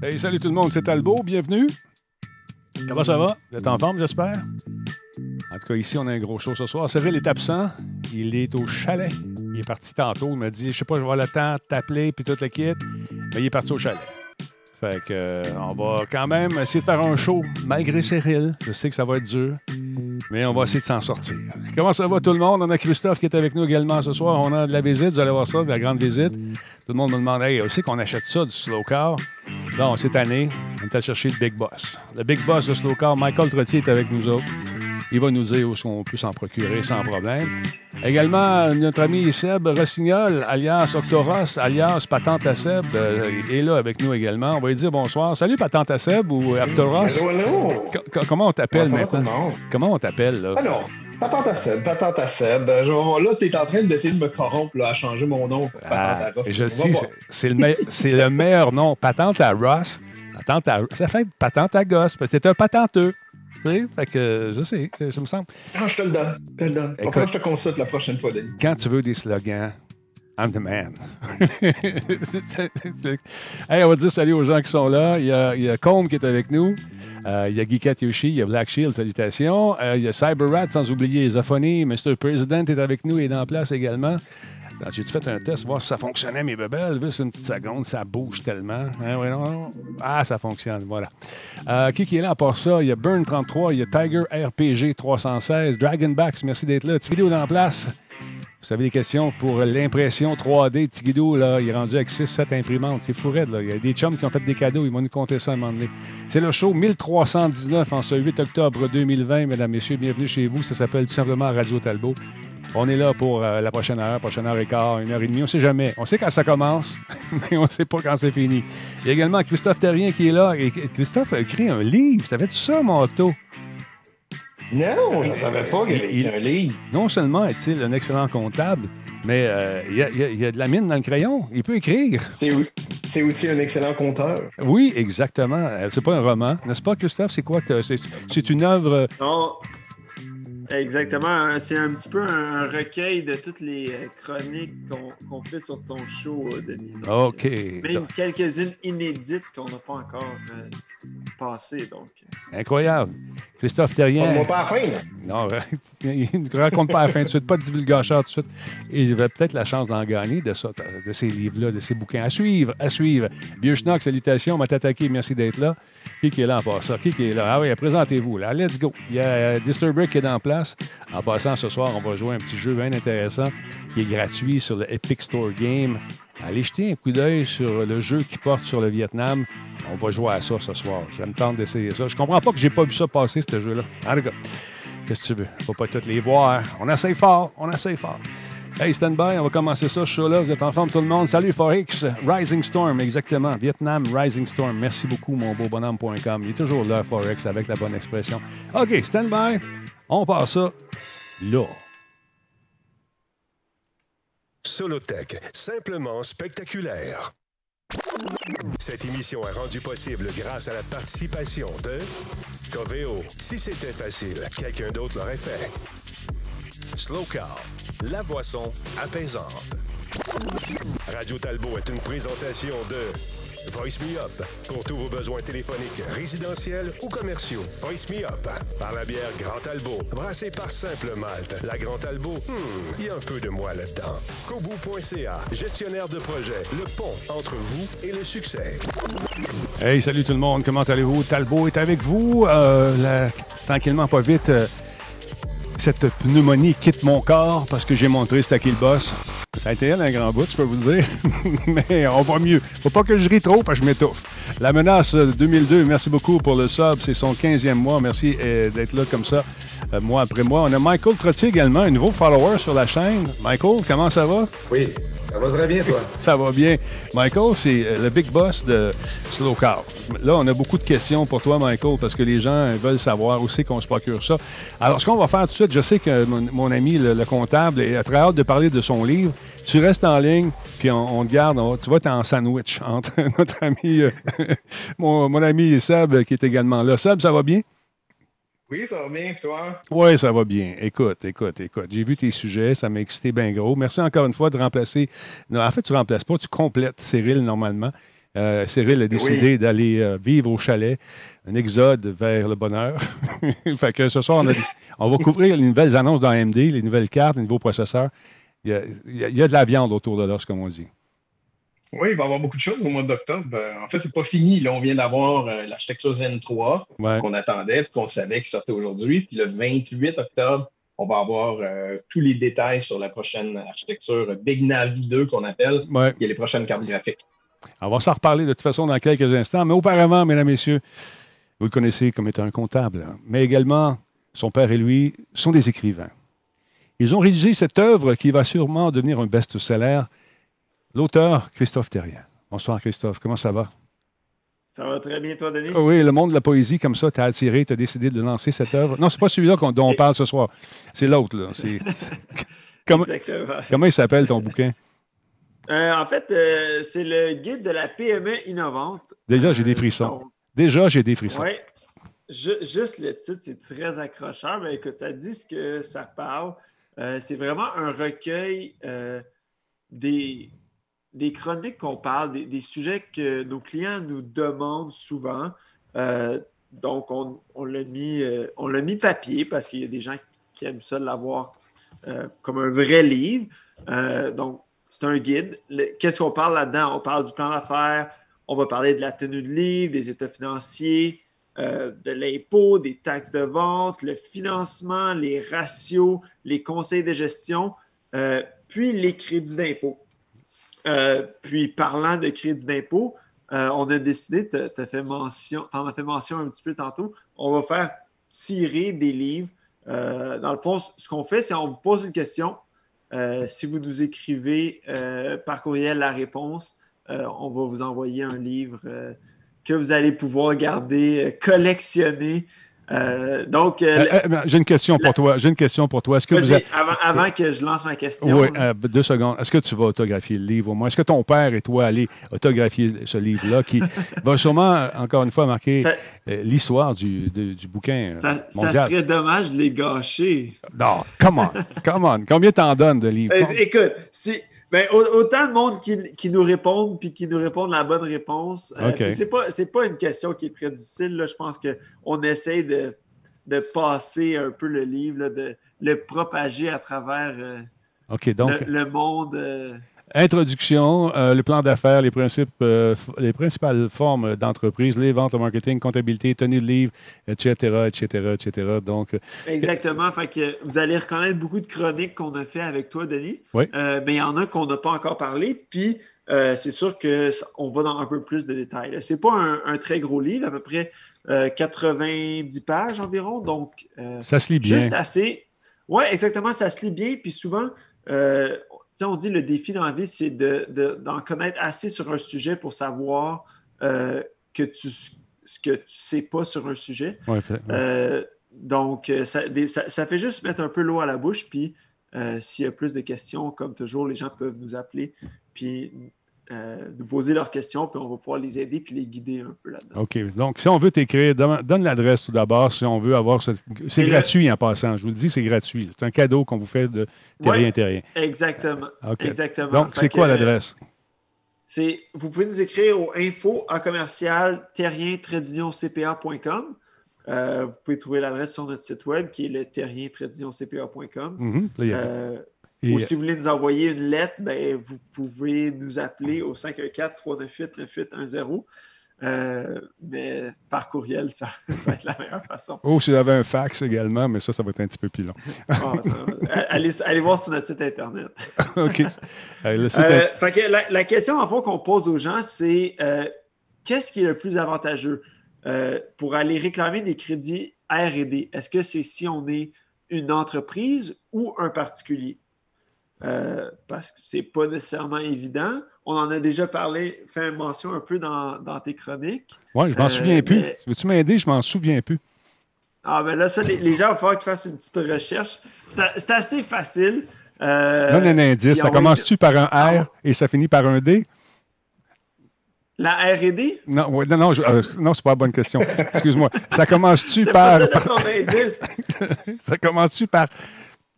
Hey, salut tout le monde, c'est Talbot, bienvenue. Comment ça va? Vous êtes en forme, j'espère? En tout cas, ici, on a un gros show ce soir. Cyril est absent. Il est au chalet. Il est parti tantôt. Il m'a dit, je sais pas, je vais avoir le temps de t'appeler puis tout le kit. Mais il est parti au chalet. Fait que, euh, on va quand même essayer de faire un show malgré Cyril. Je sais que ça va être dur, mais on va essayer de s'en sortir. Comment ça va tout le monde? On a Christophe qui est avec nous également ce soir. On a de la visite, vous allez voir ça, de la grande visite. Tout le monde me demande, hey, aussi qu'on achète ça du slow car? Bon, cette année, on est allé chercher le Big Boss. Le Big Boss de slow car, Michael Trottier est avec nous autres. Il va nous dire où on peut s'en procurer sans problème. Également, notre ami Seb Rossignol, alias Octoros, alias Patente à Seb, euh, est là avec nous également. On va lui dire bonsoir. Salut Patente à Seb ou Octoros. Hello, hello. Co- comment on t'appelle va, maintenant? Comment on t'appelle, là? Alors, Patente à Seb, Patente à Seb. Euh, je- là, t'es en train d'essayer de me corrompre là, à changer mon nom Patente Ah, à Ross. je sais, c'est- le, me- le meilleur nom. Patente à Ross. Patente à... Ça fait patente à gosse, c'est un patenteux. Fait que je sais, ça me semble. Ah, je te le donne. Je te le donne. Écoute. Je te consulte la prochaine fois, Denis? quand tu veux des slogans, I'm the man. Hey, on va dire salut aux gens qui sont là. Il y a, il y a Combe qui est avec nous. Euh, il y a Guy Yoshi, il y a Black Shield, salutations. Euh, il y a CyberRat, sans oublier Zafoni. Mr. President est avec nous et est en place également. Alors, J'ai-tu fait un test, voir si ça fonctionnait, mes bébelles? Juste une petite seconde, ça bouge tellement. Hein. Ah, ça fonctionne, voilà. Euh, qui, qui est là à part ça? Il y a Burn33, il y a Tiger RPG 316, Dragonbacks, merci d'être là. Tigidou est en place. Vous avez des questions pour l'impression 3D. Tigidou, là, il est rendu avec 6-7 imprimantes. C'est fou là. Il y a des chums qui ont fait des cadeaux. Ils vont nous compter ça à un moment donné. C'est le show 1319 en ce 8 octobre 2020. Mesdames, Messieurs, bienvenue chez vous. Ça s'appelle tout simplement Radio Talbot. On est là pour euh, la prochaine heure, prochaine heure et quart, une heure et demie. On ne sait jamais. On sait quand ça commence, mais on ne sait pas quand c'est fini. Il y a également Christophe Terrien qui est là. Et Christophe a écrit un livre. Ça fait ça, mon Octo? Non, je ne savais pas qu'il avait Il- écrit un livre. non seulement est-il un excellent comptable, mais euh, il y, a- y y de la mine dans le crayon. Il peut écrire. C'est oui- c'est aussi un excellent conteur. Oui, exactement. Euh, C'est pas un roman, n'est-ce pas, Christophe? C'est quoi? que- C'est c'est une œuvre. Non. Exactement. C'est un petit peu un recueil de toutes les euh, chroniques qu'on fait sur ton show, euh, Denis. Donc, OK. euh, Même quelques-unes inédites qu'on n'a pas encore euh, passées. Donc, Incroyable. Christophe Terrien. Parle-moi pas à la fin, là. Non, il ne raconte pas à la fin tout de suite, pas de divulgacheur tout de suite. Et il avait peut-être la chance d'en gagner de ça, de ces livres-là, de ces bouquins. À suivre, à suivre. Vieux Schnock, salutations, on m'a attaqué, merci d'être là. Qui est là en passant? Qui est là? Ah oui, présentez-vous, là. Let's go. Il y a euh, Disturber qui est en place. En passant, ce soir, on va jouer un petit jeu bien intéressant qui est gratuit sur le Epic Store Game. Allez jeter un coup d'œil sur le jeu qui porte sur le Vietnam. On va jouer à ça ce soir. Je me tente d'essayer ça. Je comprends pas que j'ai pas vu ça passer, ce jeu-là. En qu'est-ce que tu veux? Faut pas toutes les voir. On essaye fort. On essaye fort. Hey, stand by, on va commencer ça, ce show-là. Vous êtes en forme, tout le monde. Salut, Forex. Rising Storm, exactement. Vietnam Rising Storm. Merci beaucoup, mon beau bonhomme.com. Il est toujours là, Forex, avec la bonne expression. OK, stand by. On passe ça là. Solotech, simplement spectaculaire. Cette émission est rendue possible grâce à la participation de Coveo. Si c'était facile, quelqu'un d'autre l'aurait fait. Slow Car, la boisson apaisante. Radio Talbot est une présentation de Voice Me Up pour tous vos besoins téléphoniques, résidentiels ou commerciaux. Voice Me Up par la bière Grand Talbot, brassée par Simple Malte. La Grand Talbot, hmm, il y a un peu de moi là-dedans. Kobu.ca, gestionnaire de projet, le pont entre vous et le succès. Hey, salut tout le monde. Comment allez-vous? Talbot est avec vous. Euh, Tranquillement, pas vite. euh, Cette pneumonie quitte mon corps parce que j'ai montré c'était qui le boss. Ça a été elle un grand bout, je peux vous le dire. Mais on va mieux. Faut pas que je rie trop parce que je m'étouffe. La menace euh, 2002, merci beaucoup pour le sub. C'est son 15e mois. Merci euh, d'être là comme ça, euh, mois après mois. On a Michael Trottier également, un nouveau follower sur la chaîne. Michael, comment ça va? Oui, ça va très bien, toi? Ça va bien. Michael, c'est euh, le big boss de Slow Car. Là, on a beaucoup de questions pour toi, Michael, parce que les gens veulent savoir c'est qu'on se procure ça. Alors, ce qu'on va faire tout de suite, je sais que mon, ami, le, le comptable, est très hâte de parler de son livre. Tu restes en ligne, puis on, on te garde. on- tu vas être en sandwich entre notre ami, euh, mon, mon ami Seb, qui est également là. Seb, ça va bien? Oui, ça va bien, toi? Oui, ça va bien. Écoute, écoute, écoute. J'ai vu tes sujets, ça m'a excité bien gros. Merci encore une fois de remplacer. Non, en fait, tu remplaces pas, tu complètes Cyril normalement. Euh, Cyril a décidé d'aller euh, vivre au chalet, un exode vers le bonheur. fait que ce soir, on, a- on va couvrir les nouvelles annonces dans AMD, les nouvelles cartes, les nouveaux processeurs. Y a- il y a de la viande autour de l'os, comme on dit. Oui, il va y avoir beaucoup de choses au mois d'octobre. Euh, en fait, c'est pas fini. Là, on vient d'avoir euh, l'architecture Zen 3 Ouais. qu'on attendait puis qu'on savait qu'il sortait aujourd'hui. Puis le 28 octobre, on va avoir euh, tous les détails sur la prochaine architecture Big Navi 2 qu'on appelle, Ouais. qui est les prochaines cartes graphiques. On va s'en reparler de toute façon dans quelques instants. Mais auparavant, mesdames, messieurs, vous le connaissez comme étant un comptable, hein. mais également son père et lui sont des écrivains. Ils ont rédigé cette œuvre qui va sûrement devenir un best-seller. L'auteur, Christophe Terrien. Bonsoir, Christophe. Comment ça va? Ça va très bien, toi, Denis? Ah oui, le monde de la poésie, comme ça, t'as attiré, t'as décidé de lancer cette œuvre. Non, c'est pas celui-là dont on parle ce soir. C'est l'autre, là. C'est- comment, Exactement. comment il s'appelle ton bouquin? Euh, en fait, euh, c'est le guide de la PME innovante. Déjà, j'ai des Euh, frissons. Déjà, j'ai des frissons. Ju- juste le titre, c'est très accrocheur. Mais écoute, ça dit ce que ça parle. C'est vraiment un recueil des, des chroniques qu'on parle, des, sujets que nos clients nous demandent souvent. Euh, donc, on, l'a mis, euh, mis papier parce qu'il y a des gens qui aiment ça l'avoir euh, comme un vrai livre. Donc, c'est un guide. Qu'est-ce qu'on parle là-dedans? On parle du plan d'affaires, on va parler de la tenue de livre, des états financiers, de l'impôt, des taxes de vente, le financement, les ratios, les conseils de gestion, puis les crédits d'impôt. Euh, puis parlant de crédits d'impôt, euh, on a décidé, tu fait mention, t'en as fait mention un petit peu tantôt, on va faire tirer des livres. Euh, dans le fond, ce qu'on fait, c'est on vous pose une question. Si vous nous écrivez par courriel la réponse, on va vous envoyer un livre que vous allez pouvoir garder, collectionner. Euh, donc, euh, Euh, euh, j'ai une question pour toi. J'ai une question pour toi. Est-ce que vous êtes... avant, avant que je lance ma question. Oui, deux secondes. Est-ce que tu vas autographier le livre au moins? Est-ce que ton père et toi allez autographier ce livre-là qui va sûrement, encore une fois, marquer Ça- l'histoire du, du bouquin ça, ça serait dommage de les gâcher. Non, come on, come on. Combien t'en donnes de livres? Écoute, si, ben, au- autant de monde qui, qui nous répondent puis qui nous répondent la bonne réponse. euh, OK. puis c'est pas c'est pas une question qui est très difficile. Là. Je pense qu'on essaie de, de passer un peu le livre, là, de le propager à travers euh, OK, donc, le, le monde. euh, introduction, euh, le plan d'affaires, les principes, euh, les principales formes d'entreprise, les ventes, le marketing, comptabilité, tenue de livre, etc., etc., etc. Donc, euh, Exactement. Fait que vous allez reconnaître beaucoup de chroniques qu'on a fait avec toi, Denis. Oui. Euh, mais il y en a qu'on n'a pas encore parlé. Puis c'est sûr qu'on va dans un peu plus de détails. Ce n'est pas un, un très gros livre, à peu près euh, 90 pages environ. Donc, ça se lit bien. juste assez. Oui, exactement. Ça se lit bien. Puis souvent, euh, sais, on dit le défi dans la vie, c'est de- de- d'en connaître assez sur un sujet pour savoir euh, que tu, ce que tu ne sais pas sur un sujet. Ouais, fait- ouais. Euh, donc, euh, ça, des- ça- ça fait juste mettre un peu l'eau à la bouche. Puis, euh, s'il y a plus de questions, comme toujours, les gens peuvent nous appeler puis euh, nous poser leurs questions. Puis, on va pouvoir les aider puis les guider un peu là-dedans. OK. Donc, si on veut t'écrire, donne, donne l'adresse tout d'abord si on veut avoir cette. C'est gratuit en passant. Je vous le dis, c'est gratuit. C'est un cadeau qu'on vous fait de Terrien Ouais. Terrien. Exactement. OK. Exactement. Donc, c'est quoi euh, l'adresse? C'est, vous pouvez nous écrire au info en commercial terrien-cpa.com. Euh, vous pouvez trouver l'adresse sur notre site web qui est le y a- Euh, et- ou si vous voulez nous envoyer une lettre, ben, vous pouvez nous appeler au 514-398-9810. Euh, mais par courriel, ça, ça va être la meilleure façon. Oh, si j'avais un fax également, mais ça, ça va être un petit peu plus long. Ah, allez, allez voir sur notre site Internet. OK. Allez, le site Euh, fait que la, la question en fond qu'on pose aux gens, c'est euh, qu'est-ce qui est le plus avantageux pour aller réclamer des crédits RD? Est-ce que c'est si on est une entreprise ou un particulier? Euh, parce que c'est pas nécessairement évident. On en a déjà parlé, fait mention un peu dans, dans tes chroniques. Oui, je m'en euh, souviens plus. Veux-tu m'aider? Je m'en souviens plus. Ah ben là, ça, les, les gens vont falloir qu'ils fassent une petite recherche. C'est assez facile. Euh, Donne un indice. puis Ça commence-tu par un Ah, R et ça finit par un D? La R&D? Non, ouais, non, non, euh, non, c'est pas la bonne question. Excuse-moi. Ça commence-tu pas par, ça par- indice. ça commence-tu par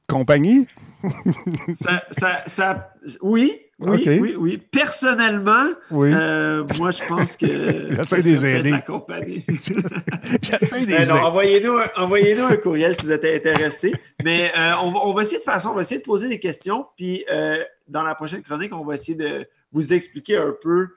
compagnie? ça, ça, ça- oui, Oui, oui, oui. Personnellement, Oui. euh, moi, je pense que. J'essaie que de les ça peut aider. J'essaie de les non, aider. envoyez-nous un, envoyez-nous un courriel si vous êtes intéressé. Mais euh, on, va- on va essayer de ça, on va essayer de poser des questions. Puis euh, dans la prochaine chronique, on va essayer de vous expliquer un peu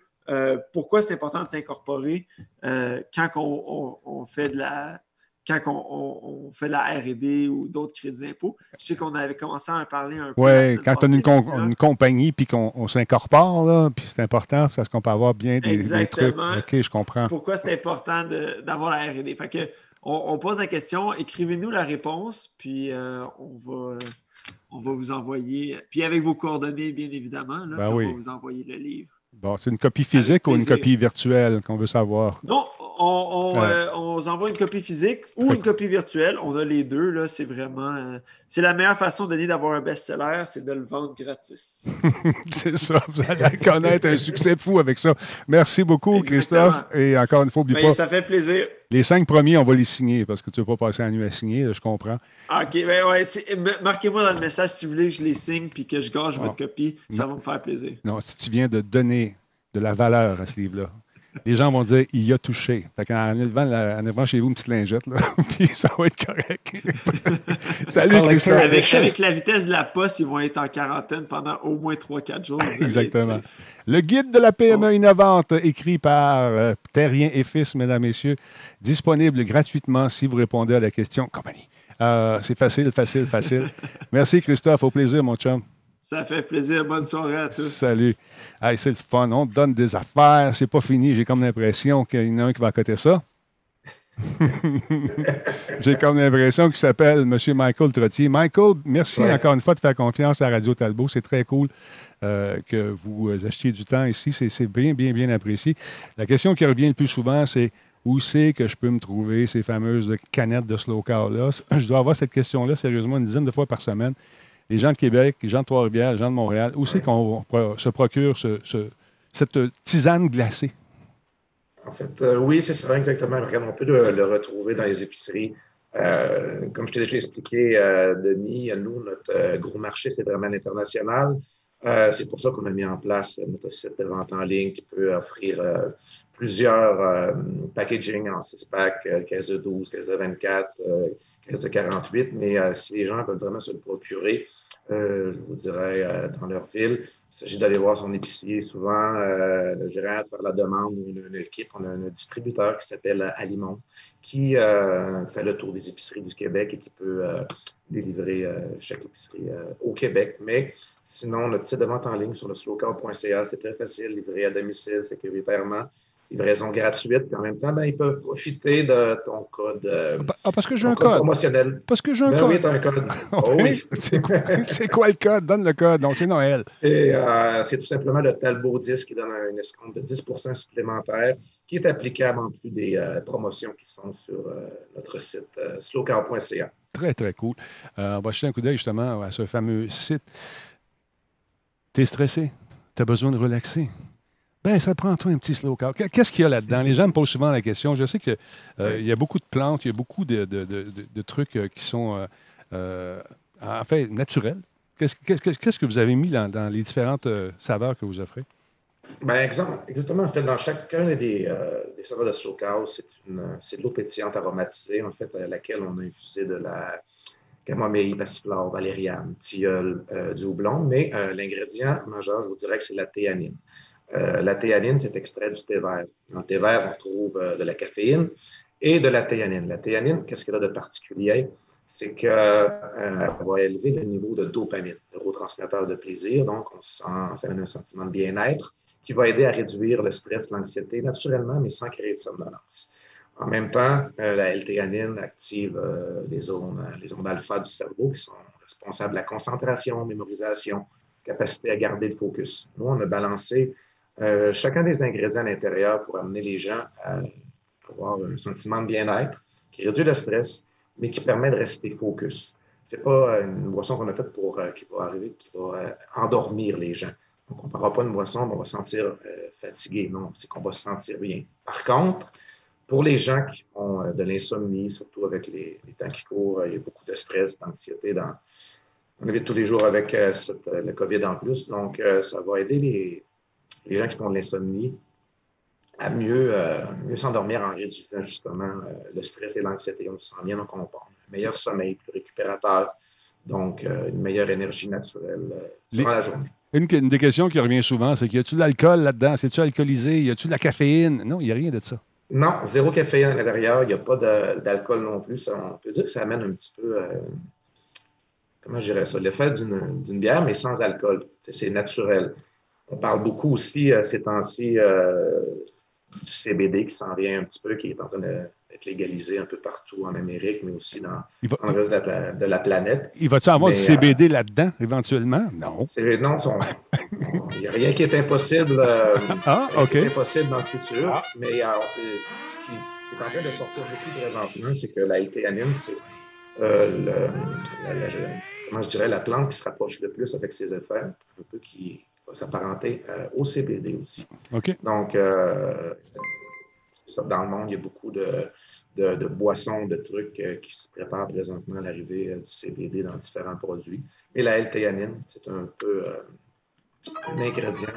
pourquoi c'est important de s'incorporer quand on, on- on fait de la quand on, on- on fait de la R&D ou d'autres crédits d'impôt. Je sais qu'on avait commencé à en parler un peu. Oui, quand on a une, com- compagnie puis qu'on on s'incorpore, là, puis c'est important parce qu'on peut avoir bien des, des trucs. Exactement. OK, je comprends. pourquoi c'est important d'avoir la R&D. Fait que on, on pose la question, écrivez-nous la réponse, puis euh, on, va, on va vous envoyer, puis avec vos coordonnées, bien évidemment, là, Ben oui. on va vous envoyer le livre. Bon, c'est une copie physique ou une copie virtuelle qu'on veut savoir? Non, on, on, Ouais. euh, on envoie une copie physique ou une copie virtuelle. On a les deux, là, c'est vraiment... c'est la meilleure façon, Denis, d'avoir un best-seller, c'est de le vendre gratis. c'est ça, vous allez connaître un succès fou avec ça. Merci beaucoup, Exactement. Christophe. Et encore une fois, n'oublie Ben, pas, ça fait plaisir. les cinq premiers, on va les signer parce que tu ne veux pas passer la nuit à signer, là, je comprends. Ah, OK, ben ouais, marquez-moi dans le message si vous voulez que je les signe puis que je Ah. votre copie. Ça va me faire plaisir. Non, si tu viens de donner de la valeur à ce livre-là, les gens vont dire il y a touché. Fait qu'en élevant, la- en élevant chez vous une petite lingette, là, puis ça va être correct. Salut, Christophe. Avec, avec la vitesse de la poste, ils vont être en quarantaine pendant au moins 3-4 jours. Exactement. Le guide de la PME innovante, écrit par euh, Terrien et Fils, mesdames, messieurs, disponible gratuitement si vous répondez à la question compagnie. Euh, c'est facile, facile, facile. Merci, Christophe. Au plaisir, mon chum. Ça fait plaisir. Bonne soirée à tous. Salut. Hey, c'est le fun. On te donne des affaires. C'est pas fini. J'ai comme l'impression qu'il y en a un qui va à côté ça. J'ai comme l'impression qu'il s'appelle M. Michael Trottier. Michael, merci Ouais. encore une fois de faire confiance à Radio Talbot. C'est très cool euh, que vous euh, achetiez du temps ici. C'est- C'est bien, bien, bien apprécié. La question qui revient le plus souvent, c'est où c'est que je peux me trouver ces fameuses canettes de slow car-là? Je dois avoir cette question-là sérieusement une dizaine de fois par semaine. Les gens de Québec, les gens de Trois-Rivières, les gens de Montréal, où c'est qu'on se procure ce- ce- cette tisane glacée? En fait, euh, oui, c'est ça, exactement. Regarde, on peut le, le retrouver dans les épiceries. Euh, comme je t'ai déjà expliqué, euh, Denis, nous, notre euh, gros marché, c'est vraiment l'international. Euh, c'est pour ça qu'on a mis en place euh, notre site de vente en ligne qui peut offrir euh, plusieurs euh, packaging en 6-pack, euh, caisse de 12, caisse de 24, euh, caisse de 48. Mais euh, si les gens veulent vraiment se le procurer, euh, je vous dirais, euh, dans leur ville, il s'agit d'aller voir son épicier. Souvent, euh, le gérant faire la demande ou une, une équipe, on a un distributeur qui s'appelle Alimont, qui euh, fait le tour des épiceries du Québec et qui peut euh, délivrer euh, chaque épicerie euh, au Québec. Mais sinon, notre site de vente en ligne sur le slowcar.ca, c'est très facile, livré à domicile sécuritairement, livraison gratuite. Puis en même temps, ben, ils peuvent profiter de ton code, euh, Ah, parce que j'ai un code code. promotionnel. Parce que j'ai un Ben code. oui, as un code. Oh oui. c'est quoi, le code? Donne le code. Donc, c'est Noël. Euh, c'est tout simplement le Talbot 10 qui donne un escompte de 10% supplémentaire qui est applicable en plus des euh, promotions qui sont sur notre site slowcar.ca. Très, très cool. On va jeter un coup d'œil justement à ce fameux site. T'es stressé? T'as besoin de relaxer? Ben, ça prend toi un petit slow car. Qu'est-ce qu'il y a là-dedans? Les gens me posent souvent la question. Je sais qu'il y a beaucoup de plantes, il y a beaucoup de, de- de- de- de trucs euh, qui sont, euh, euh, en fait, naturels. Qu'est-ce qu'est-ce que- qu'est-ce que vous avez mis dans, dans les différentes euh, saveurs que vous offrez? Ben, exemple, exactement. En fait, dans chacun des, euh, des saveurs de slow cow, c'est une- c'est de l'eau pétillante aromatisée, en fait, à laquelle on a infusé de la camomille, passiflore, valériane, tilleul, euh, du houblon. Mais euh, l'ingrédient majeur, je vous dirais que c'est la théanine. Euh, la théanine, c'est extrait du thé vert. Dans le thé vert, on trouve euh, de la caféine et de la théanine. La théanine, qu'est-ce qu'elle a de particulier? C'est qu'elle va élever le niveau de dopamine, neurotransmetteur de plaisir. Donc, on sent, ça donne un sentiment de bien-être qui va aider à réduire le stress, l'anxiété naturellement, mais sans créer de somnolence. En même temps, euh, la L-théanine active euh, les, zones, les alpha du cerveau qui sont responsables de la concentration, mémorisation, capacité à garder le focus. Nous, on a balancé euh, chacun des ingrédients à l'intérieur pour amener les gens à avoir un sentiment de bien-être qui réduit le stress, mais qui permet de rester focus. Ce n'est pas une boisson qu'on a faite pour euh, qui va arriver, qui va euh, endormir les gens. Donc, on ne prendra pas une boisson, on va se sentir fatigué. Non, c'est qu'on va se sentir bien. Par contre, pour les gens qui ont de l'insomnie, surtout avec les, temps qui courent, il y a beaucoup de stress, d'anxiété dans, on évite tous les jours avec le COVID en plus. Donc, ça va aider les, les, gens qui font de l'insomnie à mieux, mieux s'endormir en réduisant justement le stress et l'anxiété. On se sent bien, donc on un meilleur sommeil, plus récupérateur, donc une meilleure énergie naturelle durant la journée. Une, des questions qui revient souvent, c'est qu'il y a-tu de l'alcool là-dedans? C'est-tu alcoolisé? Y a-tu de la caféine? Non, il n'y a rien de ça. Non, zéro caféine à l'intérieur. Il n'y a pas d'alcool non plus. on peut dire que ça amène un petit peu, euh, comment je dirais ça, l'effet d'une bière, mais sans alcool. C'est naturel. On parle beaucoup aussi euh, ces temps-ci euh, du CBD qui s'en vient un petit peu, qui est en train de légalisé un peu partout en Amérique, mais aussi dans, le reste de la, planète. Il va-tu avoir du CBD euh, là-dedans, éventuellement? Non. Non, il n'y a rien qui est impossible, euh, ah, impossible dans le futur, ah. mais euh, ce, qui, est en train de sortir beaucoup présentement, c'est que la L-théanine, c'est comment je dirais, la plante qui se rapproche le plus avec ses effets, un peu qui va s'apparenter au CBD aussi. OK. Donc, dans le monde, il y a beaucoup de, de, boissons, de trucs euh, qui se préparent présentement à l'arrivée euh, du CBD dans différents produits. Et la L-théanine, c'est un peu euh, un ingrédient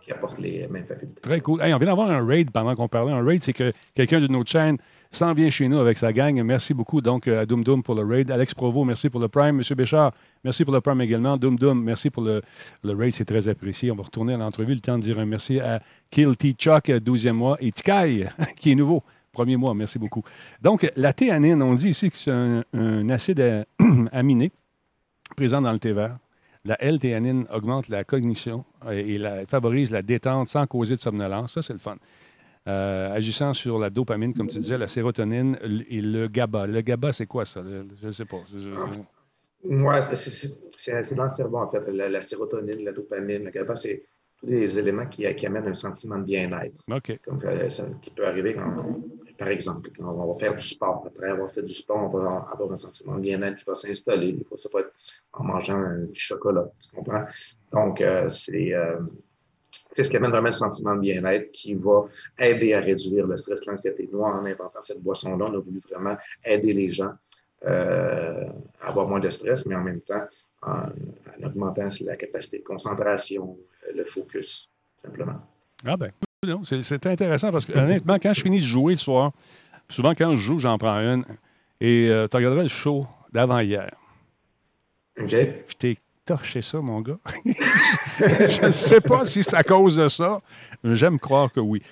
qui apporte les mêmes facultés. Très cool. on vient d'avoir un raid pendant qu'on parlait. Un raid, c'est que quelqu'un de notre chaîne s'en vient chez nous avec sa gang. Merci beaucoup donc à Doom Doom pour le raid. Alex Provo, merci pour le Prime. Monsieur Béchard, merci pour le Prime également. Doom Doom, merci pour le, le raid, c'est très apprécié. On va retourner à l'entrevue. Le temps de dire un merci à Kill T. Chuck, 12e mois, et Tikai, qui est nouveau. Premier mois, merci beaucoup. Donc, la théanine, on dit ici que c'est un, acide aminé présent dans le thé vert. La L-théanine augmente la cognition et favorise la détente sans causer de somnolence. Ça, c'est le fun. Euh, agissant sur la dopamine, comme tu disais, la sérotonine et le GABA. Le GABA, c'est quoi ça? Je ne sais pas. Oui, c'est dans le cerveau, en fait. La, sérotonine, la dopamine, le GABA, c'est tous les éléments qui, amènent un sentiment de bien-être. OK. Comme, euh, ça, qui peut arriver quand, par exemple, quand on va faire du sport. Après avoir fait du sport, on va avoir un sentiment de bien-être qui va s'installer. Ça peut être en mangeant du chocolat, tu comprends? Donc, euh, c'est c'est ce qui amène vraiment le sentiment de bien-être qui va aider à réduire le stress, l'anxiété. Nous, en inventant cette boisson-là, on a voulu vraiment aider les gens euh, à avoir moins de stress, mais en même temps en, augmentant la capacité de concentration, le focus, simplement. Ah ben, c'est intéressant parce que honnêtement, quand je finis de jouer le soir, souvent quand je joue, j'en prends une. Et euh, tu regarderas le show d'avant-hier. OK torché ça, mon gars. je ne sais pas si c'est à cause de ça. J'aime croire que oui.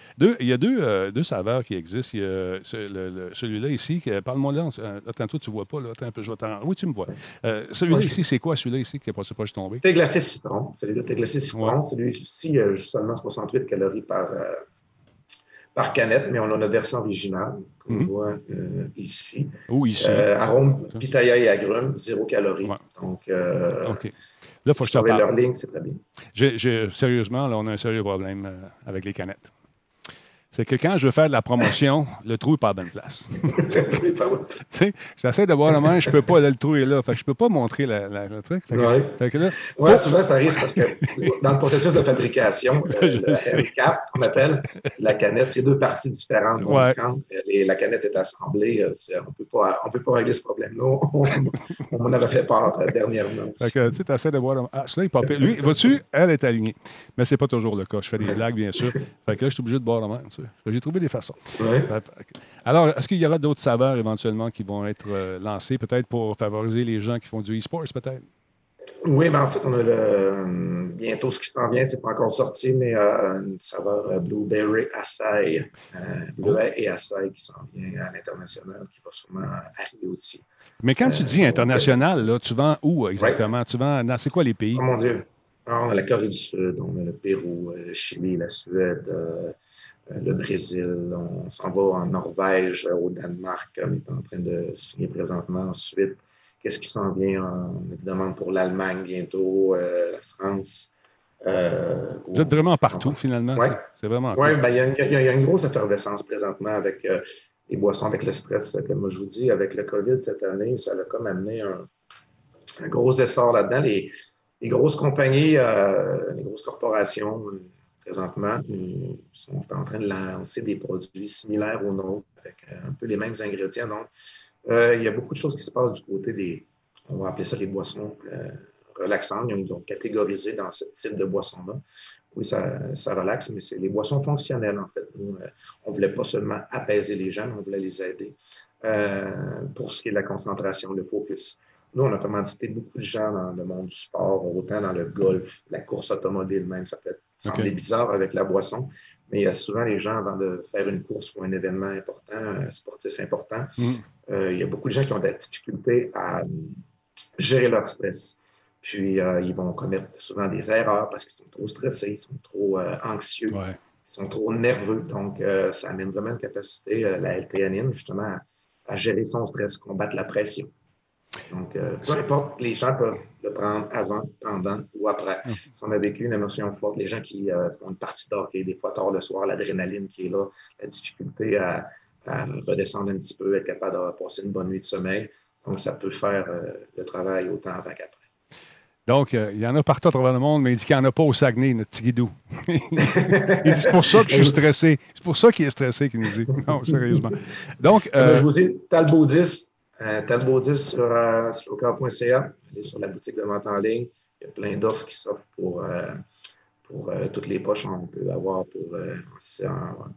il y a deux, euh, deux, saveurs qui existent. Il y a celui-là ici. Parle-moi là. Euh, attends, toi, tu ne vois pas. Là. Attends un peu, je Oui, tu me vois. Euh, celui-là ici, c'est quoi celui-là ici qui n'est pas, pas tombé? Thé glacé citron. Celui-là, thé glacé citron. Celui-ci, il y a juste seulement 68 calories par, par canette, mais on a notre version originale, qu'on mhm. voit euh, ici. Ou ici. Euh, arôme, pitaya et agrumes, zéro calorie. Donc, euh, OK. Là, il faut que je te parle. leur ligne, c'est très bien. sérieusement, là, on a un sérieux problème avec les canettes c'est que quand je veux faire de la promotion, le trou n'est pas à bonne place. tu sais, j'essaie de voir la main, je ne peux pas, le trou est là. Fait que je ne peux pas montrer la, la, truc. Oui, ouais, souvent, ça arrive parce que dans le processus de fabrication, euh, le cap, qu'on appelle la canette, c'est deux parties différentes. quand la canette est assemblée, euh, on ne peut pas régler ce problème-là. On, m'en avait fait euh, dernièrement. Fait que, tu essaies de voir la main. Ah, celui-là, il pas Lui, vois-tu, elle est alignée. Mais ce n'est pas toujours le cas. Je fais des blagues, bien sûr. Fait que là, je suis obligé de boire la main. J'ai trouvé des façons. Alors, est-ce qu'il y aura d'autres saveurs éventuellement qui vont être euh, lancées, peut-être pour favoriser les gens qui font du e-sports, peut-être? Oui, mais en fait, on a le, bientôt ce qui s'en vient, c'est pas encore sorti, mais euh, une saveur Blueberry Açaï. Euh, Blueberry et Açaï qui s'en vient à l'international, qui va sûrement arriver aussi. Mais quand tu dis international, là, tu vends où exactement? Tu vends dans c'est quoi les pays? Oh mon Dieu. Ah, on a la Corée du Sud, on a le Pérou, le Chili, la Suède, euh, le Brésil, on s'en va en Norvège, au Danemark, on est en train de signer présentement. Ensuite, qu'est-ce qui s'en vient, demande pour l'Allemagne bientôt, euh, la France. Euh, Vous êtes vraiment partout, finalement. C'est vraiment Oui, ben, il y, a une grosse effervescence présentement avec les boissons, avec le stress, comme je vous dis, avec le COVID cette année, ça a comme amené un, gros essor là-dedans. Les, les, grosses compagnies, les grosses corporations, présentement, ils sont en train de lancer des produits similaires aux nôtres, avec euh, un peu les mêmes ingrédients. Donc, euh, il y a beaucoup de choses qui se passent du côté des, on va appeler ça les boissons euh, relaxantes. Ils nous ont catégorisé dans ce type de boisson-là. Oui, ça, ça relaxe, mais c'est les boissons fonctionnelles, en fait. Nous, on ne voulait pas seulement apaiser les gens, on voulait les aider pour ce qui est de la concentration, le focus. Nous, on a commandité beaucoup de gens dans le monde du sport, autant dans le golf, la course automobile même. Ça peut sembler bizarre avec la boisson, mais il y a souvent les gens, avant de faire une course ou un événement important, un sportif important, mm. euh, il y a beaucoup de gens qui ont des difficultés à gérer leur stress. Puis, euh, ils vont commettre souvent des erreurs parce qu'ils sont trop stressés, ils sont trop euh, anxieux, ils sont trop nerveux. Donc, ça amène vraiment une capacité, la L-théanine, justement, à, gérer son stress, combattre la pression. Donc, peu importe, les gens peuvent le prendre avant, pendant ou après. Mm. Si on a vécu une émotion forte, les gens qui ont une partie d'hockey, des fois tard le soir, l'adrénaline qui est là, la difficulté à, redescendre un petit peu, être capable de passer une bonne nuit de sommeil. Donc, ça peut faire le travail autant avant qu'après. Donc, euh, il y en a partout à travers le monde, mais il dit qu'il n'y en a pas au Saguenay, notre petit guidou. il dit c'est pour ça que je suis stressé. C'est pour ça qu'il est stressé, qu'il nous dit. Non, sérieusement. Donc. Euh, je vous dis, Talbot 10, euh, Talbot 10 sur euh, Allez sur la boutique de vente en ligne. Il y a plein d'offres qui s'offrent pour pour euh, toutes les poches, on peut avoir pour euh,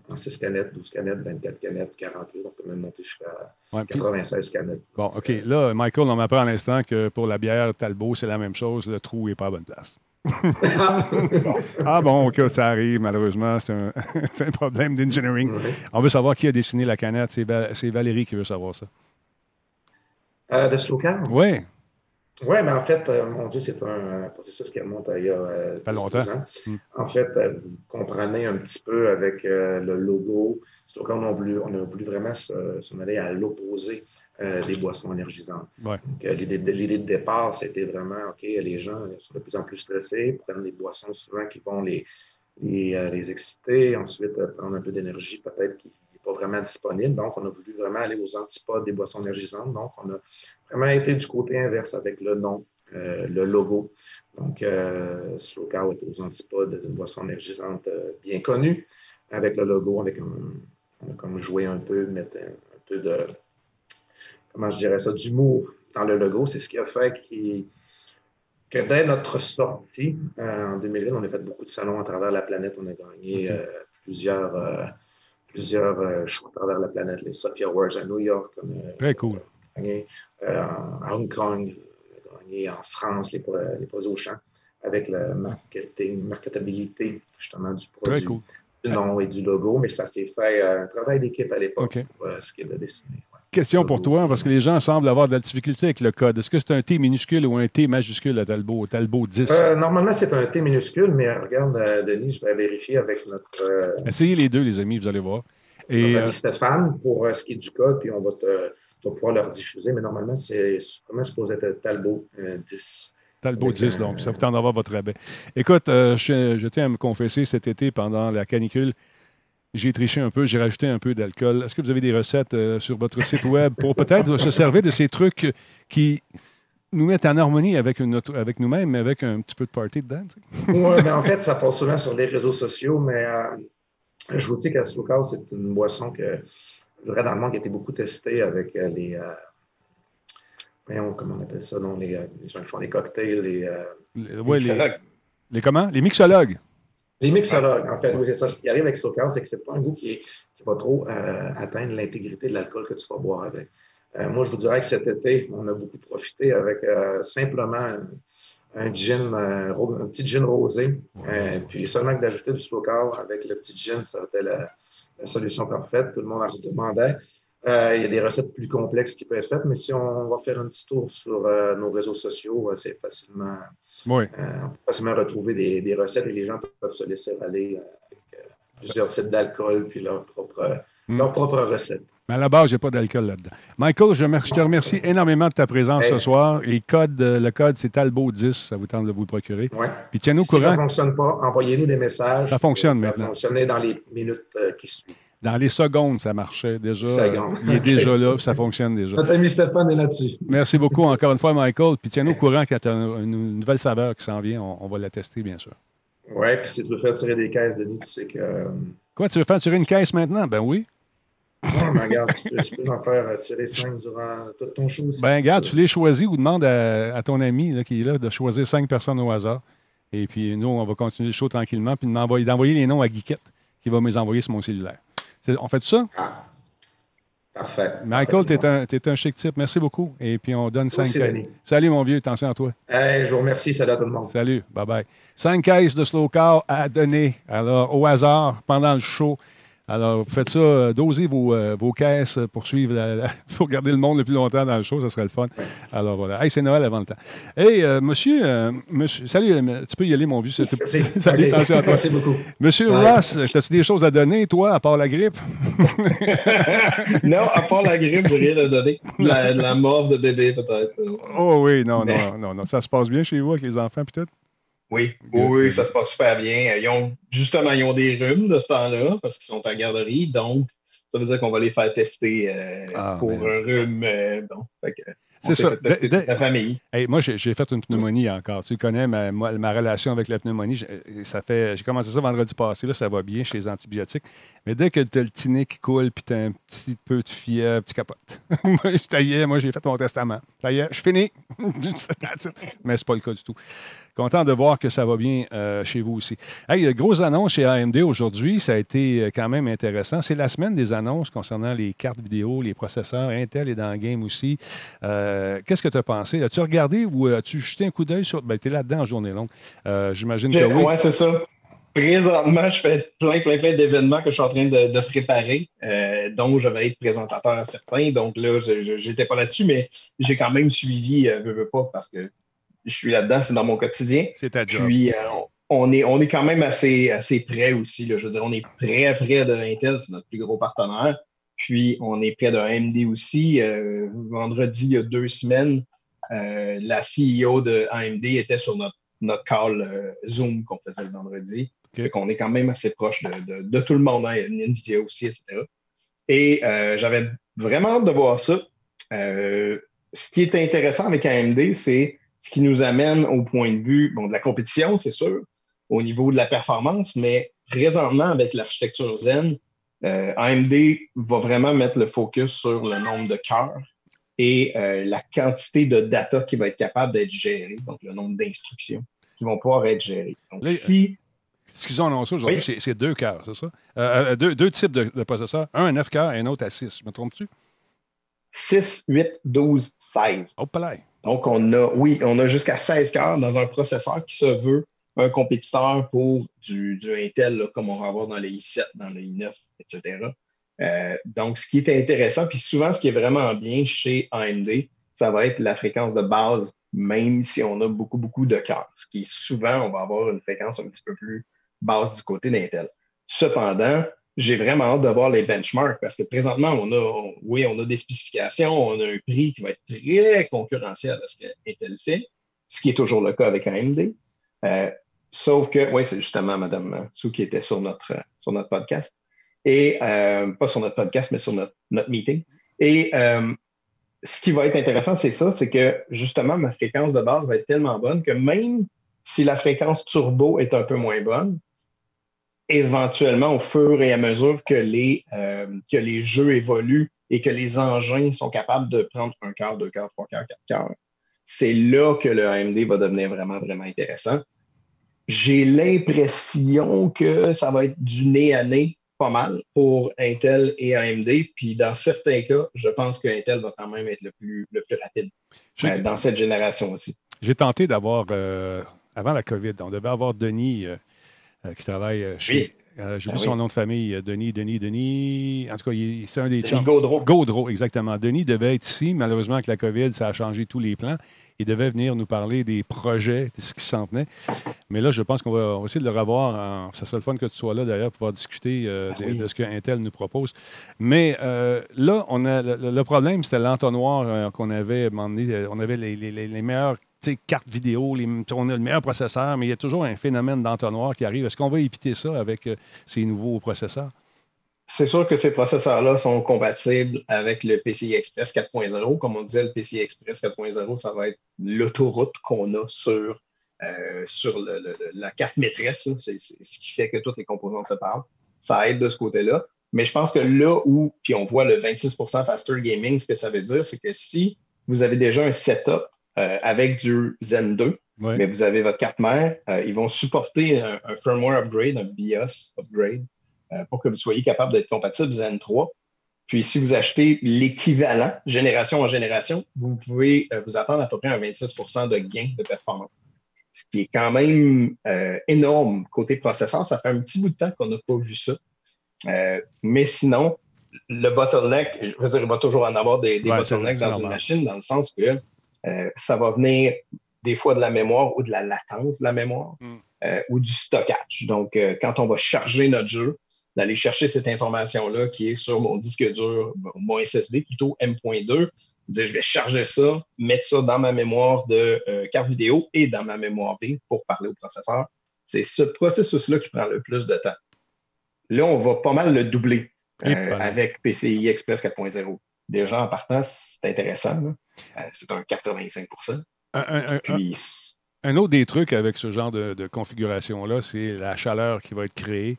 en, 6 canettes, 12 canettes, 24 canettes, 48. On peut même monter jusqu'à 96 canettes. Bon, OK. Là, Michael, on m'apprend à l'instant que pour la bière Talbot, c'est la même chose. Le trou n'est pas à bonne place. ah bon, OK, ça arrive, malheureusement. C'est un, problème d'engineering. On veut savoir qui a dessiné la canette. C'est, Valérie qui veut savoir ça. Euh, de Slocan? Oui. Oui, mais en fait, euh, mon Dieu, c'est un processus qui remonte à il y a euh, pas longtemps. ans. Hmm. En fait, euh, vous comprenez un petit peu avec le logo, c'est on a voulu, on a voulu vraiment s'en aller à l'opposé des boissons énergisantes. l'idée, de, l'idée de départ, c'était vraiment, OK, les gens sont de plus en plus stressés, prennent des boissons souvent qui vont les, les, les exciter, ensuite prendre un peu d'énergie peut-être qui pas vraiment disponible. Donc, on a voulu vraiment aller aux antipodes des boissons énergisantes. Donc, on a vraiment été du côté inverse avec le nom, euh, le logo. Donc, euh, Slow Cow est aux antipodes d'une boisson énergisante euh, bien connue. Avec le logo, avec on a comme joué un peu, mettre un, peu de, comment je dirais ça, d'humour dans le logo. C'est ce qui a fait que dès notre sortie en 2020, on a fait beaucoup de salons à travers la planète. On a gagné plusieurs plusieurs euh, choix à travers la planète, les Sophia Awards à New York. Très cool. Gagné, euh, à Hong Kong, gagné en France, les, les produits au champ, avec marketing, marketabilité justement du produit, du nom et du logo. Mais ça s'est fait euh, un travail d'équipe à l'époque pour ce qui est de dessiner. Question pour toi, parce que les gens semblent avoir de la difficulté avec le code. Est-ce que c'est un T minuscule ou un T majuscule à Talbot, Talbot 10? normalement, c'est un T minuscule, mais regarde, Denis, je vais vérifier avec notre. Essayez les deux, les amis, vous allez voir. Et, euh, Stéphane pour euh, ce qui est du code, puis on va, pouvoir leur diffuser. Mais normalement, c'est comment supposé être Talbot 10. Euh, Talbot 10, donc ça vous tente d'avoir votre rabais. Écoute, je, tiens à me confesser, cet été, pendant la canicule, j'ai triché un peu, j'ai rajouté un peu d'alcool. Est-ce que vous avez des recettes sur votre site web pour peut-être se servir de ces trucs qui nous mettent en harmonie avec, avec nous-mêmes, mais avec un petit peu de party dedans? oui, mais en fait, ça passe souvent sur les réseaux sociaux, mais je vous dis qu'à c'est une boisson que, je dirais, dans le monde qui a été beaucoup testée avec euh, les. Euh, voyons, comment on appelle ça, non, les, euh, les gens qui font des cocktails, les. les, ouais, les, les, comment? Les mixologues. Les mixologues, en fait. Oui, c'est ça. Ce qui arrive avec Soccer, c'est que c'est pas un goût qui, qui va trop atteindre l'intégrité de l'alcool que tu vas boire avec. moi, je vous dirais que cet été, on a beaucoup profité avec simplement un gin, euh, un petit gin rosé. Euh, puis seulement que d'ajouter du slow avec le petit gin, ça été la, la, solution parfaite. Tout le monde en demandait. Euh, il y a des recettes plus complexes qui peuvent être faites, mais si on va faire un petit tour sur nos réseaux sociaux, c'est facilement, oui. on peut facilement retrouver des, des, recettes et les gens peuvent se laisser aller avec plusieurs types d'alcool puis leur propre, mm. leur propre recette. Mais à la base, je n'ai pas d'alcool là-dedans. Michael, je, te remercie énormément de ta présence ce soir. Et code, euh, le code, c'est Talbot 10. Ça vous tente de vous le procurer. Oui. Puis tiens-nous au courant. Si ça ne fonctionne pas, envoyez-nous des messages. Ça fonctionne maintenant. Ça va fonctionner dans les minutes euh, qui suivent. Dans les secondes, ça marchait déjà. il est déjà là, ça fonctionne déjà. Notre ami Stéphane est là-dessus. Merci beaucoup encore une fois, Michael. Puis tiens-nous au courant quand tu as une, nouvelle saveur qui s'en vient. On, va la tester, bien sûr. Oui, puis si tu veux faire tirer des caisses, Denis, tu sais que. Euh, Quoi, tu veux faire tirer une caisse maintenant? Ben oui. Non, mais regarde, tu peux, tu peux en faire euh, tirer 5 durant tout ton show aussi. Ben, regarde, tu les choisis ou demande à, à ton ami là, qui est là de choisir cinq personnes au hasard. Et puis, nous, on va continuer le show tranquillement, puis d'envoyer, d'envoyer les noms à Guiquette, qui va me les envoyer sur mon cellulaire. On fait ça? Ah, parfait. Michael, tu es un, t'es un chic type. Merci beaucoup. Et puis, on donne Toi cinq aussi, caisses. Denis. Salut, mon vieux. Attention à toi. Hey, je vous remercie. Salut à tout le monde. Salut. Bye-bye. Cinq caisses de slow car à donner. Alors, au hasard, pendant le show. Alors, faites ça, euh, dosez vos, euh, vos caisses pour suivre, la- la- pour garder le monde le plus longtemps dans le show, ça serait le fun. Alors voilà. Hey, c'est Noël avant le temps. Hey, euh, monsieur, euh, monsieur, salut, euh, tu peux y aller, mon vieux. Salut, attention à toi. Merci beaucoup. Monsieur Ouais. Ross, as-tu des choses à donner, toi, à part la grippe? non, à part la grippe, j'ai rien à donner. La, la mort de bébé, peut-être. Oh oui, non, Mais- non, non, non. Ça se passe bien chez vous avec les enfants, peut-être? Oui, oui, ça se passe super bien. Ils ont, justement, ils ont des rhumes de ce temps-là parce qu'ils sont à la garderie. Donc, ça veut dire qu'on va les faire tester euh, Ah, pour mais- un rhume. euh, bon, C'est ça. De- toute la famille. Hey, moi, j'ai fait une pneumonie encore. Tu connais ma, relation avec la pneumonie. J'ai- Ça fait, j'ai commencé ça vendredi passé. Là, ça va bien chez les antibiotiques. Mais dès que tu as le tiné qui coule puis tu as un petit peu de fièvre, tu capotes. moi, j'ai fait mon testament. Ça y est, je finis. Mais c'est pas le cas du tout. Content de voir que ça va bien euh, chez vous aussi. Hey, grosse annonce chez AMD aujourd'hui. Ça a été euh, quand même intéressant. C'est la semaine des annonces concernant les cartes vidéo, les processeurs. Intel est dans le game aussi. Euh, Qu'est-ce que tu as pensé? As-tu regardé ou as-tu jeté un coup d'œil sur? Ben, tu es là-dedans en journée longue. Euh, J'imagine que oui. Ouais, c'est ça. Présentement, je fais plein, plein, plein d'événements que je suis en train de, de préparer, euh, dont je vais être présentateur à certains. Donc là, je n'étais pas là-dessus, mais j'ai quand même suivi, euh, veux, veux pas, parce que je suis là-dedans, c'est dans mon quotidien. C'est ta job. Puis, euh, on, est, on est quand même assez, assez près aussi. là. Je veux dire, on est très près de Intel, c'est notre plus gros partenaire. Puis, on est près de AMD aussi. Euh, vendredi, il y a deux semaines, euh, la CEO de AMD était sur notre, notre call Zoom qu'on faisait le vendredi. OK. Fait qu'on est quand même assez proche de, de- de tout le monde, hein, NVIDIA aussi, etc. Et j'avais vraiment hâte de voir ça. Ce qui est intéressant avec AMD, c'est ce qui nous amène au point de vue bon, de la compétition, c'est sûr, au niveau de la performance, mais présentement, avec l'architecture Zen, euh, AMD va vraiment mettre le focus sur le nombre de cœurs et euh, la quantité de data qui va être capable d'être gérée, donc le nombre d'instructions qui vont pouvoir être gérées. Donc, si Ce qu'ils ont annoncé aujourd'hui, Oui. c'est- deux cœurs, c'est ça? Euh, euh, deux, deux types de, de processeurs. Un à 9 cœurs et un autre à 6. Je me trompe-tu? 6, 8, 12, 16. Hop là. Donc, on a, oui, on a jusqu'à 16 cœurs dans un processeur qui se veut un compétiteur pour du, du Intel, comme on va avoir dans les i7, dans les i9, etc. Donc, ce qui est intéressant, puis souvent, ce qui est vraiment bien chez AMD, ça va être la fréquence de base, même si on a beaucoup, beaucoup de cœurs. Ce qui est souvent, on va avoir une fréquence un petit peu plus basse du côté d'Intel. Cependant, j'ai vraiment hâte de voir les benchmarks parce que présentement, on a, oui, on a des spécifications, on a un prix qui va être très concurrentiel à ce qu'Intel fait, ce qui est toujours le cas avec AMD. Euh, sauf que, oui, c'est justement Mme Sou qui était sur notre, sur notre podcast. Et euh, pas sur notre podcast, mais sur notre, notre meeting. Et euh, ce qui va être intéressant, c'est ça, c'est que justement, ma fréquence de base va être tellement bonne que même si la fréquence turbo est un peu moins bonne, éventuellement, au fur et à mesure que les, euh, que les jeux évoluent et que les engins sont capables de prendre un quart, deux quarts, trois quarts, quatre quarts, c'est là que le AMD va devenir vraiment, vraiment intéressant. J'ai l'impression que ça va être du nez à nez pas mal pour Intel et AMD. Puis dans certains cas, je pense que Intel va quand même être le plus, le plus rapide euh, dans cette génération aussi. j'ai tenté d'avoir, euh, avant la COVID, on devait avoir Denis qui travaille euh, chez. Euh, J'ai Ah oublié son nom de famille, euh, Denis, Denis, Denis. En tout cas, c'est un des Denis. Gaudreau. Gaudreau, exactement. Denis devait être ici. Malheureusement, avec la COVID, ça a changé tous les plans. Il devait venir nous parler des projets, de ce qui s'en venait. Mais là, je pense qu'on va, va essayer de le revoir. en- ça serait le fun que tu sois là, d'ailleurs, pour pouvoir discuter euh, de, Oui. de ce que Intel nous propose. Mais euh, là, on a, le, le problème, c'était l'entonnoir euh, qu'on avait, euh, on avait les, les- les- sais, cartes vidéo, les- on a le meilleur processeur, mais il y a toujours un phénomène d'entonnoir qui arrive. Est-ce qu'on va éviter ça avec euh, ces nouveaux processeurs? C'est sûr que ces processeurs-là sont compatibles avec le PCI Express 4.0. Comme on disait, le PCI Express 4.0, ça va être l'autoroute qu'on a sur, euh, sur la carte maîtresse. c'est ce qui fait que toutes les composantes se parlent. Ça aide de ce côté-là. Mais je pense que là où, puis on voit le 26% faster gaming, ce que ça veut dire, c'est que si vous avez déjà un setup euh, avec du Zen 2, mais vous avez votre carte mère, euh, ils vont supporter un, firmware upgrade, un BIOS upgrade, euh, pour que vous soyez capable d'être compatible Zen 3. Puis si vous achetez l'équivalent, génération en génération, vous pouvez vous attendre à peu près un 26% de gain de performance. Ce qui est quand même énorme côté processeur. Ça fait un petit bout de temps qu'on n'a pas vu ça. mais sinon, le bottleneck, je veux dire, il va toujours en avoir des, bottlenecks dans une machine, dans le sens que ça va venir des fois de la mémoire ou de la latence de la mémoire hmm. euh, ou du stockage. Donc, euh, quand on va charger notre jeu, d'aller chercher cette information-là qui est sur mon disque dur, mon SSD, plutôt M.2, dire je vais charger ça, mettre ça dans ma mémoire de euh, carte vidéo et dans ma mémoire vive pour parler au processeur. C'est ce processus-là qui prend le plus de temps. Là, on va pas mal le doubler avec PCI Express 4.0. Déjà, en partant, c'est intéressant. c'est un 85% un, autre des trucs avec ce genre de, configuration-là, c'est la chaleur qui va être créée.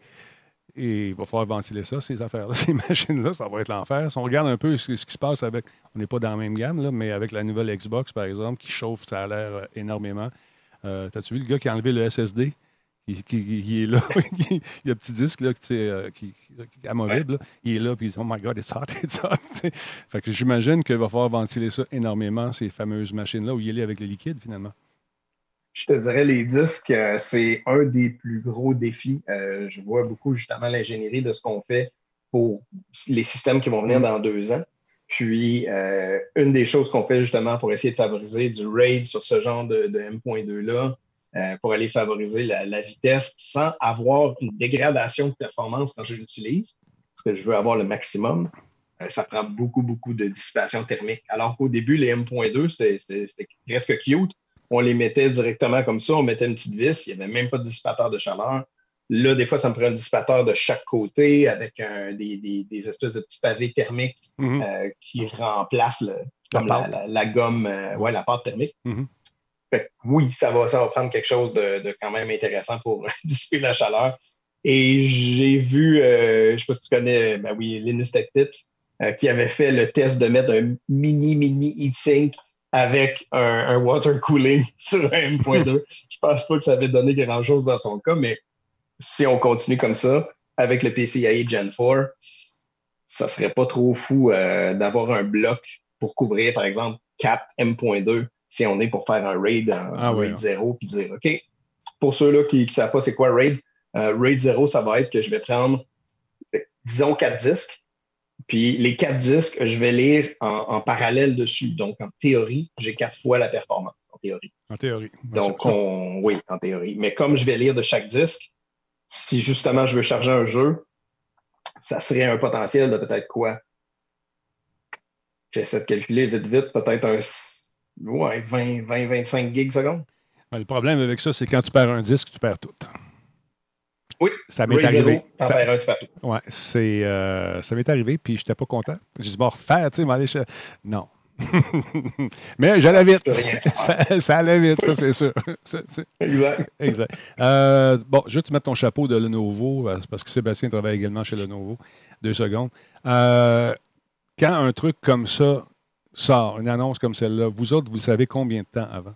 Et il va falloir ventiler ça, ces affaires-là, ces machines-là, ça va être l'enfer. Si on regarde un peu ce, qui se passe avec, on n'est pas dans la même gamme, là, mais avec la nouvelle Xbox, par exemple, qui chauffe, ça a l'air euh, énormément. Euh, T'as-tu vu le gars qui a enlevé le SSD? Qui, est là, il y a un petit disque là, qui, euh, qui, qui amovible, il est là, puis il dit Oh my God, it's hot, it's hot. fait que j'imagine qu'il va falloir ventiler ça énormément, ces fameuses machines-là, où il est avec le liquide finalement. Je te dirais, les disques, euh, c'est un des plus gros défis. Euh, je vois beaucoup justement l'ingénierie de ce qu'on fait pour les systèmes qui vont venir mm. dans deux ans. Puis, une des choses qu'on fait justement pour essayer de favoriser du RAID sur ce genre de, de M.2-là, euh, pour aller favoriser la, vitesse sans avoir une dégradation de performance quand je l'utilise, parce que je veux avoir le maximum. Euh, ça prend beaucoup, beaucoup de dissipation thermique. Alors qu'au début, les M.2, c'était presque cute. On les mettait directement comme ça, on mettait une petite vis, il n'y avait même pas de dissipateur de chaleur. Là, des fois, ça me prend un dissipateur de chaque côté avec des, espèces de petits pavés thermiques mm-hmm. euh, qui remplacent comme la, gomme, ouais, la pâte thermique. Oui, ça va, ça va prendre quelque chose de, quand même intéressant pour dissiper la chaleur. Et j'ai vu, euh, je ne sais pas si tu connais, ben oui, Linus Tech Tips, euh, qui avait fait le test de mettre un mini, mini heatsink avec un, water cooling sur un M.2. je ne pense pas que ça avait donné grand-chose dans son cas, mais si on continue comme ça, avec le PCIe Gen 4, ça serait pas trop fou euh, d'avoir un bloc pour couvrir, par exemple, 4 M.2 si on est pour faire un raid en ah raid 0 puis dire OK, pour ceux-là qui ne savent pas c'est quoi raid, euh, raid 0, ça va être que je vais prendre, disons, quatre disques. Puis les quatre disques, je vais lire en, parallèle dessus. Donc, en théorie, j'ai quatre fois la performance, en théorie. En théorie. Donc, oui, en théorie. Mais comme je vais lire de chaque disque, si justement je veux charger un jeu, ça serait un potentiel de peut-être quoi? J'essaie de calculer vite, vite, peut-être un ouais, 20, 20, 25 gigs secondes. le problème avec ça, c'est quand tu perds un disque, tu perds tout. Oui, ça m'est arrivé. Ça, un, tu perds tout. Ouais, c'est, euh, ça m'est arrivé, puis je n'étais pas content. J'ai dit, bon, refaire, tu sais, m'aller chez... Non. Mais j'allais vite. Ça, ça, allait vite, ça, c'est sûr. exact. exact. Euh, bon, je vais te mettre ton chapeau de Lenovo, euh, parce que Sébastien travaille également chez Lenovo. Deux secondes. Euh, quand un truc comme ça sort, une annonce comme celle-là, vous autres, vous le savez combien de temps avant?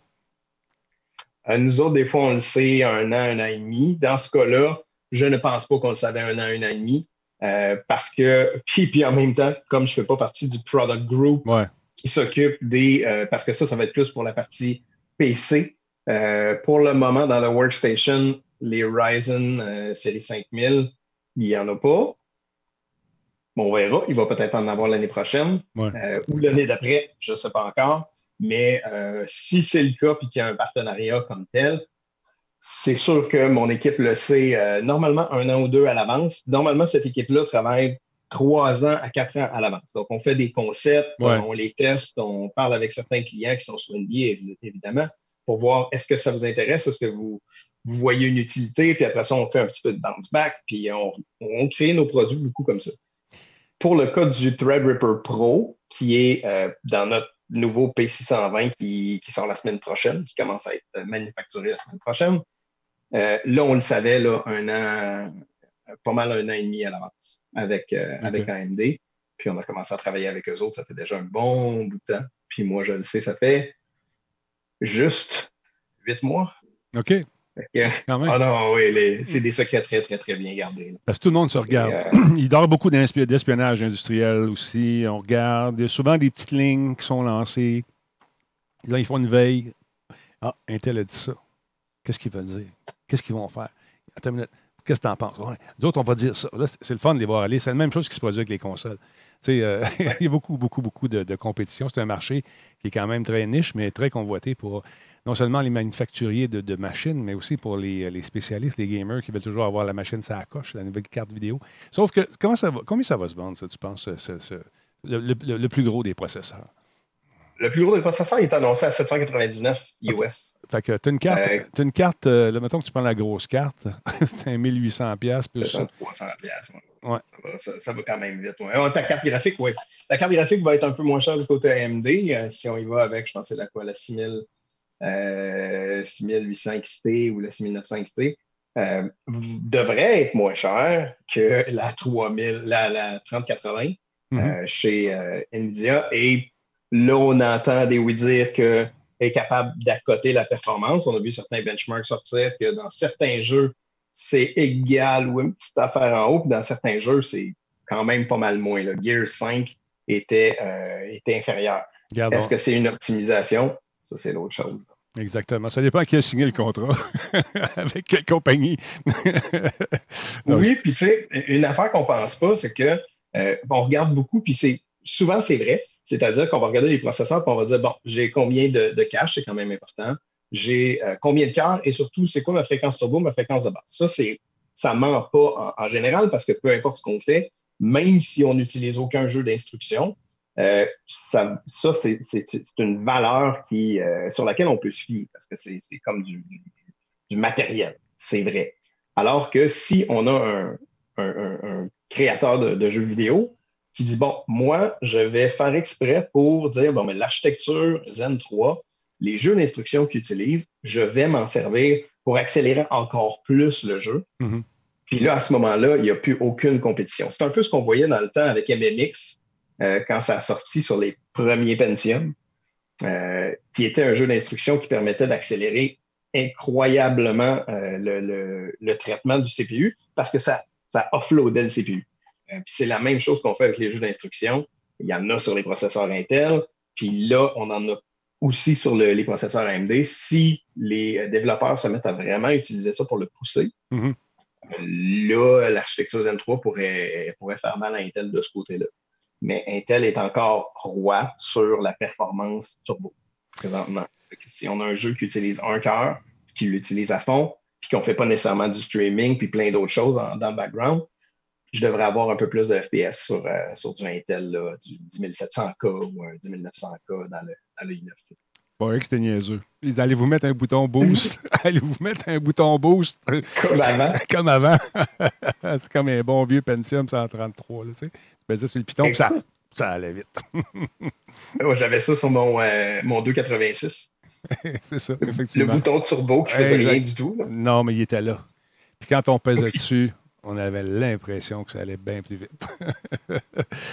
Euh, nous autres, des fois, on le sait un an, un an et demi. Dans ce cas-là, je ne pense pas qu'on le savait un an, un an et demi. Euh, parce que, puis, puis en même temps, comme je ne fais pas partie du product group qui s'occupe des. Euh, parce que ça, ça va être plus pour la partie PC. pour le moment, dans la workstation, les Ryzen série 5000, il n'y en a pas on verra. Il va peut-être en avoir l'année prochaine euh, ou l'année d'après, je ne sais pas encore. Mais euh, si c'est le cas et qu'il y a un partenariat comme tel, c'est sûr que mon équipe le sait euh, normalement un an ou deux à l'avance. Normalement, cette équipe-là travaille trois ans à quatre ans à l'avance. Donc, on fait des concepts, on les teste, on parle avec certains clients qui sont sur évidemment, pour voir est-ce que ça vous intéresse, est-ce que vous, voyez une utilité, puis après ça, on fait un petit peu de bounce back, puis on, on crée nos produits beaucoup comme ça. Pour le cas du Threadripper Pro, qui est euh, dans notre nouveau P620 qui, sort la semaine prochaine, qui commence à être manufacturé la semaine prochaine, euh, là, on le savait, là, un an, pas mal un an et demi à l'avance avec, euh, avec AMD. Puis on a commencé à travailler avec eux autres, ça fait déjà un bon bout de temps. Puis moi, je le sais, ça fait juste huit mois. OK. Ah non, oui, c'est des secrets très, très, très bien gardés. Parce que tout le monde se regarde. Euh, Il dort beaucoup d'espionnage industriel aussi. On regarde. Il y a souvent des petites lignes qui sont lancées. Là, ils font une veille. Ah, Intel a dit ça. Qu'est-ce qu'ils veulent dire? Qu'est-ce qu'ils vont faire? Attends une minute. Qu'est-ce que tu en penses? D'autres, on va dire ça. C'est le fun de les voir aller. C'est la même chose qui se produit avec les consoles. Euh, il y a beaucoup, beaucoup, beaucoup de, compétition. C'est un marché qui est quand même très niche, mais très convoité pour non seulement les manufacturiers de, machines, mais aussi pour les, spécialistes, les gamers qui veulent toujours avoir la machine ça coche, la nouvelle carte vidéo. Sauf que, comment ça va, combien ça va se vendre, ça, tu penses, le, plus gros des processeurs? Le plus gros des processeurs est annoncé à 799 US. Fait que tu as une carte, euh, as une carte euh, là, mettons que tu prends la grosse carte, c'est un 1800 pièces plus ça. 300 pièces, ouais. Ça, va, quand même vite. Ouais. ta carte graphique, oui. La carte graphique va être un peu moins chère du côté AMD. Euh, si on y va avec, je pense, c'est la quoi, la 6000, 6800 XT ou la 6900 XT. devrait être moins cher que la 3000, la, la 3080 mm-hmm. chez Nvidia. Et là, on entend des oui dire que est capable d'accoter la performance. On a vu certains benchmarks sortir que dans certains jeux, c'est égal ou une petite affaire en haut, puis dans certains jeux, c'est quand même pas mal moins. Le Gear 5 était, euh, était inférieur. Est-ce que c'est une optimisation? Ça, c'est l'autre chose. Exactement. Ça dépend qui a signé le contrat, avec quelle compagnie. oui, puis tu sais, une affaire qu'on pense pas, c'est que euh, on regarde beaucoup, puis c'est souvent c'est vrai, c'est-à-dire qu'on va regarder les processeurs et on va dire, bon, j'ai combien de, de cache, c'est quand même important. J'ai euh, combien de cœurs et surtout, c'est quoi ma fréquence turbo, ma fréquence de base? Ça, c'est, ça ment pas en, général parce que peu importe ce qu'on fait, même si on n'utilise aucun jeu d'instruction, euh, ça, ça c'est, une valeur qui, euh, sur laquelle on peut se fier parce que c'est, comme du, du, matériel. C'est vrai. Alors que si on a un, un, créateur de, de, jeux vidéo, qui dit bon, moi, je vais faire exprès pour dire bon, mais l'architecture Zen 3, les jeux d'instruction qu'ils utilisent, je vais m'en servir pour accélérer encore plus le jeu. Mm-hmm. Puis là, à ce moment-là, il n'y a plus aucune compétition. C'est un peu ce qu'on voyait dans le temps avec MMX euh, quand ça a sorti sur les premiers Pentium, euh, qui était un jeu d'instruction qui permettait d'accélérer incroyablement euh, le, le, traitement du CPU parce que ça, ça offloadait le CPU. C'est la même chose qu'on fait avec les jeux d'instruction. Il y en a sur les processeurs Intel. Puis là, on en a aussi sur les processeurs AMD. Si les développeurs se mettent à vraiment utiliser ça pour le pousser, mm-hmm. là, l'architecture Zen 3 pourrait, pourrait faire mal à Intel de ce côté-là. Mais Intel est encore roi sur la performance turbo présentement. Si on a un jeu qui utilise un cœur, qui l'utilise à fond, puis qu'on ne fait pas nécessairement du streaming, puis plein d'autres choses dans le background, je devrais avoir un peu plus de FPS sur, euh, sur du Intel, là, du 10700K ou un 10900K dans le, dans le i9. Bon, que c'était niaiseux. Ils allaient vous mettre un bouton boost? allez vous mettre un bouton boost? Comme avant. comme avant. c'est comme un bon vieux Pentium 133. Là, tu sais. Ça sur le piton, ça, ça allait vite. J'avais ça sur mon, euh, mon 286. c'est ça, effectivement. Le bouton turbo qui faisait rien du tout. Non, mais il était là. Puis quand on pesait dessus, on avait l'impression que ça allait bien plus vite.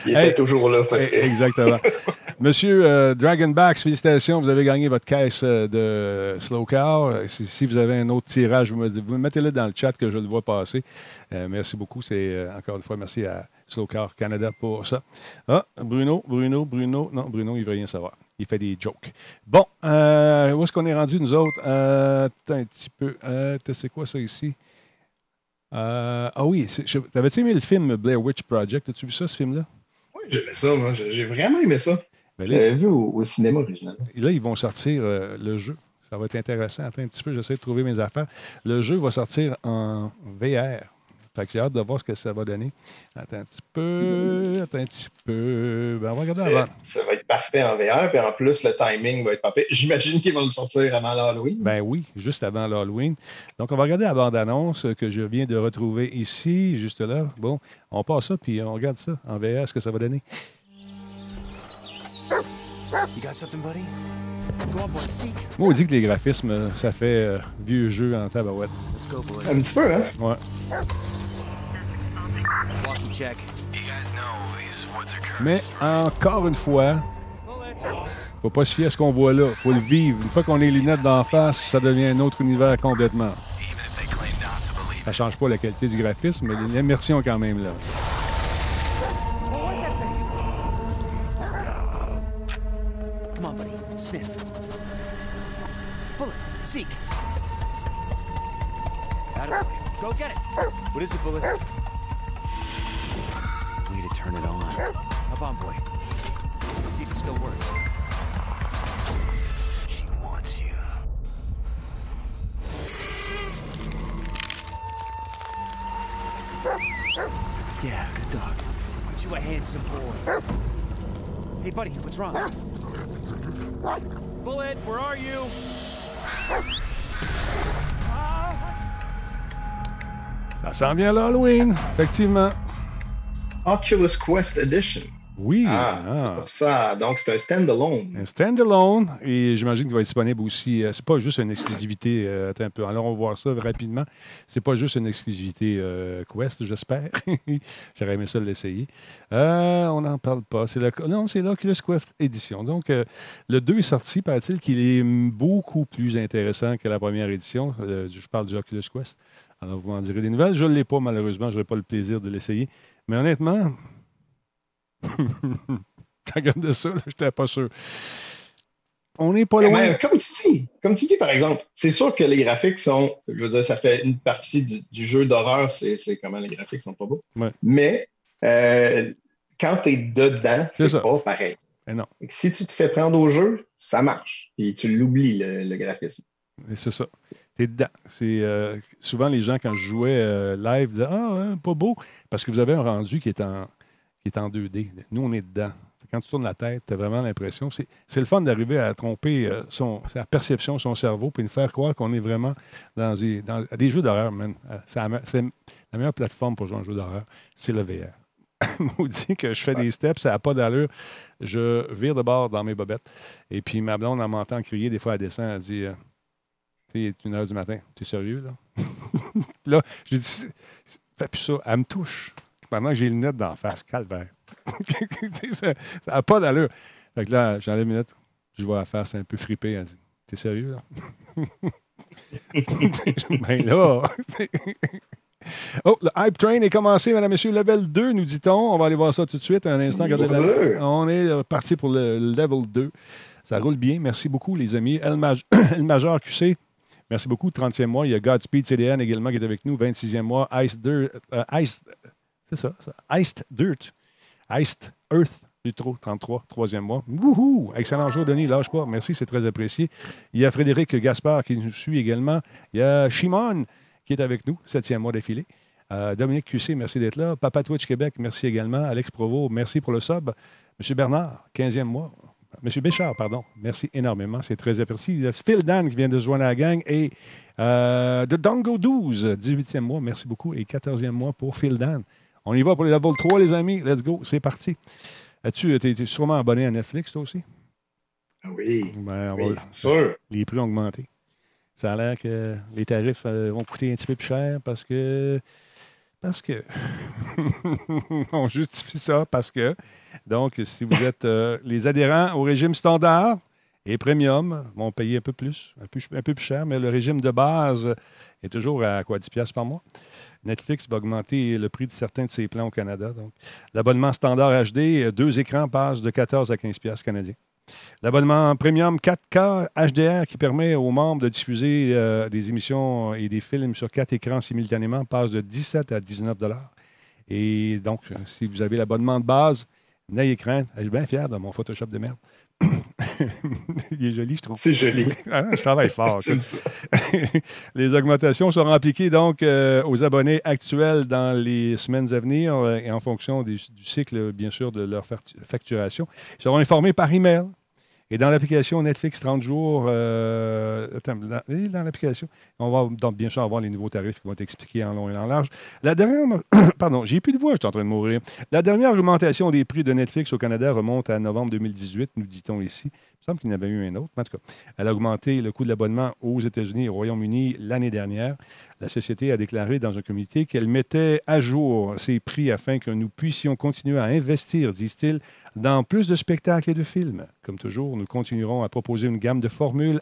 Il était toujours là. Parce que... Exactement. Monsieur euh, Dragonbacks, félicitations, vous avez gagné votre caisse euh, de Slow Car. Euh, si, vous avez un autre tirage, vous, me, mettez-le dans le chat que je le vois passer. merci beaucoup. C'est encore une fois merci à Slow Car Canada pour ça. Ah, Bruno, Bruno, Bruno. Non, Bruno, il ne veut rien savoir. Il fait des jokes. Bon, où est-ce qu'on est rendu, nous autres? attends un petit peu. c'est quoi ça ici? Euh, ah oui, t'avais-tu aimé le film Blair Witch Project? As-tu vu ça, ce film-là? Oui, j'aimais ça, moi. J'ai vraiment aimé ça. Ben J'avais vu au, cinéma original. là, ils vont sortir euh, le jeu. Ça va être intéressant. Attends un petit peu, j'essaie de trouver mes affaires. Le jeu va sortir en VR. Fait que j'ai hâte de voir ce que ça va donner. Attends un petit peu, attends un petit peu. Ben, on va regarder avant. Ça va être parfait en VR, puis en plus, le timing va être parfait. J'imagine qu'ils vont le sortir avant l'Halloween. Ben oui, juste avant l'Halloween. Donc, on va regarder la bande-annonce que je viens de retrouver ici, juste là. Bon, on passe ça, puis on regarde ça en VR, ce que ça va donner. Moi, on dit que les graphismes, ça fait euh, vieux jeu en tabarouette. Un petit peu, hein? Ouais. Mais encore une fois, faut pas se fier à ce qu'on voit là. faut le vivre. Une fois qu'on a les lunettes d'en face, ça devient un autre univers complètement. Ça change pas la qualité du graphisme, mais l'immersion quand même là. Come on, buddy. Sniff. Bullet. Seek. Attaboy. Go get it. What is it, Bullet? We turn it on. Up on, boy. Let's see if it still works. She wants you. Yeah, good dog. Aren't you a handsome boy? Hey, buddy, what's wrong? Bullet, where are you? Ça sent bien l'Halloween, effectivement. Oculus Quest Edition. Oui. Ah, ah. c'est pour ça. Donc, c'est un standalone. Un standalone, et j'imagine qu'il va être disponible aussi. euh, c'est pas juste une exclusivité. euh, attends un peu. Alors, on va voir ça rapidement. C'est pas juste une exclusivité euh, Quest, j'espère. J'aurais aimé ça l'essayer. Euh, on n'en parle pas. C'est non, c'est l'Oculus Quest édition. Donc, le 2 est sorti, paraît-il qu'il est beaucoup plus intéressant que la première édition. Je parle du Oculus Quest. Alors, vous m'en direz des nouvelles. Je ne l'ai pas, malheureusement. Je n'aurai pas le plaisir de l'essayer. Mais honnêtement, regarde de ça, je n'étais pas sûr. On n'est pas Mais loin. comme tu dis, comme tu dis, par exemple, c'est sûr que les graphiques sont, je veux dire, ça fait une partie du, du jeu d'horreur, c'est c'est comment les graphiques sont pas beaux. Ouais. Mais euh, quand tu es dedans, C'est pas pareil. Mais non, Si tu te fais prendre au jeu, ça marche. Puis tu l'oublies, le, le graphisme. c'est ça. T'es dedans. C'est, euh, souvent, les gens, quand je jouais euh, live, disaient Ah, hein, pas beau. Parce que vous avez un rendu qui est en, qui est en 2D. Nous, on est dedans. Quand tu tournes la tête, tu as vraiment l'impression. C'est, c'est le fun d'arriver à tromper euh, son, sa perception, son cerveau, puis de faire croire qu'on est vraiment dans des, dans des jeux d'horreur, man. C'est la, me- c'est la meilleure plateforme pour jouer un jeu d'horreur, c'est le VR. Maudit que je fais des steps, ça n'a pas d'allure. Je vire de bord dans mes bobettes. Et puis ma blonde, en m'entend crier, des fois, elle descend, elle dit il est une heure du matin, t'es sérieux, là? Puis Là, j'ai dit Fais plus ça. Elle me touche. Pendant que j'ai les lunettes d'en face, calvaire. Ça n'a pas d'allure. Fait que là, j'enlève mes lunettes, je vois la face un peu fripée. Elle dit T'es sérieux, là? Ben là Oh, le Hype Train est commencé, mesdames et messieurs. Level 2, nous dit-on. On va aller voir ça tout de suite. Un instant. regardez la-. On est parti pour le Level 2. Ça roule bien. Merci beaucoup, les amis. El Major QC, merci beaucoup. 30e mois. Il y a Godspeed CDN également qui est avec nous. 26e mois. Ice Dirt. euh, Ice, c'est ça. Iced Dirt. Iced Earth. Lutro, 33, troisième mois. Wouhou! Excellent jour, Denis. Lâche pas. Merci, c'est très apprécié. Il y a Frédéric Gaspard qui nous suit également. Il y a Shimon qui est avec nous, septième mois d'affilée. Euh, Dominique QC, merci d'être là. Papa Twitch Québec, merci également. Alex Provo, merci pour le sub. Monsieur Bernard, 15e mois. Monsieur Béchard, pardon, merci énormément, c'est très apprécié. Il y a Phil Dan qui vient de se joindre à la gang et euh, The Dongo 12, 18e mois, merci beaucoup. Et 14e mois pour Phil Dan. On y va pour les level 3, les amis. Let's go, c'est parti. As-tu été sûrement abonné à Netflix, toi aussi? Ah oui, Ben, oui, va- sûr. les prix ont augmenté. Ça a l'air que les tarifs euh, vont coûter un petit peu plus cher parce que. Parce que. on justifie ça parce que. Donc, si vous êtes euh, les adhérents au régime standard et premium, vont payer un peu plus, un peu, plus cher, mais le régime de base est toujours à quoi, 10 piastres par mois? Netflix va augmenter le prix de certains de ses plans au Canada. Donc, l'abonnement standard HD, deux écrans passe de 14 à 15 piastres canadiens. L'abonnement premium 4K HDR qui permet aux membres de diffuser euh, des émissions et des films sur quatre écrans simultanément passe de 17 à 19 dollars. Et donc, si vous avez l'abonnement de base, n'ayez crainte. Je suis bien fier de mon Photoshop de merde. Il est joli, je trouve. C'est joli. Ah, je travaille fort. Les augmentations seront appliquées donc euh, aux abonnés actuels dans les semaines à venir euh, et en fonction des- du cycle, bien sûr, de leur factu- facturation. Ils seront informés par email. Et dans l'application Netflix 30 jours, euh, attends, dans, l'application, on va bien sûr avoir les nouveaux tarifs qui vont être expliqués en long et en large. La dernière, pardon, j'ai plus de voix, je suis en train de mourir. La dernière augmentation des prix de Netflix au Canada remonte à novembre 2018, nous dit-on ici. Qu'il y eu un autre, en tout cas. Elle a augmenté le coût de l'abonnement aux États-Unis et au Royaume-Uni l'année dernière. La société a déclaré dans un communiqué qu'elle mettait à jour ses prix afin que nous puissions continuer à investir, disent-ils, dans plus de spectacles et de films. Comme toujours, nous continuerons à proposer une gamme de formules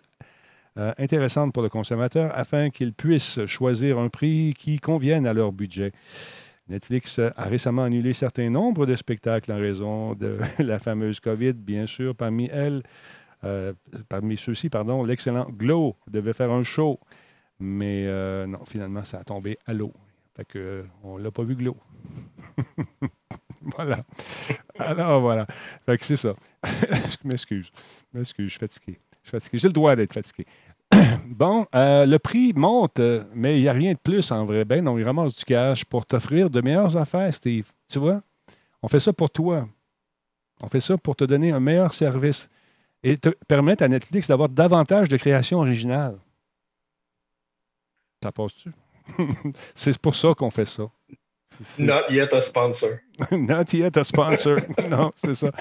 euh, intéressantes pour le consommateur afin qu'il puisse choisir un prix qui convienne à leur budget. Netflix a récemment annulé certains nombres de spectacles en raison de la fameuse COVID, bien sûr. Parmi elles, euh, parmi ceux-ci, pardon, l'excellent Glow devait faire un show, mais euh, non, finalement, ça a tombé à l'eau. Fait que, euh, on l'a pas vu Glow. voilà. Alors, voilà. Fait que c'est ça. je m'excuse. Je m'excuse, je suis fatigué. Je suis fatigué. J'ai le droit d'être fatigué. Bon, euh, le prix monte, euh, mais il n'y a rien de plus en vrai. Ben non, il ramasse du cash pour t'offrir de meilleures affaires, Steve. Tu vois? On fait ça pour toi. On fait ça pour te donner un meilleur service et te permettre à Netflix d'avoir davantage de créations originales. Ça passe-tu? c'est pour ça qu'on fait ça. Not yet a sponsor. Not yet a sponsor. non, c'est ça.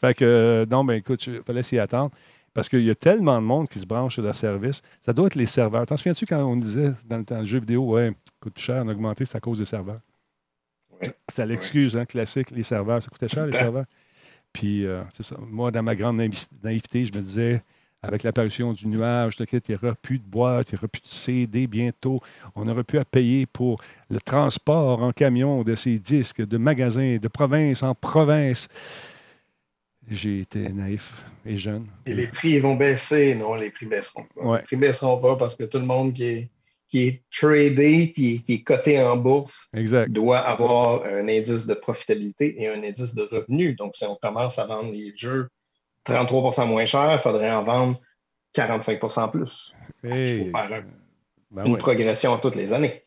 Fait que, euh, non, ben écoute, il fallait s'y attendre. Parce qu'il y a tellement de monde qui se branche sur leur service. Ça doit être les serveurs. T'en souviens-tu quand on disait dans le temps jeu vidéo, ouais, coûte cher, on a augmenté, c'est à cause des serveurs. Ouais. C'était l'excuse, hein, classique, les serveurs. Ça coûtait cher, les serveurs. Puis, euh, c'est ça. Moi, dans ma grande naïveté, je me disais, avec l'apparition du nuage, il n'y aura plus de boîte, il n'y aura plus de CD bientôt. On n'aura plus à payer pour le transport en camion de ces disques de magasins de province en province. J'ai été naïf et jeune. Et les prix vont baisser. Non, les prix baisseront pas. Ouais. Les prix baisseront pas parce que tout le monde qui est, qui est tradé, qui est, qui est coté en bourse, Exact. doit avoir un indice de profitabilité et un indice de revenu. Donc, si on commence à vendre les jeux 33% moins cher, il faudrait en vendre 45% plus. Parce Hey, faut faire un- ben une ouais. progression toutes les années.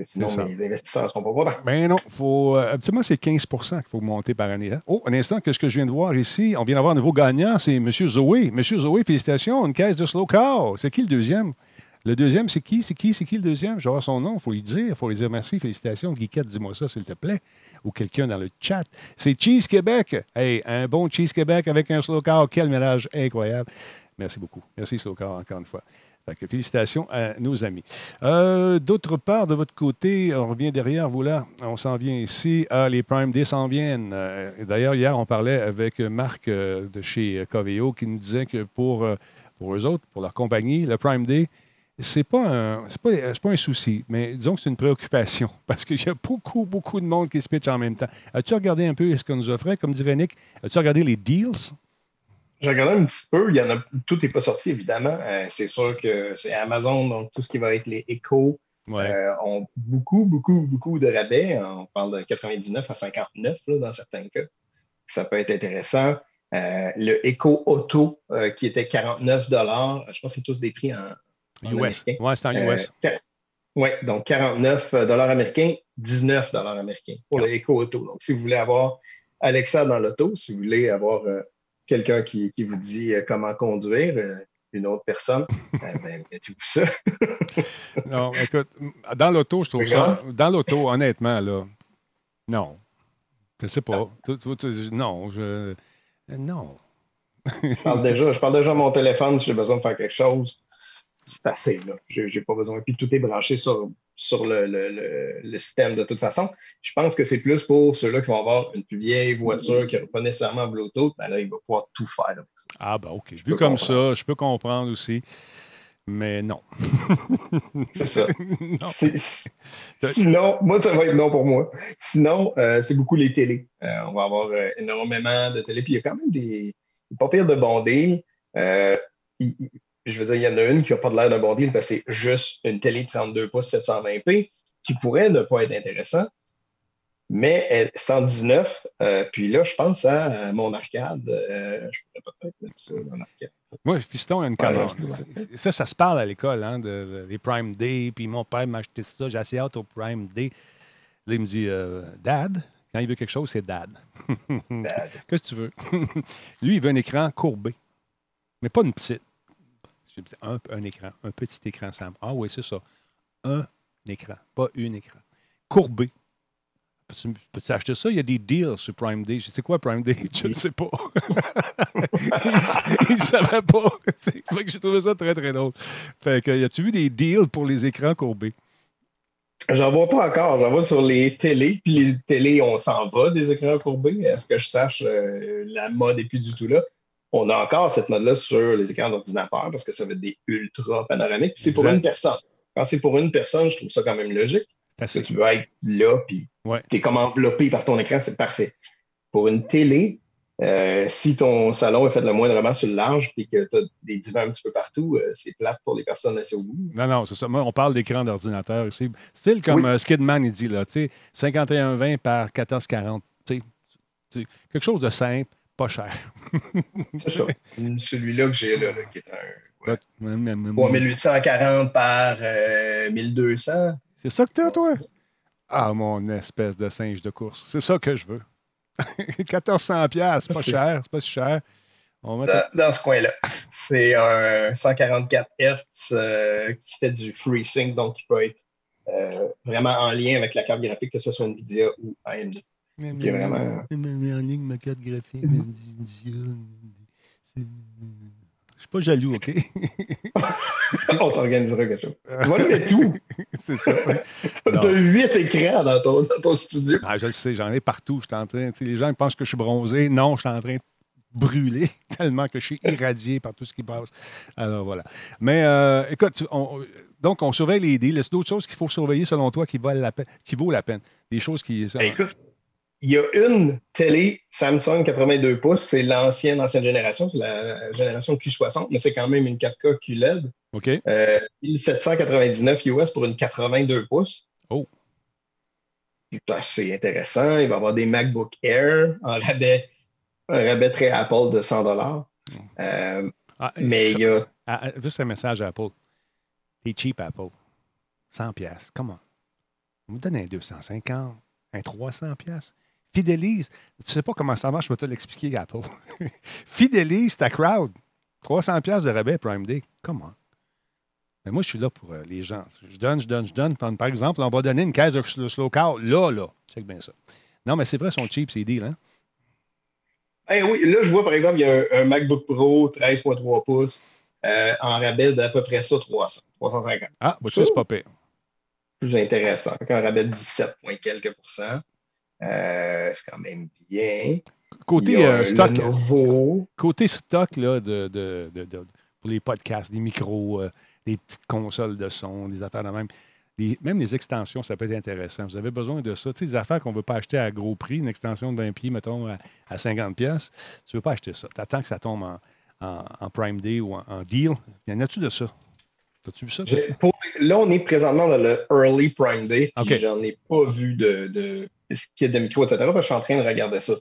Que sinon, les investisseurs ne seront pas contents. Ben non, faut, euh, habituellement, c'est 15% qu'il faut monter par année. hein. Oh, un instant, que ce que je viens de voir ici, on vient d'avoir un nouveau gagnant, c'est M. Zoé. M. Zoé, félicitations, une caisse de slow car. C'est qui le deuxième? Le deuxième, c'est qui? C'est qui? C'est qui le deuxième? Avoir son nom, il faut lui dire. Il faut lui dire merci, félicitations. Guiquette, dis-moi ça, s'il te plaît. Ou quelqu'un dans le chat. C'est Cheese Québec. Hey, un bon Cheese Québec avec un slow car. Quel mélange incroyable. Merci beaucoup. Merci, slow car, encore une fois. Félicitations à nos amis. Euh, D'autre part, de votre côté, on revient derrière vous là. On s'en vient ici. Ah, les Prime Day s'en viennent. Euh, D'ailleurs, hier, on parlait avec Marc euh, de chez Coveo qui nous disait que pour, pour eux autres, pour leur compagnie, le Prime Day, c'est pas pas, pas un souci, mais disons que c'est une préoccupation parce qu'il y a beaucoup, beaucoup de monde qui se pitch en même temps. As-tu regardé un peu ce qu'on nous offrait, comme dirait Nick? As-tu regardé les deals? J'ai regardé un petit peu. Il y en a, tout n'est pas sorti, évidemment. Euh, c'est sûr que c'est Amazon, donc tout ce qui va être les échos Ouais. euh, ont beaucoup, beaucoup, beaucoup de rabais. On parle de 99 à 59 là, dans certains cas. Ça peut être intéressant. Euh, le Echo Auto, euh, qui était 49 je pense que c'est tous des prix en, en US. Ouais, c'est en US. oui, donc 49 dollars américains, 19 dollars américains pour le Echo Auto. Donc, si vous voulez avoir Alexa dans l'auto, si vous voulez avoir quelqu'un qui, qui vous dit euh, comment conduire, euh, une autre personne, euh, ben, mettez-vous ça. Non, écoute, dans l'auto, je trouve ça. Dans l'auto, honnêtement, là, non. Je sais pas. Tu- non, je. Non. Je parle déjà, je parle déjà à mon téléphone si j'ai besoin de faire quelque chose. C'est assez, là. J'ai pas besoin. Puis tout est branché sur, sur le, le- le- le système de toute façon. Je pense que c'est plus pour ceux-là qui vont avoir une plus vieille voiture qui n'a pas nécessairement Bluetooth. Ben là, il va pouvoir tout faire avec ça. Ah, ben, OK. Vu peux comme comprendre. ça, je peux comprendre aussi. Mais non. C'est ça. non. Sinon, moi, ça va être non pour moi. Sinon, euh, c'est beaucoup les télés. Euh, on va avoir euh, énormément de télés. Puis il y a quand même des pas pire de. Euh, il- il- je veux dire, il y en a une qui n'a pas de l'air d'un bon deal parce que c'est juste une télé 32 pouces 720p qui pourrait ne pas être intéressant. Mais elle, 119, euh, puis là, je pense à, à mon arcade. euh, je pourrais peut-être mettre ça dans l'arcade. Moi, Fiston a une c'est- Ça, ça se parle à l'école, hein, de, de- les Prime Day. Puis mon père m'a acheté ça. J'ai assez hâte au Prime Day. Là, il me dit euh, Dad, quand il veut quelque chose, c'est Dad. Dad. Qu'est-ce que tu veux? Lui, il veut un écran courbé. Mais pas une petite. Un, un écran. Un petit écran, Sam. Ah oui, c'est ça. Un écran. Pas un écran. Courbé. Peux-tu peux-tu acheter ça? Il y a des deals sur Prime Day. C'est quoi Prime Day? Je ne sais pas. il ne savait pas. que j'ai trouvé ça très, très drôle. Fait que, as-tu vu des deals pour les écrans courbés? J'en vois pas encore. J'en vois sur les télés. Puis les télés, on s'en va des écrans courbés. À ce que je sache, euh, la mode n'est plus du tout là? On a encore cette mode-là sur les écrans d'ordinateur parce que ça va être des ultra panoramiques. Puis c'est pour une personne. Quand c'est pour une personne, je trouve ça quand même logique. Parce que Assez. tu veux être là, puis Ouais. tu es comme enveloppé par ton écran, c'est parfait. Pour une télé, euh, si ton salon est fait le moindrement sur le large puis que tu as des divans un petit peu partout, euh, c'est plate pour les personnes assises au bout. Non, non, c'est ça. Moi, on parle d'écran d'ordinateur ici. Style comme Oui. euh, Skidman, il dit, là, tu sais, 51-20 par 14-40. tu sais, tu sais, quelque chose de simple, pas cher. C'est ça. Celui-là que j'ai là, là, qui est un ouais, Même- même- même- 3840 par euh, 1200. C'est ça que t'as, toi? Ah, mon espèce de singe de course. C'est ça que je veux. 1400 pièces, c'est pas cher, c'est pas si cher. On va mettre- Dans, dans ce coin-là. C'est un 144 Hz euh, qui fait du FreeSync, donc qui peut être euh, vraiment en lien avec la carte graphique, que ce soit NVIDIA ou AMD. Vraiment- Mais en ligne, ma carte graphique. Je suis pas jaloux, OK? On t'organisera quelque chose. Tu vas le mettre tout. c'est ça. Tu Non. as huit écrans dans ton, dans ton studio. Ah, je le sais, j'en ai partout. Je en train, les gens pensent que je suis bronzé. Non, je suis en train de brûler tellement que je suis irradié par tout ce qui passe. Alors voilà. Mais euh, écoute, on- donc on surveille les. Est-ce d'autres choses qu'il faut surveiller selon toi qui valent la peine, qui vaut la peine? Des choses qui. ça- Ben, écoute, il y a une télé Samsung 82 pouces, c'est l'ancienne, ancienne génération, c'est la génération Q60, mais c'est quand même une 4K QLED. OK? Euh, 1799 US pour une 82 pouces. Oh. C'est assez intéressant. Il va y avoir des MacBook Air en rabais, un rabais très Apple de 100 dollars. Euh, Ah, mais il y a ah, ah, juste un message à Apple. T'es cheap, Apple. 100 pièces. Comment? On me donne un 250, un 300 pièces. Fidélise. Tu sais pas comment ça marche, je vais te l'expliquer, Apple. Fidélise ta crowd. 300 pièces de rabais Prime Day. Comment? Mais moi, je suis là pour euh, les gens. Je donne, je donne, je donne. Par exemple, on va donner une caisse de sl- slow car. Là, là. Check bien ça. Non, mais c'est vrai, ils sont cheap, ces deals. Hein? Eh oui, là, je vois par exemple, il y a un, un MacBook Pro 13.3 pouces euh, en rabais d'à peu près ça 300, 350. Ah, bah, ça, c'est pas pire. Plus intéressant. Avec un rabais de 17, point quelques pourcents. Euh, c'est quand même bien. Côté y a euh, stock. Côté stock là, de, de- de- de- pour les podcasts, des micros, euh, des petites consoles de son, des affaires de même. Même les extensions, ça peut être intéressant. Vous avez besoin de ça. Tu sais, des affaires qu'on ne veut pas acheter à gros prix, une extension de 20 pieds, mettons, à, à 50 pièces, tu ne veux pas acheter ça. Tu attends que ça tombe en, en- en Prime Day ou en, en deal. Y en a-tu de ça? As-tu vu ça? pour- là, on est présentement dans le Early Prime Day. puis OK. J'en ai pas vu de, de kit de micro, etc. parce que je suis en train de regarder ça.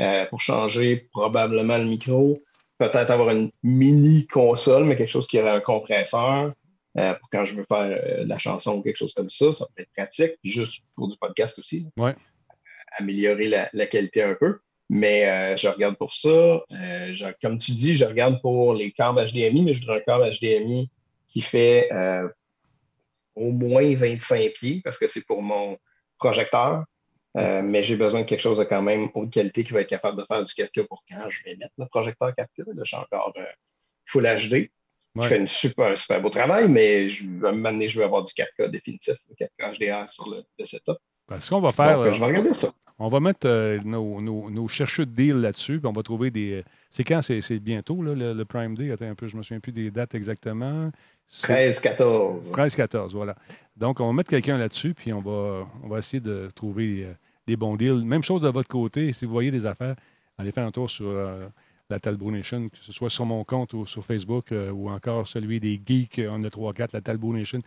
Euh, pour changer probablement le micro, peut-être avoir une mini console, mais quelque chose qui aurait un compresseur. euh, pour quand je veux faire euh, de la chanson ou quelque chose comme ça, ça peut être pratique. Puis juste pour du podcast aussi. Ouais. Améliorer la, la qualité un peu. Mais je regarde pour ça. Je- comme tu dis, je regarde pour les câbles HDMI, mais je voudrais un câble HDMI qui fait au moins 25 pieds parce que c'est pour mon projecteur. Euh, mais j'ai besoin de quelque chose de quand même haute qualité qui va être capable de faire du 4K pour quand je vais mettre le projecteur 4K. Là, je suis encore euh, Full HD. Ouais. Je fais une super, un super beau travail, mais je, à un moment donné, je veux avoir du 4K définitif, le 4K HDR sur le, le setup. Parce qu'on va faire. Donc, euh, je vais regarder ça. On va mettre euh, nos, nos, nos chercheurs de deal là-dessus, puis on va trouver des. C'est quand? C'est c'est bientôt, là, le, le Prime Day? Attends un peu, je ne me souviens plus des dates exactement. C'est- 13, 14. 13-14, voilà. Donc, on va mettre quelqu'un là-dessus, puis on va, on va essayer de trouver euh, des bons deals. Même chose de votre côté. Si vous voyez des affaires, allez faire un tour sur euh, la Talbot Nation, que ce soit sur mon compte ou sur Facebook euh, ou encore celui des geeks, on a 3-4, la Talbot Nation.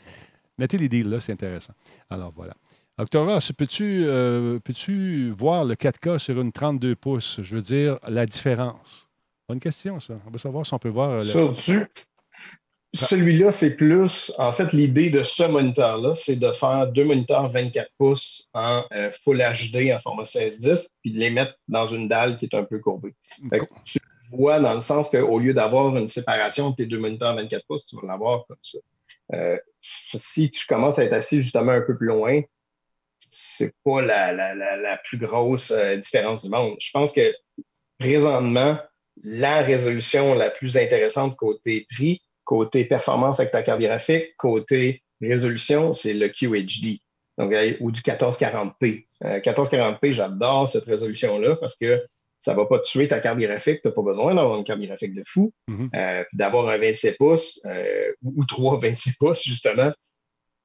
Mettez les deals là, c'est intéressant. Alors, voilà. Octobre, peux-tu euh, peux-tu voir le 4K sur une 32 pouces? Je veux dire, la différence. Bonne question, ça. On va savoir si on peut voir. le- Sur du- Celui-là, c'est plus. En fait, l'idée de ce moniteur-là, c'est de faire deux moniteurs 24 pouces en euh, Full HD en format 16-10, puis de les mettre dans une dalle qui est un peu courbée. Fait que tu vois dans le sens qu'au lieu d'avoir une séparation entre tes deux moniteurs 24 pouces, tu vas l'avoir comme ça. Euh, si tu commences à être assis justement un peu plus loin, c'est pas la, la- la- la plus grosse euh, différence du monde. Je pense que présentement, la résolution la plus intéressante côté prix, côté performance avec ta carte graphique, côté résolution, c'est le QHD. Donc, ou du 1440p. 1440p, j'adore cette résolution-là parce que ça ne va pas tuer ta carte graphique. Tu n'as pas besoin d'avoir une carte graphique de fou. Mhm. Euh, d'avoir un 27 pouces euh, ou trois 26 pouces, justement,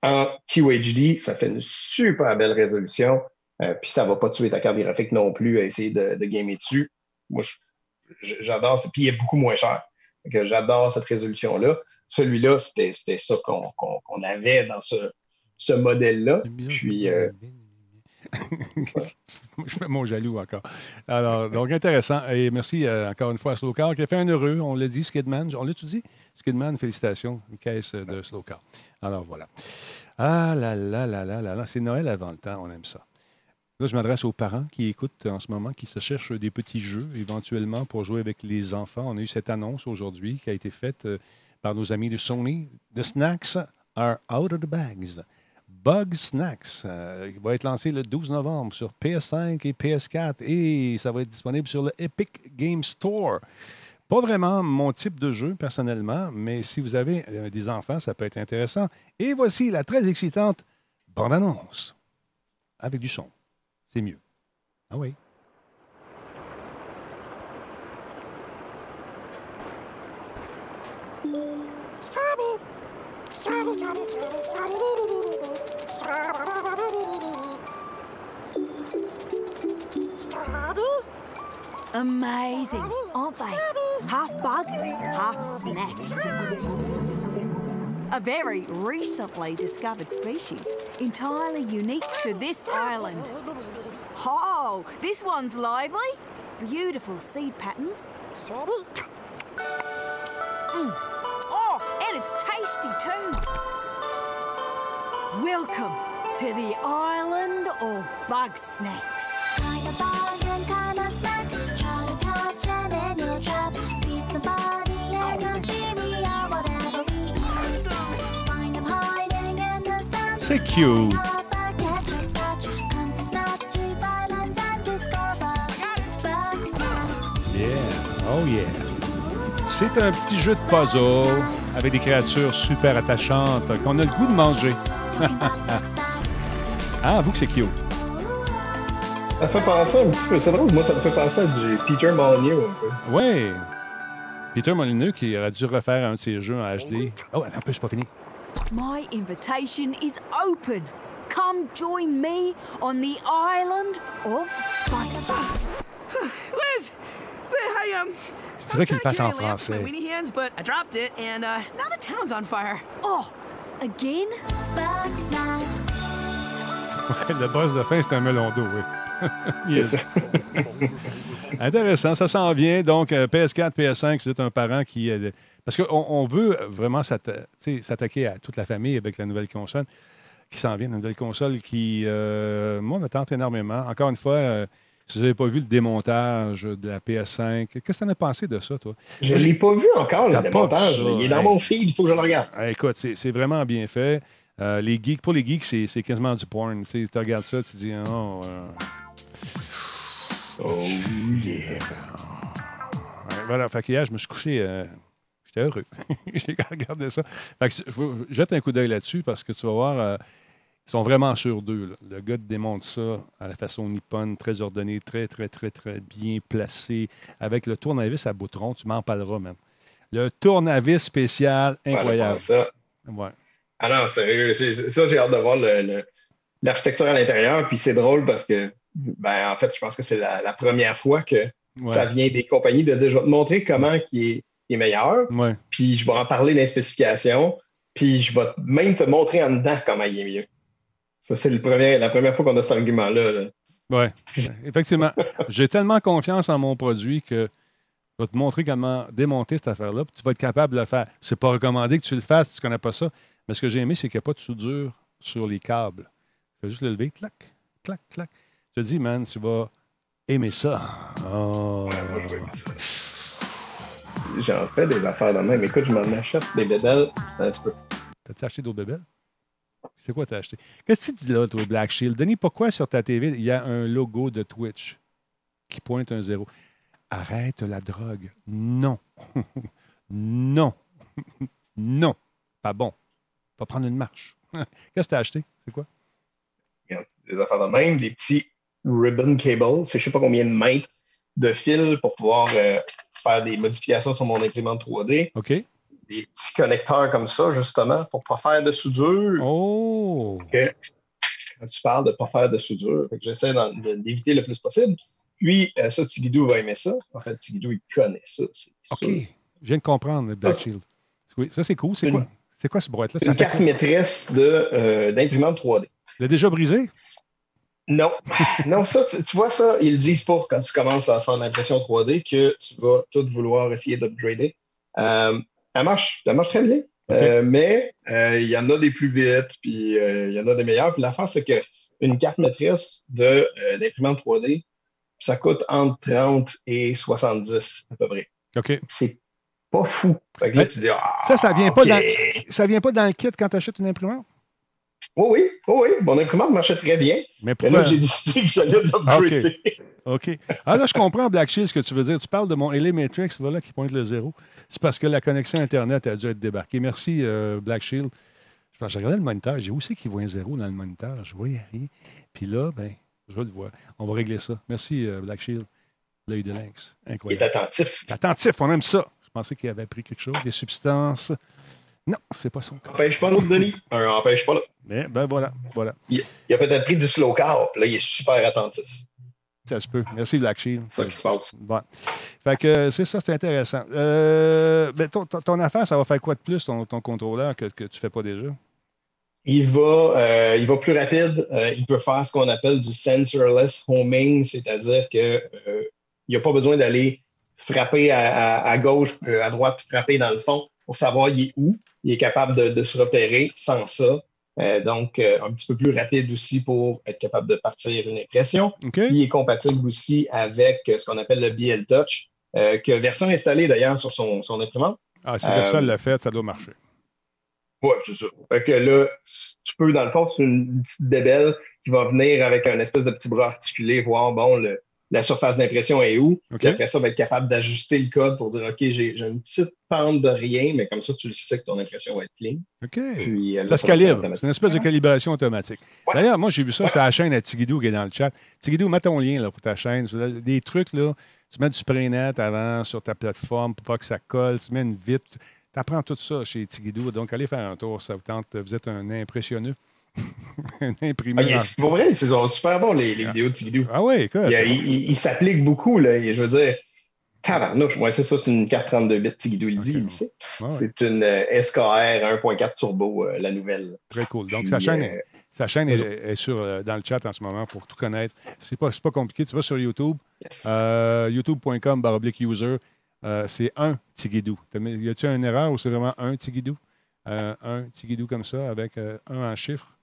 en QHD, ça fait une super belle résolution. Euh, puis ça ne va pas tuer ta carte graphique non plus à essayer de, de gamer dessus. Moi, j'adore ça. Puis il est beaucoup moins cher. Que J'adore cette résolution-là. Celui-là, c'était c'était ça qu'on qu'on- qu'on avait dans ce, ce modèle-là. Puis, euh, Je fais mon jaloux encore. Alors, donc intéressant. Et merci euh, encore une fois à Slowcar qui a fait un heureux. On l'a dit, Skidman. On l'a-tu dit? Skidman, félicitations. Une caisse de Slowcar. Alors voilà. Ah là là là là là là. C'est Noël avant le temps. On aime ça. Là, je m'adresse aux parents qui écoutent en ce moment, qui se cherchent des petits jeux éventuellement pour jouer avec les enfants. On a eu cette annonce aujourd'hui qui a été faite euh, par nos amis de Sony. The snacks are out of the bags. Bug Snacks, euh, va être lancé le 12 novembre sur PS5 et PS4 et ça va être disponible sur le Epic Game Store. Pas vraiment mon type de jeu personnellement, mais si vous avez euh, des enfants, ça peut être intéressant. Et voici la très excitante bande-annonce avec du son. C'est mieux. Ah oui. Amazing, aren't they? Half bug, half snack. A very recently discovered species, entirely unique to this island. Oh, this one's lively. Beautiful seed patterns. Mm. Oh, and it's tasty too. Welcome to the island of bug snacks. Find a Oh yeah. C'est un petit jeu de puzzle avec des créatures super attachantes qu'on a le goût de manger. Ah, avoue que c'est cute. Ça me fait penser un petit peu. C'est drôle, moi, ça me fait penser à du Peter Molyneux un peu. Oui. Peter Molyneux qui aurait dû refaire un de ses jeux en HD. Oh, un peu, c'est pas fini. My invitation is open. Come join me on the island of! I, um... Faudrait qu'il le fasse en français. My weenie hands, but I dropped it, and now the town's on fire. Again? It's bug snacks. Le boss de fin, c'est un melon d'eau, oui. C'est ça. Intéressant, ça s'en vient. Donc, euh, PS4, PS5, c'est un parent qui. euh, parce qu'on on veut vraiment s'attaquer à toute la famille avec la nouvelle console qui s'en vient, la nouvelle console qui, euh, moi, me tente énormément. Encore une fois, euh, si vous n'avez pas vu le démontage de la PS5, qu'est-ce que tu en as pensé de ça, toi? Je ne l'ai pas vu encore, le démontage. Il est dans hey. mon feed, il faut que je le regarde. Ah, écoute, c'est vraiment bien fait. Euh, les geeks, pour les geeks, c'est quasiment du porn. Tu regardes ça, tu dis, oh, euh, Oh yeah. Voilà, fait qu'hier, je me suis couché. euh, J'étais heureux. J'ai regardé ça. Fait que je jette un coup d'œil là-dessus parce que tu vas voir, ils sont vraiment sur d'eux. là. Le gars te démontre ça à la façon nippone, très ordonné, très, très, très, très bien placé, avec le tournevis à boutron. Tu m'en parleras, même. Le tournevis spécial, incroyable. ça. Ouais. Ah non, sérieux. Ça, j'ai hâte de voir le- le- l'architecture à l'intérieur. Puis c'est drôle parce que, ben, en fait, je pense que c'est la, la première fois que Ouais. ça vient des compagnies de dire je vais te montrer comment qui est, qui est meilleur. Puis je vais en parler dans les spécifications. Puis je vais même te montrer en dedans comment il est mieux. Ça, c'est la première fois qu'on a cet argument-là. là. Ouais, effectivement. J'ai tellement confiance en mon produit que je vais te montrer comment démonter cette affaire-là. puis Tu vas être capable de le faire. C'est pas recommandé que tu le fasses si tu ne connais pas ça. Mais ce que j'ai aimé, c'est qu'il n'y a pas de soudure sur les câbles. Tu fais juste le lever, clac, clac, clac. Je te dis, man, tu vas aimer ça. Oh. Moi, je veux aimer ça. J'en fais des affaires de même. Écoute, je m'en achète des bébelles un petit peu. T'as-tu acheté d'autres bébelles? C'est quoi t'as acheté? Qu'est-ce que tu dis là, toi, Black Shield? Denis, pourquoi sur ta TV, il y a un logo de Twitch qui pointe un zéro? Arrête la drogue. Non. non. non. Pas bon. Va prendre une marche. Qu'est-ce que t'as acheté? C'est quoi? des affaires de même, des petits ribbon cables, c'est je sais pas combien de mètres de fil pour pouvoir euh, faire des modifications sur mon imprimante 3D. OK. Des petits connecteurs comme ça, justement, pour pas faire de soudure. Oh! que quand tu parles de ne pas faire de soudure, j'essaie d'éviter le plus possible. Puis, euh, ça, Tigidou va aimer ça. En fait, Tigidou, il connaît ça. OK. sûr. Je viens de comprendre le Black Shield. Oui, ça, c'est cool. C'est quoi? C'est quoi ce boîte-là? C'est une carte maîtresse euh, d'imprimante 3D. Tu l'as déjà brisé? Non, non, ça, tu, tu vois ça, ils le disent pas quand tu commences à faire l'impression 3D que tu vas tout vouloir essayer d'upgrader. Euh, elle, marche, elle marche très bien, Euh, mais euh, il y en a des plus vite, puis euh, il y en a des meilleurs. Puis l'affaire, c'est qu'une carte maîtresse de, euh, d'imprimante 3D, ça coûte entre 30 et 70 à peu près. OK. C'est pas fou. Fait que là, tu dis, ah, Ça, ça vient pas dans, ça vient pas dans le kit quand tu achètes une imprimante? Oui, oui, oui. Mon imprimante marchait très bien. Mais pourquoi? là, j'ai décidé que j'allais l'upgrader. OK. Ah là, je comprends, Black Shield, ce que tu veux dire. Tu parles de mon LA Matrix, voilà, qui pointe le zéro. C'est parce que la connexion Internet a dû être débarquée. Merci, euh, Black Shield. J'ai regardé le moniteur. J'ai aussi qu'il voit un zéro dans le moniteur? Je voyais rien. Puis là, ben, je le vois. On va régler ça. Merci, euh, Black Shield. L'œil de lynx. Il est Incroyable. attentif. Attentif, on aime ça. Je pensais qu'il avait pris quelque chose, des substances. Non, c'est pas son cas. Empêche pas l'autre, Denis. Un empêche pas l'autre. Mais ben voilà, voilà. Il, il a peut-être pris du slow carb. Là, il est super attentif. Ça se peut. Merci, Black Shield. C'est ça qui se passe. Bon. Fait que euh, c'est ça, c'est intéressant. Euh, ben, ton, ton- affaire, ça va faire quoi de plus, ton, ton contrôleur, que, que tu fais pas déjà? Il va, euh, il va plus rapide. Euh, il peut faire ce qu'on appelle du sensorless homing, c'est-à-dire que euh, il n'a pas besoin d'aller frapper à, à- à gauche, à droite, frapper dans le fond pour savoir il est où. Il est capable de, de se repérer sans ça. Euh, donc, euh, un petit peu plus rapide aussi pour être capable de partir une impression. Puis il est compatible aussi avec ce qu'on appelle le BL Touch, euh, que version installée d'ailleurs sur son, son imprimante. Ah, si personne l'a fait, ça doit marcher. Oui, c'est ça. Fait que là, tu peux, dans le fond, c'est une petite bébelle qui va venir avec un espèce de petit bras articulé, voir, bon, le- la surface d'impression est où. OK. Puis après ça, va être capable d'ajuster le code pour dire, OK, j'ai une petite pente de rien, mais comme ça, tu le sais que ton impression va être clean. OK. Puis, Ça se calibre. C'est une espèce de calibration automatique. Ouais. D'ailleurs, moi, j'ai vu ça Ouais. sur la chaîne à Tigidou qui est dans le chat. Tigidou, mets ton lien là, pour ta chaîne. Des trucs, là. Tu mets du spray net avant sur ta plateforme pour pas que ça colle. Tu mets une vitre. Tu apprends tout ça chez Tigidou. Donc, allez faire un tour. Ça vous tente. Vous êtes un impressionneux. un Ah, imprimeur. il est- pour vrai, c'est super bon, les, les vidéos de Tigidou. Ah ouais, écoute. Il, il- il- il s'applique beaucoup, là. Je veux dire, tabarnouche, moi, c'est ça, c'est une 432 bits, Tigidou il dit, il le sait. Ouais. C'est une euh, SKR 1.4 Turbo, euh, la nouvelle. Très cool. Donc, Puis, sa chaîne, euh, est- sa chaîne est, est sur, euh, dans le chat en ce moment pour tout connaître. C'est pas, pas compliqué. Tu vas sur YouTube, yes. youtube.com baroblique user. C'est un Tigidou. Y a-tu une erreur ou c'est vraiment un Tigidou? Un Tigidou comme ça avec un en chiffre?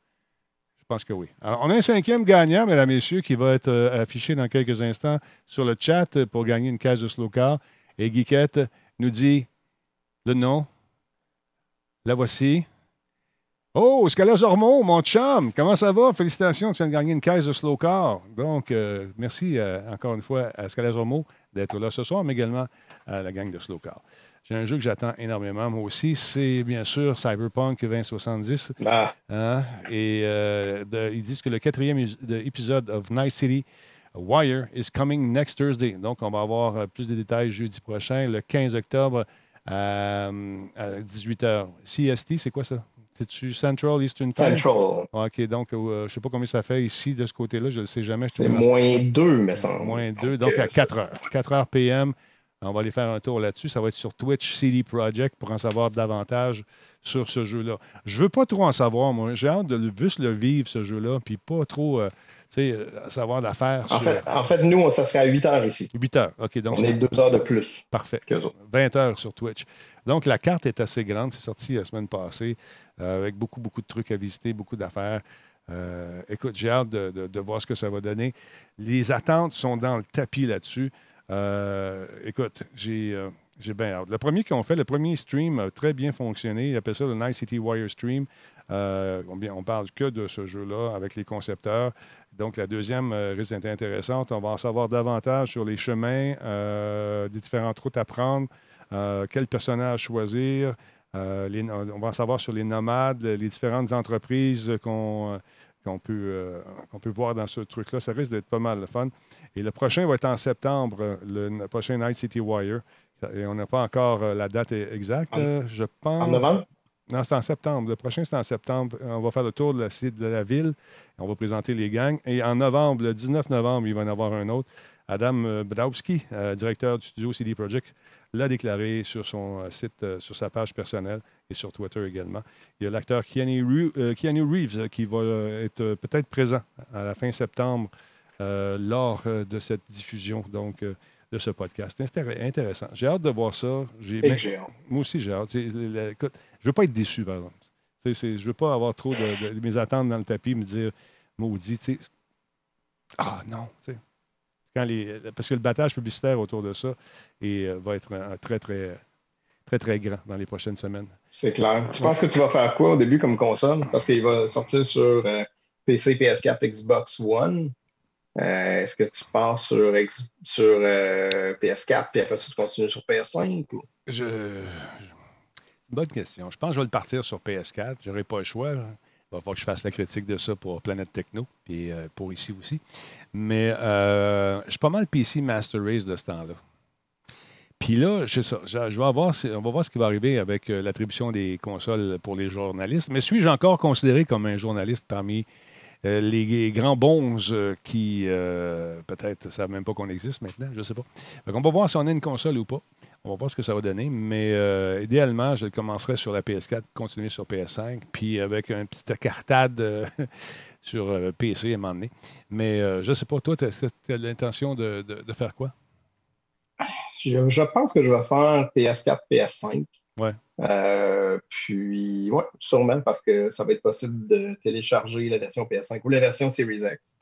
Je pense que oui. Alors, on a un cinquième gagnant, mesdames et messieurs, qui va être euh, affiché dans quelques instants sur le chat pour gagner une case de slow car. Et Guiquette nous dit le nom. La voici. Oh, Scala Ormeau, mon chum, comment ça va? Félicitations, tu viens de gagner une caisse de slow car. Donc, euh, merci euh, encore une fois à Scala Ormeau d'être là ce soir, mais également à la gang de slow car. J'ai un jeu que j'attends énormément, moi aussi. C'est bien sûr Cyberpunk 2070. Ah, Hein? Et euh, de- ils disent que le quatrième épisode of Night City Wire is coming next Thursday. Donc, on va avoir euh, plus de détails jeudi prochain, le 15 octobre à, à 18h. CST, c'est quoi ça? C'est-tu Central Eastern Time? Central. OK, donc euh, je ne sais pas combien ça fait ici de ce côté-là, je ne le sais jamais. C'est moins 2, me semble. Moins 2, donc euh, à 4 heures. 4 heures PM. On va aller faire un tour là-dessus. Ça va être sur Twitch CD Project pour en savoir davantage sur ce jeu-là. Je veux pas trop en savoir, moi. J'ai hâte de le- juste le vivre, ce jeu-là, puis pas trop, euh, euh, savoir l'affaire En sur fait, en fait, nous, ça serait à 8 heures ici. 8 heures. OK, donc On est 2 heures de plus parfait. qu'eux autres. 20 heures sur Twitch. Donc, la carte est assez grande. C'est sorti la semaine passée euh, avec beaucoup, beaucoup de trucs à visiter, beaucoup d'affaires. Euh, écoute, j'ai hâte de, de- de voir ce que ça va donner. Les attentes sont dans le tapis là-dessus. Euh, écoute, j'ai euh, j'ai bien hâte. Le premier qu'ils ont fait, le premier stream a très bien fonctionné. Ils appellent ça le Night City Wire Stream. Euh, on, parle que de ce jeu-là avec les concepteurs. Donc, la deuxième euh, risque d'être intéressante. On va en savoir davantage sur les chemins, des différentes routes à prendre, quel personnage choisir. On va en savoir sur les nomades, les différentes entreprises qu'on, qu'on peut, euh, qu'on peut voir dans ce truc-là. Ça risque d'être pas mal le fun. Et le prochain va être en septembre, le prochain Night City Wire. Et on n'a pas encore euh, la date exacte, En- euh, je pense. En novembre? Non, c'est en septembre. Le prochain, c'est en septembre. On va faire le tour de la, site de la ville. On va présenter les gangs. Et en novembre, le 19 novembre, il va y en avoir un autre. Adam euh, Bdowski, euh, directeur du studio CD Projekt, l'a déclaré sur son euh, site, sur sa page personnelle et sur Twitter également. Il y a l'acteur Keanu, Ree- Keanu Reeves qui va être peut-être présent à la fin septembre euh, lors de cette diffusion donc, de ce podcast. Intéressant. J'ai hâte de voir ça. J'ai- mais- moi aussi, j'ai hâte. Écoute, je ne veux pas être déçu, par exemple. C'est- je ne veux pas avoir trop de, de- mes attentes dans le tapis, me dire, maudit, tu sais. Ah non, tu sais. Quand les, parce que le battage publicitaire autour de ça et, euh, va être un- un très, très, très, très grand dans les prochaines semaines. C'est clair. Tu penses que tu vas faire quoi au début comme console? Parce qu'il va sortir sur euh, PC, PS4, Xbox One. Euh, Est-ce que tu pars sur, X- sur euh, PS4 puis après ça, tu continues sur PS5? ou- Je... C'est une bonne question. Je pense que je vais le partir sur PS4. Je n'aurai pas le choix. Il va falloir que je fasse la critique de ça pour Planète Techno et euh, pour ici aussi. Mais euh, je suis pas mal PC Master Race de ce temps-là. Puis là, je, je, je on va voir ce qui va arriver avec euh, l'attribution des consoles pour les journalistes. Mais suis-je encore considéré comme un journaliste parmi euh, les grands bons euh, qui, euh, peut-être, ne savent même pas qu'on existe maintenant, je ne sais pas. on va voir si on a une console ou pas. On va voir ce que ça va donner. Mais idéalement, je commencerai sur la PS4, continuer sur PS5, puis avec un petit cartade euh, sur PC à un moment donné. Mais je ne sais pas, toi, tu as, l'intention de, faire quoi? Je pense que je vais faire PS4, PS5. Ouais. Euh, puis, ouais, sûrement parce que ça va être possible de télécharger la version PS5 ou la version Series X.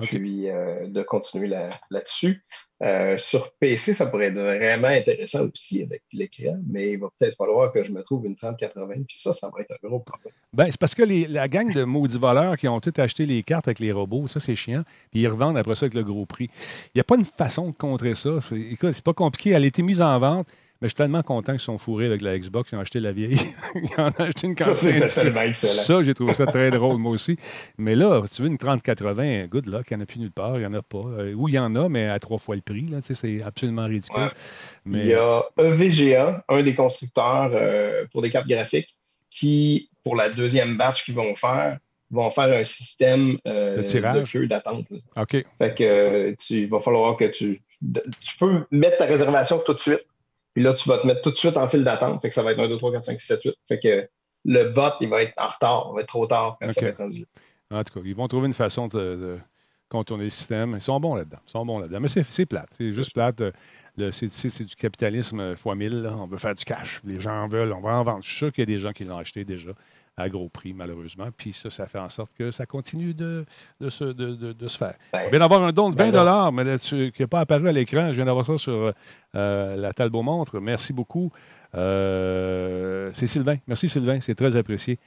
OK. Puis, euh, de continuer là- là-dessus. Euh, sur PC, ça pourrait être vraiment intéressant aussi avec l'écran, mais il va peut-être falloir que je me trouve une 3080. Puis ça, ça va être un gros problème. Ben, c'est parce que les- la gang de maudits voleurs qui ont tout acheté les cartes avec les robots, ça, c'est chiant. Puis ils revendent après ça avec le gros prix. Il n'y a pas une façon de contrer ça. Écoute, c'est pas compliqué. Elle a été mise en vente. Mais je suis tellement content qu'ils sont fourrés avec la Xbox. Ils ont acheté la vieille. Ils en ont acheté une Ça, c'était tellement excellent. Ça, j'ai trouvé ça très drôle, moi aussi. Mais là, tu veux une 3080, good luck, il n'y en a plus nulle part, il n'y en a pas. Euh, ou il y en a, mais à trois fois le prix. Là, c'est absolument ridicule. Ouais. Mais, Il y a EVGA, un des constructeurs euh, pour des cartes graphiques, qui, pour la deuxième batch qu'ils vont faire, vont faire un système euh, De queue d'attente. OK. Fait que euh, tu, il va falloir que tu. Tu peux mettre ta réservation tout de suite. Puis là, tu vas te mettre tout de suite en file d'attente. Fait que ça va être 1, 2, 3, 4, 5, 6, 7, 8. Fait que le vote, il va être en retard. Il va être trop tard quand ça va être rendu. En tout cas, ils vont trouver une façon de, de contourner le système. Ils sont bons là-dedans. Ils sont bons là-dedans. Mais c'est, plate. C'est juste plate. Euh, le- c'est, du capitalisme euh, fois mille. là. On veut faire du cash. Les gens en veulent. On va en vendre. Je suis sûr qu'il y a des gens qui l'ont acheté déjà à gros prix, malheureusement. Puis ça, ça fait en sorte que ça continue de, de, se, de, de- de se faire. Ben, On vient d'avoir un don de 20 ben mais là-dessus, qui n'est pas apparu à l'écran. Je viens d'avoir ça sur euh, la Talbot Montre. Merci beaucoup. Euh, c'est Sylvain. Merci, Sylvain. C'est très apprécié.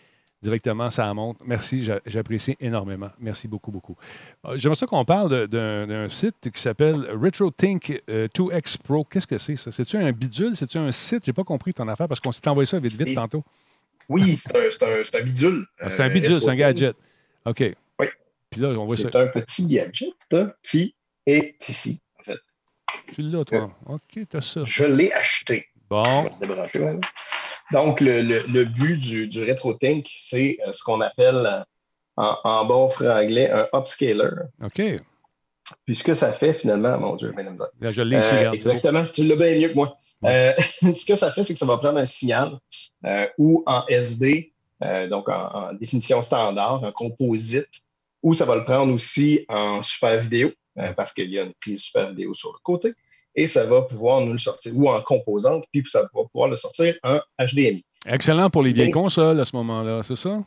Directement, ça monte. Merci, j'a- j'apprécie énormément. Merci beaucoup, beaucoup. Euh, J'aimerais ça qu'on parle d'un site qui s'appelle RetroThink euh, 2X Pro. Qu'est-ce que c'est, ça? C'est-tu un bidule? C'est-tu un site? J'ai pas compris ton affaire parce qu'on s'est envoyé ça vite, vite tantôt. Oui, c'est un, bidule. Ah, c'est un Euh, bidule, c'est un gadget. OK. Oui. Puis là, on voit ça. C'est un petit gadget qui est ici, en fait. Tu l'as, toi. OK, t'as ça. Je l'ai acheté. Bon. Je vais débrancher. Donc, le, le- le but du, du RetroTink, c'est euh, ce qu'on appelle euh, en, en bon franglais un upscaler. OK. Puis ce que ça fait finalement, mon Dieu, ben, misère. Là, je l'ai Euh, exactement, tu l'as bien mieux que moi. Euh, ce que ça fait, c'est que ça va prendre un signal euh, ou en SD, euh, donc en, en définition standard, en composite, ou ça va le prendre aussi en super vidéo, parce qu'il y a une prise super vidéo sur le côté, et ça va pouvoir nous le sortir, ou en composante, puis ça va pouvoir le sortir en HDMI. Excellent pour les vieilles consoles à ce moment-là, c'est ça?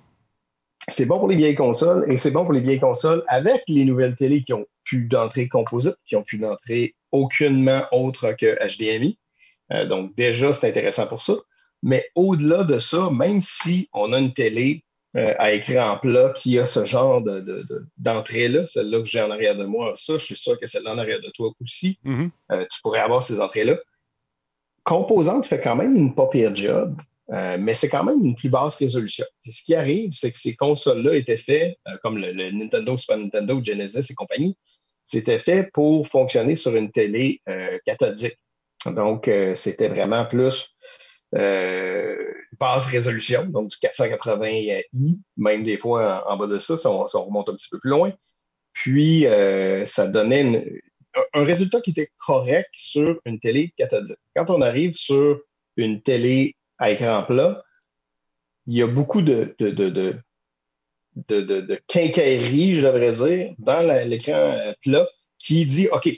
C'est bon pour les vieilles consoles et c'est bon pour les vieilles consoles avec les nouvelles télé qui ont plus d'entrée composite, qui ont plus d'entrée aucunement autre que HDMI. Euh, donc déjà, c'est intéressant pour ça. Mais au-delà de ça, même si on a une télé euh, à écran plat qui a ce genre de- de- de- d'entrée-là, celle-là que j'ai en arrière de moi, ça, je suis sûr que celle-là en arrière de toi aussi, Mhm. euh, tu pourrais avoir ces entrées-là. Composante fait quand même une pas pire job. mais c'est quand même une plus basse résolution. Puis ce qui arrive, c'est que ces consoles-là étaient faites, comme le, le Nintendo, Super Nintendo, Genesis et compagnie, c'était fait pour fonctionner sur une télé cathodique. Donc, euh, c'était vraiment plus euh, basse résolution, donc du 480i, même des fois en, bas de ça, si on, remonte un petit peu plus loin. Puis, euh, ça donnait un, résultat qui était correct sur une télé cathodique. Quand on arrive sur une télé à écran plat, il y a beaucoup de, de, de, de, de, de- de quincaillerie, je devrais dire, dans l'écran euh, plat qui dit OK,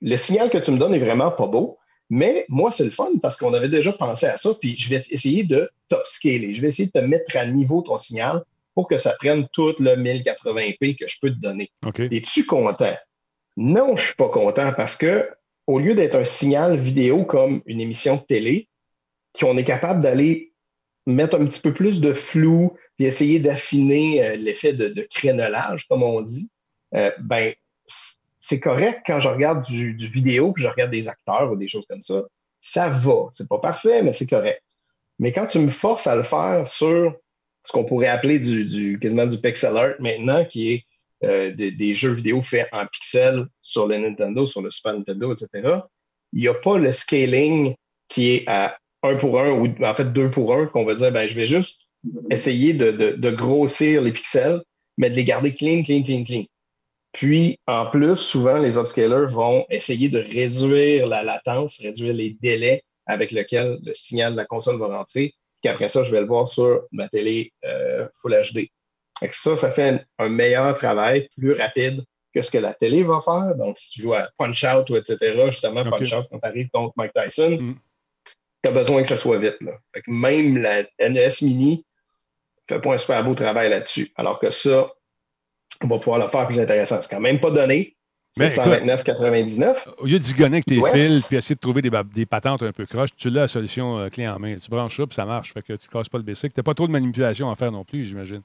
le signal que tu me donnes est vraiment pas beau, mais moi, c'est le fun parce qu'on avait déjà pensé à ça, puis je vais essayer de top scaler. Je vais essayer de te mettre à niveau ton signal pour que ça prenne tout le 1080p que je peux te donner. OK. Es-tu content? Non, je suis pas content parce que au lieu d'être un signal vidéo comme une émission de télé, qu'on est capable d'aller mettre un petit peu plus de flou puis essayer d'affiner euh, l'effet de, de crénelage, comme on dit, euh, ben c'est correct quand je regarde du, vidéo puis je regarde des acteurs ou des choses comme ça. Ça va. C'est pas parfait, mais c'est correct. Mais quand tu me forces à le faire sur ce qu'on pourrait appeler du, quasiment du pixel art maintenant, qui est euh, des, jeux vidéo faits en pixels sur le Nintendo, sur le Super Nintendo, etc., il n'y a pas le scaling qui est à un pour un ou en fait deux pour un, qu'on va dire, ben, je vais juste essayer de grossir les pixels, mais de les garder clean, clean, clean, clean. Puis, en plus, souvent, les upscalers vont essayer de réduire la latence, réduire les délais avec lesquels le signal de la console va rentrer, puis après ça, je vais le voir sur ma télé euh, Full HD. Que ça, ça fait un, meilleur travail, plus rapide que ce que la télé va faire. Donc, si tu joues à Punch-Out ou etc., justement, Ok. Punch-Out quand tu arrives contre Mike Tyson, Mm. tu as besoin que ça soit vite. Là. Fait que même la NES Mini fait pas un super beau travail là-dessus. Alors que ça, on va pouvoir le faire plus intéressant. C'est quand même pas donné. Mais C'est écoute- 129,99. Au lieu de zigonner avec tes fils puis essayer de trouver des, des patentes un peu croches, tu l'as la solution euh, clé en main. Tu branches ça puis ça marche. Fait que tu ne casses pas le basic. Tu n'as pas trop de manipulation à faire non plus, j'imagine.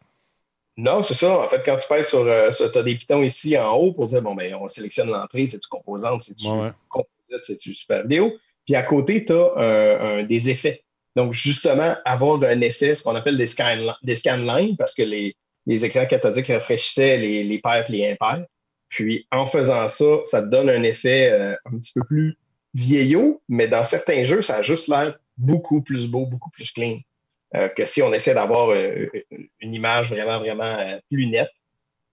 Non, c'est ça. En fait, quand tu pèses sur. euh, tu as des pitons ici en haut pour dire, bon, ben, on sélectionne l'entrée, c'est-tu composante, c'est-tu Ouais, composite, c'est-tu super vidéo? Puis à côté, tu as des effets. Donc, justement, avoir un effet, ce qu'on appelle des, scan, des scanlines, parce que les, les écrans cathodiques rafraîchissaient les, les pairs et les impairs. Puis en faisant ça, ça donne un effet euh, un petit peu plus vieillot, mais dans certains jeux, ça a juste l'air beaucoup plus beau, beaucoup plus clean euh, que si on essaie d'avoir euh, une image vraiment, vraiment euh, plus nette.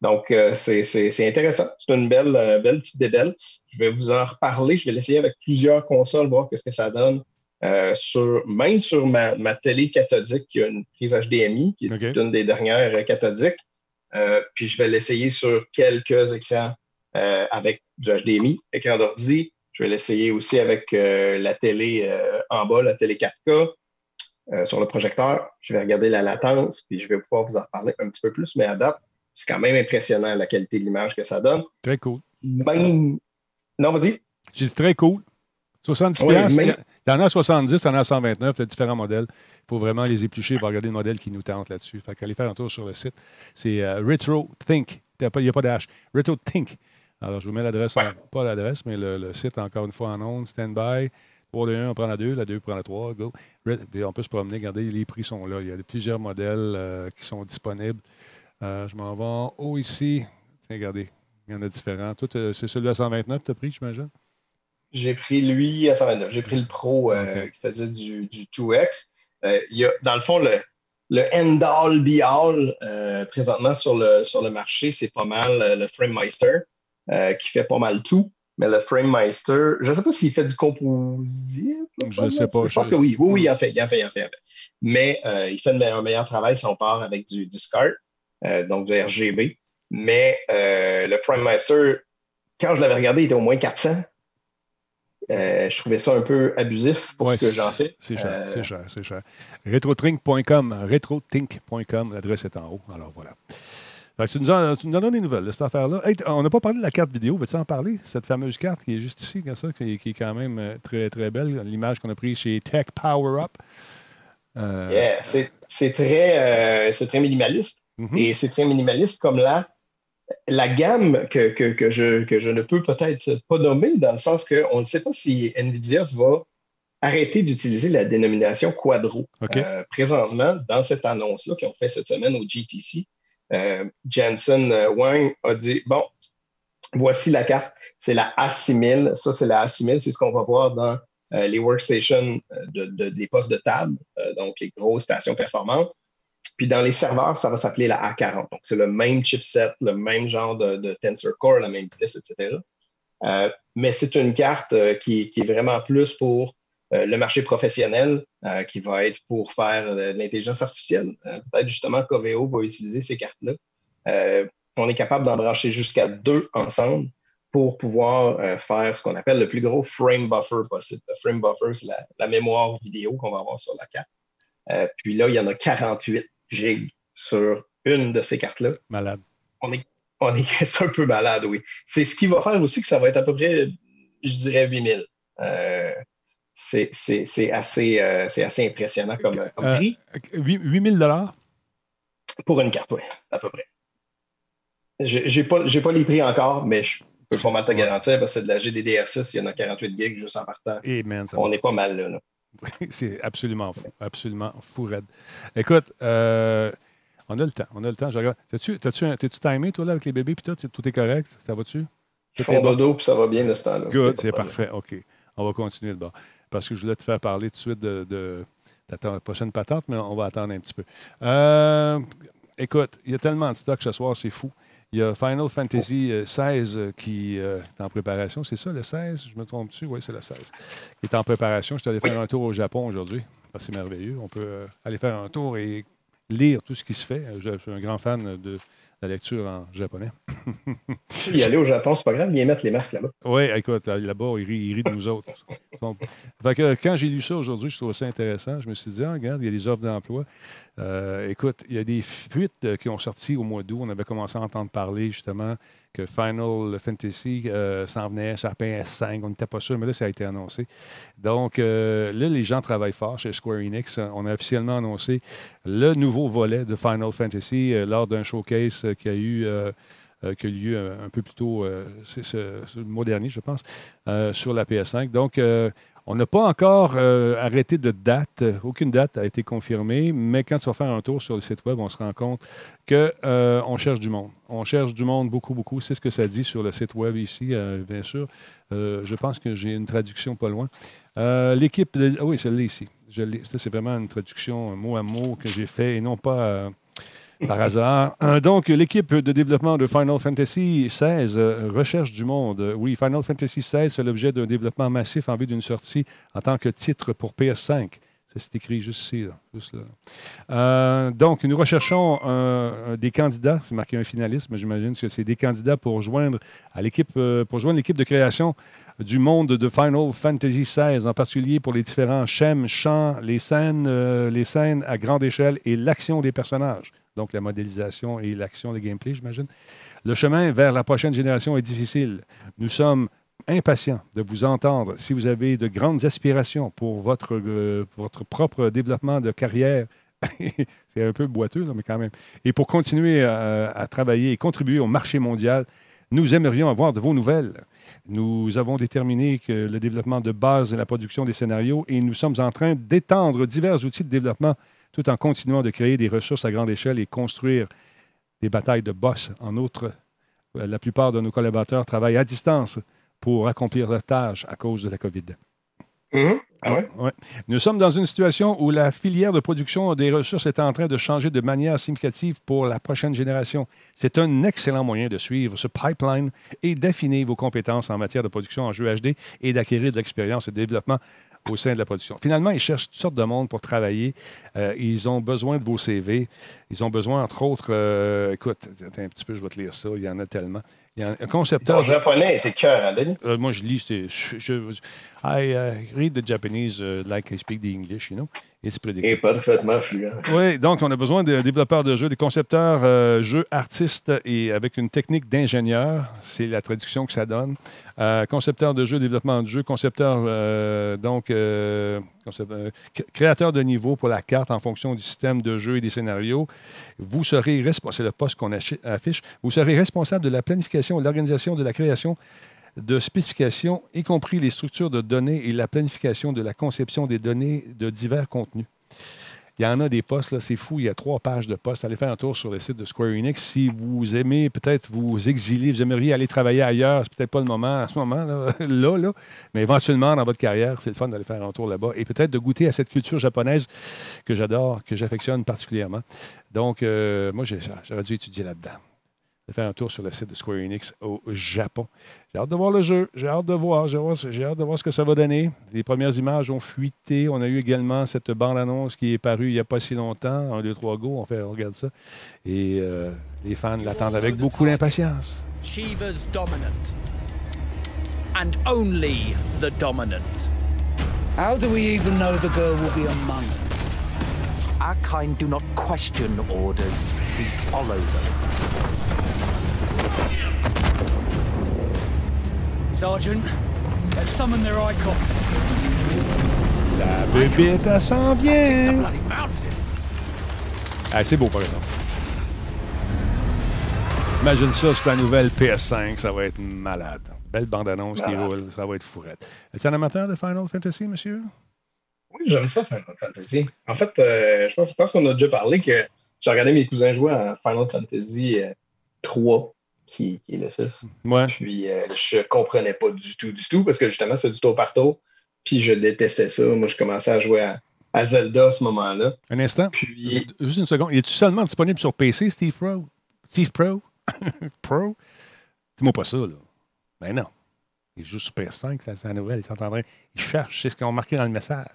Donc, euh, c'est intéressant. C'est une belle, belle petite débelle. Je vais vous en reparler. Je vais l'essayer avec plusieurs consoles, voir qu'est-ce que ça donne. Euh, sur, même sur ma, ma télé cathodique, qui a une prise HDMI, qui est une des dernières euh, cathodiques. Euh, puis je vais l'essayer sur quelques écrans euh, avec du HDMI, écran d'ordi. Je vais l'essayer aussi avec la télé en bas, la télé 4K, euh, sur le projecteur. Je vais regarder la latence, puis je vais pouvoir vous en reparler un petit peu plus. Mais à date, c'est quand même impressionnant la qualité de l'image que ça donne. Très cool. Même. Non, vas-y. J'ai dit très cool. 70 Oui, piastres. mais- Il y en a 70, il y en a 129, il y a différents modèles. Il faut vraiment les éplucher et regarder le modèle qui nous tente là-dessus. Fait qu'allez faire un tour sur le site. C'est euh, RetroThink. Il n'y a pas d'H. RetroThink. Alors, je vous mets l'adresse, pas l'adresse, mais le, le site encore une fois en ondes, stand-by. 3 de 1, on prend la 2, la 2 prend la 3, go. Puis on peut se promener, regardez, les prix sont là. Il y a plusieurs modèles euh, qui sont disponibles. Euh, je m'en vais en haut ici. Tiens, regardez, il y en a différents. Toi, c'est celui à 129 que tu as pris, j'imagine? J'ai pris lui à 129. J'ai pris le Pro euh, qui faisait du, du 2X. Euh, il y a, dans le fond, le, le end-all, be-all, euh, présentement sur le, sur le marché, c'est pas mal euh, le FrameMeister euh, qui fait pas mal tout. Mais le FrameMeister, je ne sais pas s'il fait du composite. Je sais pas, Je pense que oui. Oui, oui, il en fait. Il en fait, il en fait. il en fait. Mais euh, il fait un meilleur travail si on part avec du, du SCART, euh, donc du RGB. Mais euh, le FrameMeister, quand je l'avais regardé, il était au moins 400. Euh, je trouvais ça un peu abusif pour Ouais, ce que j'en fais. C'est cher, Euh, c'est cher, c'est cher. Retrotrink.com, retrothink.com, l'adresse est en haut. Alors voilà. Tu, nous en, tu nous en donnes des nouvelles de cette affaire-là. Hey, on n'a pas parlé de la carte vidéo. Veux-tu en parler? Cette fameuse carte qui est juste ici, comme ça, qui, est- qui est quand même euh, très, très belle. L'image qu'on a prise chez Tech Power Up. Euh, Yeah, c'est très, euh, très minimaliste. mhm. Et c'est très minimaliste comme la, la gamme que, que, que je, que je ne peux peut-être pas nommer, dans le sens qu'on ne sait pas si NVIDIA va arrêté d'utiliser la dénomination Quadro. Euh, présentement, dans cette annonce-là qu'ils ont fait cette semaine au GTC, euh, Jensen euh, Wang a dit Bon, voici la carte, c'est la A6000. Ça, c'est la A6000, c'est ce qu'on va voir dans euh, les workstations de, postes de table, donc les grosses stations performantes. Puis dans les serveurs, ça va s'appeler la A40. Donc, c'est le même chipset, le même genre de, Tensor Core, la même vitesse, etc. Euh, mais c'est une carte euh, qui, est vraiment plus pour euh, le marché professionnel, qui va être pour faire de l'intelligence artificielle. Peut-être justement Coveo va utiliser ces cartes-là. On est capable d'en brancher jusqu'à deux ensemble pour pouvoir faire ce qu'on appelle le plus gros frame buffer possible. Le frame buffer, c'est la mémoire vidéo qu'on va avoir sur la carte. Euh, puis là, il y en a 48 gigs sur une de ces cartes-là. Malade. On est, on est c'est un peu malade, oui. C'est ce qui va faire aussi que ça va être à peu près, je dirais, 8000. Euh, c'est c'est- c'est assez, euh, c'est assez impressionnant comme, comme Euh, prix 8000 dollars? pour une carte, oui, à peu près. J'ai pas, j'ai pas les prix encore, mais je peux pas mal te garantir parce que c'est de la GDDR6, il y en a 48 gigs juste en partant. Man, ça On est pas mal là. là. C'est absolument fou. Absolument fou, raide. Écoute, euh, on a le temps. On a le temps. Je regarde. T'es-tu timé, toi, là, avec les bébés, puis tout? Tout est correct? Ça va-tu? Est font bon? dodo puis ça va bien de ce temps-là. Good, c'est parfait. OK. On va continuer bord. Parce que je voulais te faire parler tout de suite de, de ta prochaine patente, mais on va attendre un petit peu. Euh, écoute, il y a tellement de stock ce soir, c'est fou. Il y a Final Fantasy euh, 16 euh, qui euh, est en préparation. C'est ça, le 16? Je me trompe-tu? Oui, c'est le 16. Qui est en préparation. Je suis allé faire un tour au Japon aujourd'hui. Ah, C'est merveilleux. On peut euh, aller faire un tour et lire tout ce qui se fait. Euh, Je, je suis un grand fan de la lecture en japonais. Y aller au Japon, c'est pas grave, viens mettre les masques là-bas. Oui, écoute, là- là-bas, ils rient, ils rient de nous autres. Fait que, quand j'ai lu ça aujourd'hui, je trouvais ça intéressant. Je me suis dit, ah, regarde, il y a des offres d'emploi. Euh, écoute, il y a des fuites euh, qui ont sorti au mois d'août. On avait commencé à entendre parler justement que Final Fantasy euh, s'en venait sur la PS5. On n'était pas sûr, mais là, ça a été annoncé. Donc, là, les gens travaillent fort chez Square Enix. On a officiellement annoncé le nouveau volet de Final Fantasy lors d'un showcase qui a eu. lieu un peu plus tôt, euh, le mois dernier, je pense, sur la PS5. Donc, on n'a pas encore euh, arrêté de date. Euh, Aucune date a été confirmée, mais quand tu vas faire un tour sur le site web, on se rend compte qu'on cherche du monde. On cherche du monde beaucoup, beaucoup. C'est ce que ça dit sur le site web ici, euh, bien sûr. Euh, je pense que j'ai une traduction pas loin. Euh, L'équipe. Ah oui, celle-là ici. Ça, c'est vraiment une traduction euh, mot à mot que j'ai fait et non pas euh, par hasard. Euh, donc, l'équipe de développement de Final Fantasy XVI euh, recherche du monde. Euh, Oui, Final Fantasy XVI fait l'objet d'un développement massif en vue d'une sortie en tant que titre pour PS5. Ça, c'est écrit juste ici. Euh, donc, nous recherchons un- des candidats. C'est marqué un finaliste, mais j'imagine que c'est des candidats pour joindre l'équipe, euh, pour joindre l'équipe de création du monde de Final Fantasy XVI, en particulier pour les différents schèmes, chants, les scènes, euh, les scènes à grande échelle et l'action des personnages. Donc, la modélisation et l'action des gameplay, j'imagine. Le chemin vers la prochaine génération est difficile. Nous sommes impatients de vous entendre si vous avez de grandes aspirations pour votre, euh, votre propre développement de carrière. C'est un peu boiteux, mais quand même. Et pour continuer à, à travailler et contribuer au marché mondial, nous aimerions avoir de vos nouvelles. Nous avons déterminé que le développement de base et la production des scénarios et nous sommes en train d'étendre divers outils de développement tout en continuant de créer des ressources à grande échelle et construire des batailles de boss. En outre, euh, la plupart de nos collaborateurs travaillent à distance pour accomplir leurs tâches à cause de la COVID. Mhm. Ah ouais? Ouais? Nous sommes dans une situation où la filière de production des ressources est en train de changer de manière significative pour la prochaine génération. C'est un excellent moyen de suivre ce pipeline et d'affiner vos compétences en matière de production en jeu HD et d'acquérir de l'expérience et de développement au sein de la production. Finalement, ils cherchent toutes sortes de monde pour travailler. Euh, ils ont besoin de vos CV. Ils ont besoin, entre autres, euh, écoute, attends un petit peu, je vais te lire ça. Il y en a tellement. Il y a un concepteur. Ton japonais était cœur, hein, Denis? Euh, moi, je lis. Je, je- I uh, read the Japanese uh, like I speak the English, you know. It's pretty Et parfaitement fluent. Oui, donc on a besoin de développeurs de jeux, des concepteurs euh, jeux artistes et avec une technique d'ingénieur. C'est la traduction que ça donne. Euh, concepteur de jeux, développement de jeux, concepteur, euh, donc, euh, euh, créateur de niveau pour la carte en fonction du système de jeu et des scénarios. Vous serez responsable, c'est le poste qu'on affiche, vous serez responsable de la planification et de l'organisation de la création de spécifications, y compris les structures de données et la planification de la conception des données de divers contenus. Il y en a des postes, c'est fou. Il y a trois pages de postes. Allez faire un tour sur le site de Square Enix. Si vous aimez peut-être vous exiler, vous aimeriez aller travailler ailleurs, c'est peut-être pas le moment à ce moment là, là, là, mais éventuellement dans votre carrière, c'est le fun d'aller faire un tour là-bas et peut-être de goûter à cette culture japonaise que j'adore, que j'affectionne particulièrement. Donc, euh, moi, j'aurais dû étudier là-dedans. De faire un tour sur le site de Square Enix au Japon. J'ai hâte de voir le jeu. J'ai hâte de voir. J'ai hâte, de voir ce que ça va donner. Les premières images ont fuité. On a eu également cette bande-annonce qui est parue il n'y a pas si longtemps. Un, deux, trois go. On, fait, on regarde ça. Et euh, les fans l'attendent avec beaucoup d'impatience. Shiva's dominant. And only the dominant. How do we even know the girl will be among us? Our kind do not question orders, we follow them. Sergeant, let's summon their icon. La bébête, elle s'en vient. Bloody mountain. Ah, c'est beau, par exemple. Imagine ça sur la nouvelle PS5. Ça va être malade. Belle bande-annonce qui roule. Ça va être fourrette. Es-tu un amateur de Final Fantasy, monsieur? Oui, j'aime ça, Final Fantasy. En fait, euh, je pense, pense qu'on a déjà parlé que j'ai regardé mes cousins jouer à Final Fantasy euh, 3, qui, qui est le 6. Ouais. Puis euh, je comprenais pas du tout, du tout, parce que justement, c'est du tour par tour. Puis je détestais ça. Moi, je commençais à jouer à, à Zelda à ce moment-là. Un instant. Puis, Juste une seconde. Es-tu seulement disponible sur PC, Steve Pro? Steve Pro? Pro? Dis-moi pas ça, là. Ben non. Il joue sur PS5, c'est la nouvelle. En train. Ils cherchent. C'est ce qu'ils ont marqué dans le message.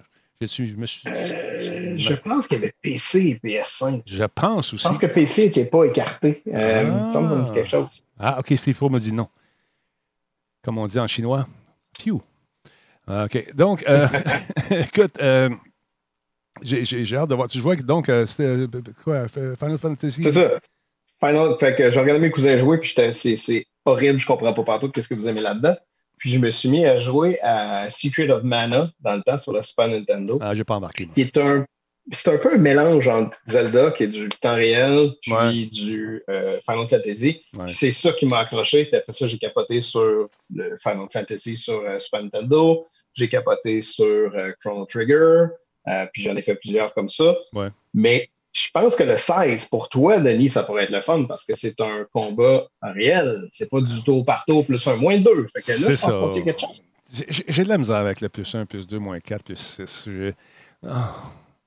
Je, suis- je me suis. euh, je pense qu'il y avait PC et PS5. Je pense aussi. Je pense que PC n'était pas écarté. Euh, ça me dit quelque chose. Ah, OK, Steve Pro me dit non. Comme on dit en chinois. Phew. Ah, OK. Donc, euh, écoute, euh, j'ai hâte de voir. Tu jouais donc, c'était quoi, Final Fantasy? C'est ça. Final, fait que j'ai regardé mes cousins jouer, puis c'est horrible, je comprends pas partout qu'est-ce que vous aimez là-dedans. Puis je me suis mis à jouer à Secret of Mana dans le temps sur le Super Nintendo, Ah, j'ai pas embarqué. un. C'est un peu un mélange entre Zelda, qui est du temps réel, puis Ouais. du euh, Final Fantasy. Ouais. C'est ça qui m'a accroché. Puis après ça, j'ai capoté sur le Final Fantasy sur euh, Super Nintendo. J'ai capoté sur euh, Chrono Trigger. Puis j'en ai fait plusieurs comme ça. Ouais. Mais je pense que le 16, pour toi, Denis, ça pourrait être le fun parce que c'est un combat réel. C'est pas du tour par plus un moins deux. Fait que là, je pense qu'il y a quelque chose. J'ai- de la misère avec le plus 1, plus 2, moins 4, plus 6. Je- Ah.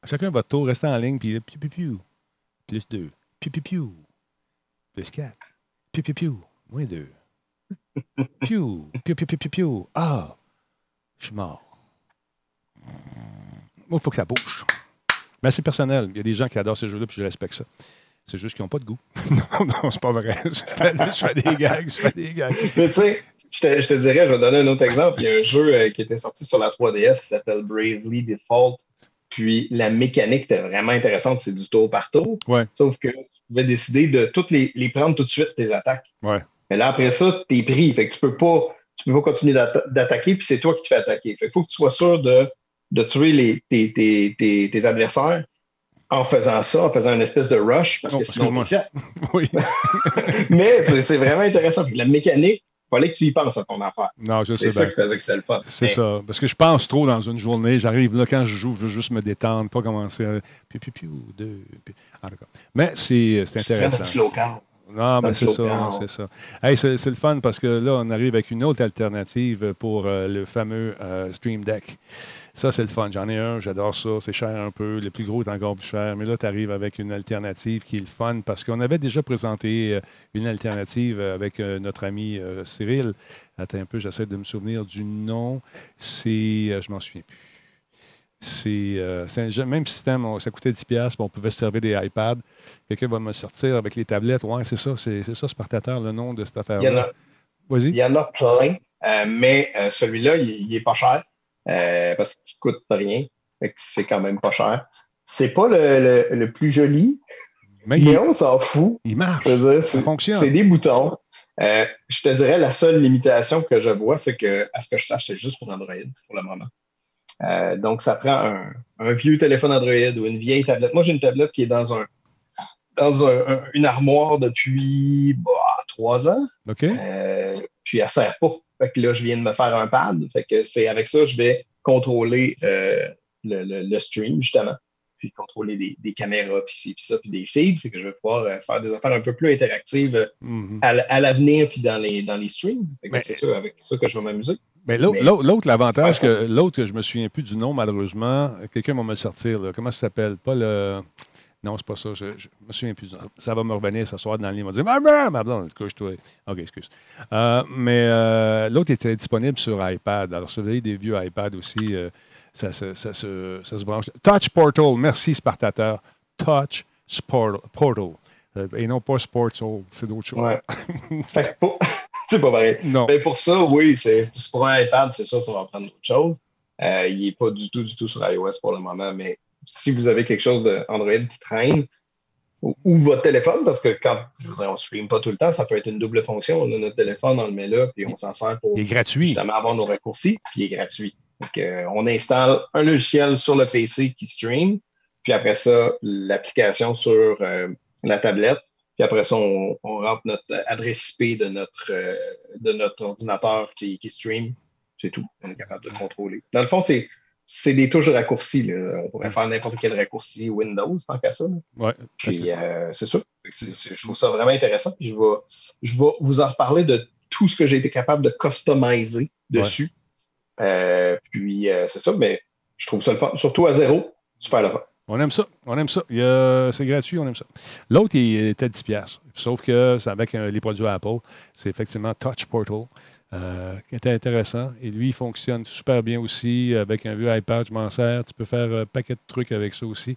Chacun votre tour, restez en ligne, puis piou, piou, piou. Plus 2. Piou, piou, piou. Plus 4. Piou, piou, piou. Moins 2. Piou. Piou, piou, piou, piou, piou. Ah. Je suis mort. Moi, il faut que ça bouge. Mais c'est personnel. Il y a des gens qui adorent ces jeux-là, puis je respecte ça. C'est juste qu'ils n'ont pas de goût. non, non, c'est pas vrai. Je fais, je fais des gags, je fais des gags. Mais tu sais, je te, je te dirais, je vais donner un autre exemple. Il y a un jeu euh, qui était sorti sur la 3DS qui s'appelle Bravely Default. Puis la mécanique était vraiment intéressante. C'est du tour par tour. Ouais. Sauf que tu pouvais décider de toutes les, les prendre tout de suite, tes attaques. Ouais. Mais là, après ça, tu es pris. Fait que tu peux pas, tu peux pas continuer d'atta- d'attaquer, puis c'est toi qui te fais attaquer. Fait faut que tu sois sûr de, de tuer les, tes, tes, tes, tes adversaires en faisant ça, en faisant une espèce de rush, parce Oh, que sinon, excuse-moi. t'es fait. Oui. Mais c'est vraiment intéressant. La mécanique, il fallait que tu y penses à ton affaire. Non, je sais C'est ça qui faisait que c'était le fun. C'est Mais ça. Parce que je pense trop dans une journée. J'arrive là, quand je joue, je veux juste me détendre, pas commencer à. Piu, piu, piu, deux. piu. Ah, d'accord. Mais c'est intéressant. Non, mais c'est ça, c'est ça. Hey, c'est le fun parce que là, on arrive avec une autre alternative pour euh, le fameux euh, Stream Deck. Ça, c'est le fun. J'en ai un, j'adore ça. C'est cher un peu. Le plus gros est encore plus cher. Mais là, tu arrives avec une alternative qui est le fun parce qu'on avait déjà présenté euh, une alternative avec euh, notre ami euh, Cyril. Attends un peu, j'essaie de me souvenir du nom. C'est. euh, je m'en souviens plus. C'est euh, un même système, on- ça coûtait 10$, puis on pouvait se servir des iPads. Quelqu'un va me sortir avec les tablettes. Ouais, c'est ça, c'est ça, Spartateur, le nom de cette affaire-là. Vas-y. il y en a plein, euh, mais euh, celui-là, il, il est pas cher euh, parce qu'il coûte rien. C'est quand même pas cher. C'est pas le, le- le plus joli, Mais il, on s'en fout. il marche. Dire, c'est- fonctionne. C'est des boutons. Euh, je te dirais, la seule limitation que je vois, c'est que, à ce que je sache, c'est juste pour Android pour le moment. Euh, donc, ça prend un, un vieux téléphone Android ou une vieille tablette. Moi, j'ai une tablette qui est dans un dans un- un- une armoire depuis bah, trois ans. OK? Euh, puis elle ne sert pas. Fait que là, je viens de me faire un pad. Fait que c'est avec ça, je vais contrôler euh, le, le- le stream, justement. Puis contrôler des, des caméras, puis ci, puis ça, puis des feeds. Fait que je vais pouvoir euh, faire des affaires un peu plus interactives euh, Mhm. à, l'avenir, puis dans les, dans les streams. Fait que Mais- c'est ça, avec ça que je vais m'amuser. Mais l'autre, l'avantage, que l'autre que je me souviens plus du nom, malheureusement, quelqu'un va me sortir. là. Comment ça s'appelle? Pas le. Non, c'est pas ça. Je, je me souviens plus. Ça va me revenir ce soir dans le lit. Il va dire Maman, ma blonde, couche-toi. OK, excuse. Euh, mais euh, l'autre était disponible sur iPad. Alors, si vous avez des vieux iPads aussi, euh, ça, se- ça se- ça se branche. Touch Portal. Merci, Spartateur. Touch Sport- Portal. Euh, et non pas Sportal. C'est d'autres choses. Ouais. c'est pas pareil. Non. Mais pour ça, oui, c'est pour un iPad, c'est sûr, ça va prendre autre chose. Euh, il n'est pas du tout, du tout sur iOS pour le moment, mais si vous avez quelque chose d'Android qui traîne, ou, ou votre téléphone, parce que quand je veux dire, on ne stream pas tout le temps, ça peut être une double fonction. On a notre téléphone, on le met là, puis on s'en sert pour Il est gratuit. justement avoir nos raccourcis, puis il est gratuit. Donc, euh, on installe un logiciel sur le PC qui stream, puis après ça, l'application sur euh, la tablette, puis après ça, on, on rentre notre adresse IP de notre, euh, de notre ordinateur qui, qui stream. C'est tout. On est capable de contrôler. Dans le fond, c'est c'est des touches de raccourci. là. On pourrait faire n'importe quel raccourci Windows, tant qu'à ça. Ouais. Puis euh, c'est ça. Je trouve ça vraiment intéressant. Puis je vais, je vais vous en reparler de tout ce que j'ai été capable de customiser dessus. Euh, puis euh, c'est ça, mais je trouve ça le fun. Surtout à zéro, super le fun. On aime ça. On aime ça. C'est gratuit, on aime ça. L'autre, il était à 10 piastres. Sauf que c'est avec les produits Apple. C'est effectivement Touch Portal, euh, qui était intéressant. Et lui, il fonctionne super bien aussi. Avec un vieux iPad, je m'en sers. Tu peux faire un paquet de trucs avec ça aussi.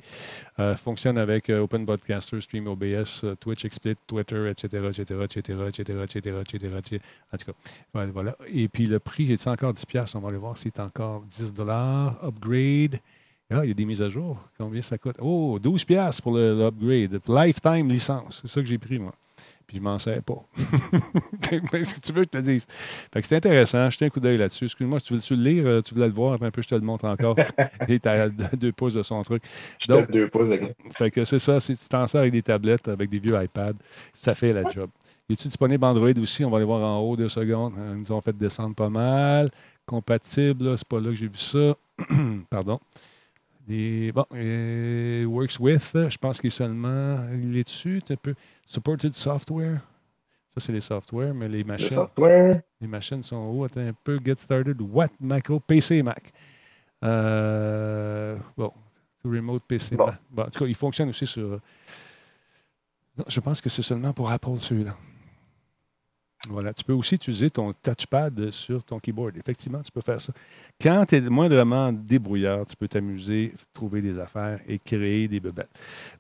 Euh, fonctionne avec euh, Open Podcaster, Stream OBS, euh, Twitch, XSplit, Twitter, etc., etc., etc., etc., etc., etc., etc. En tout cas, voilà. Et puis le prix, est encore 10 piastres? On va aller voir s'il est encore 10 Upgrade. Ah, il y a des mises à jour. Combien ça coûte? Oh, 12 piastres pour le- l'upgrade. Lifetime licence. C'est ça que j'ai pris, moi. Puis je m'en sers pas. Qu'est-ce que tu veux que je te dise? Fait que c'est intéressant. Jetez un coup d'œil là-dessus. Excuse-moi, si tu veux-tu le lire, euh, tu voulais le voir, un peu, je te le montre encore. Il est à deux pouces de son truc. Donc, deux pouces fait que c'est ça, si tu t'en sers avec des tablettes, avec des vieux iPads, ça fait la job. Il est-tu disponible Android aussi? On va aller voir en haut deux secondes. Euh, Ils nous ont fait descendre pas mal. Compatible, c'est pas là que j'ai vu ça. Pardon. Des, bon, euh, Works with, euh, je pense qu'il est seulement. Il est dessus, un peu. Supported software. Ça, c'est les softwares, mais les le machines. software. Les machines sont où? Attends un peu. Get started. What? Macro? PC et Mac. Euh, bon. Remote PC. Bon. Mac. Bon, en tout cas, il fonctionne aussi sur. Non, je pense que c'est seulement pour Apple, celui-là. Voilà. Tu peux aussi utiliser ton touchpad sur ton keyboard. Effectivement, tu peux faire ça. Quand tu es moindrement débrouillard, tu peux t'amuser, trouver des affaires et créer des bebêtes.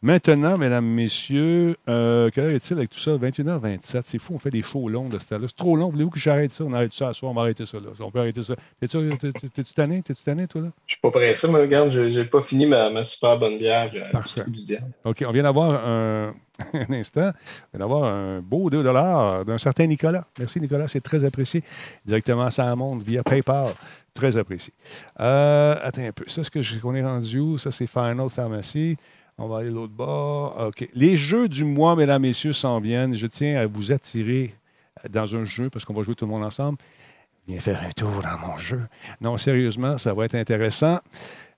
Maintenant, mesdames, messieurs, euh, quelle heure est-il avec tout ça? 21h27. C'est fou, on fait des shows longs de cette heure-là. C'est trop long. Voulez-vous que j'arrête ça? On arrête ça à soir, on va arrêter ça là. On peut arrêter ça. T'es-tu t'es- t'es- t'es-tu tanné? T'es-tu tanné, toi, là? Je suis pas pressé, mais regarde, j'ai pas fini ma, ma super bonne bière euh, du diable. OK, on vient d'avoir un, un instant, on vient d'avoir un beau 2 d'un certain Nicolas. Merci, Nicolas, c'est très apprécié. Directement à sa montre via PayPal. Très apprécié. Euh, attends un peu. Ça, ce qu'on est rendu où? Ça, c'est Final Pharmacy. On va aller l'autre bord. OK. Les jeux du mois, mesdames, messieurs, s'en viennent. Je tiens à vous attirer dans un jeu parce qu'on va jouer tout le monde ensemble. Viens faire un tour dans mon jeu. Non, sérieusement, ça va être intéressant.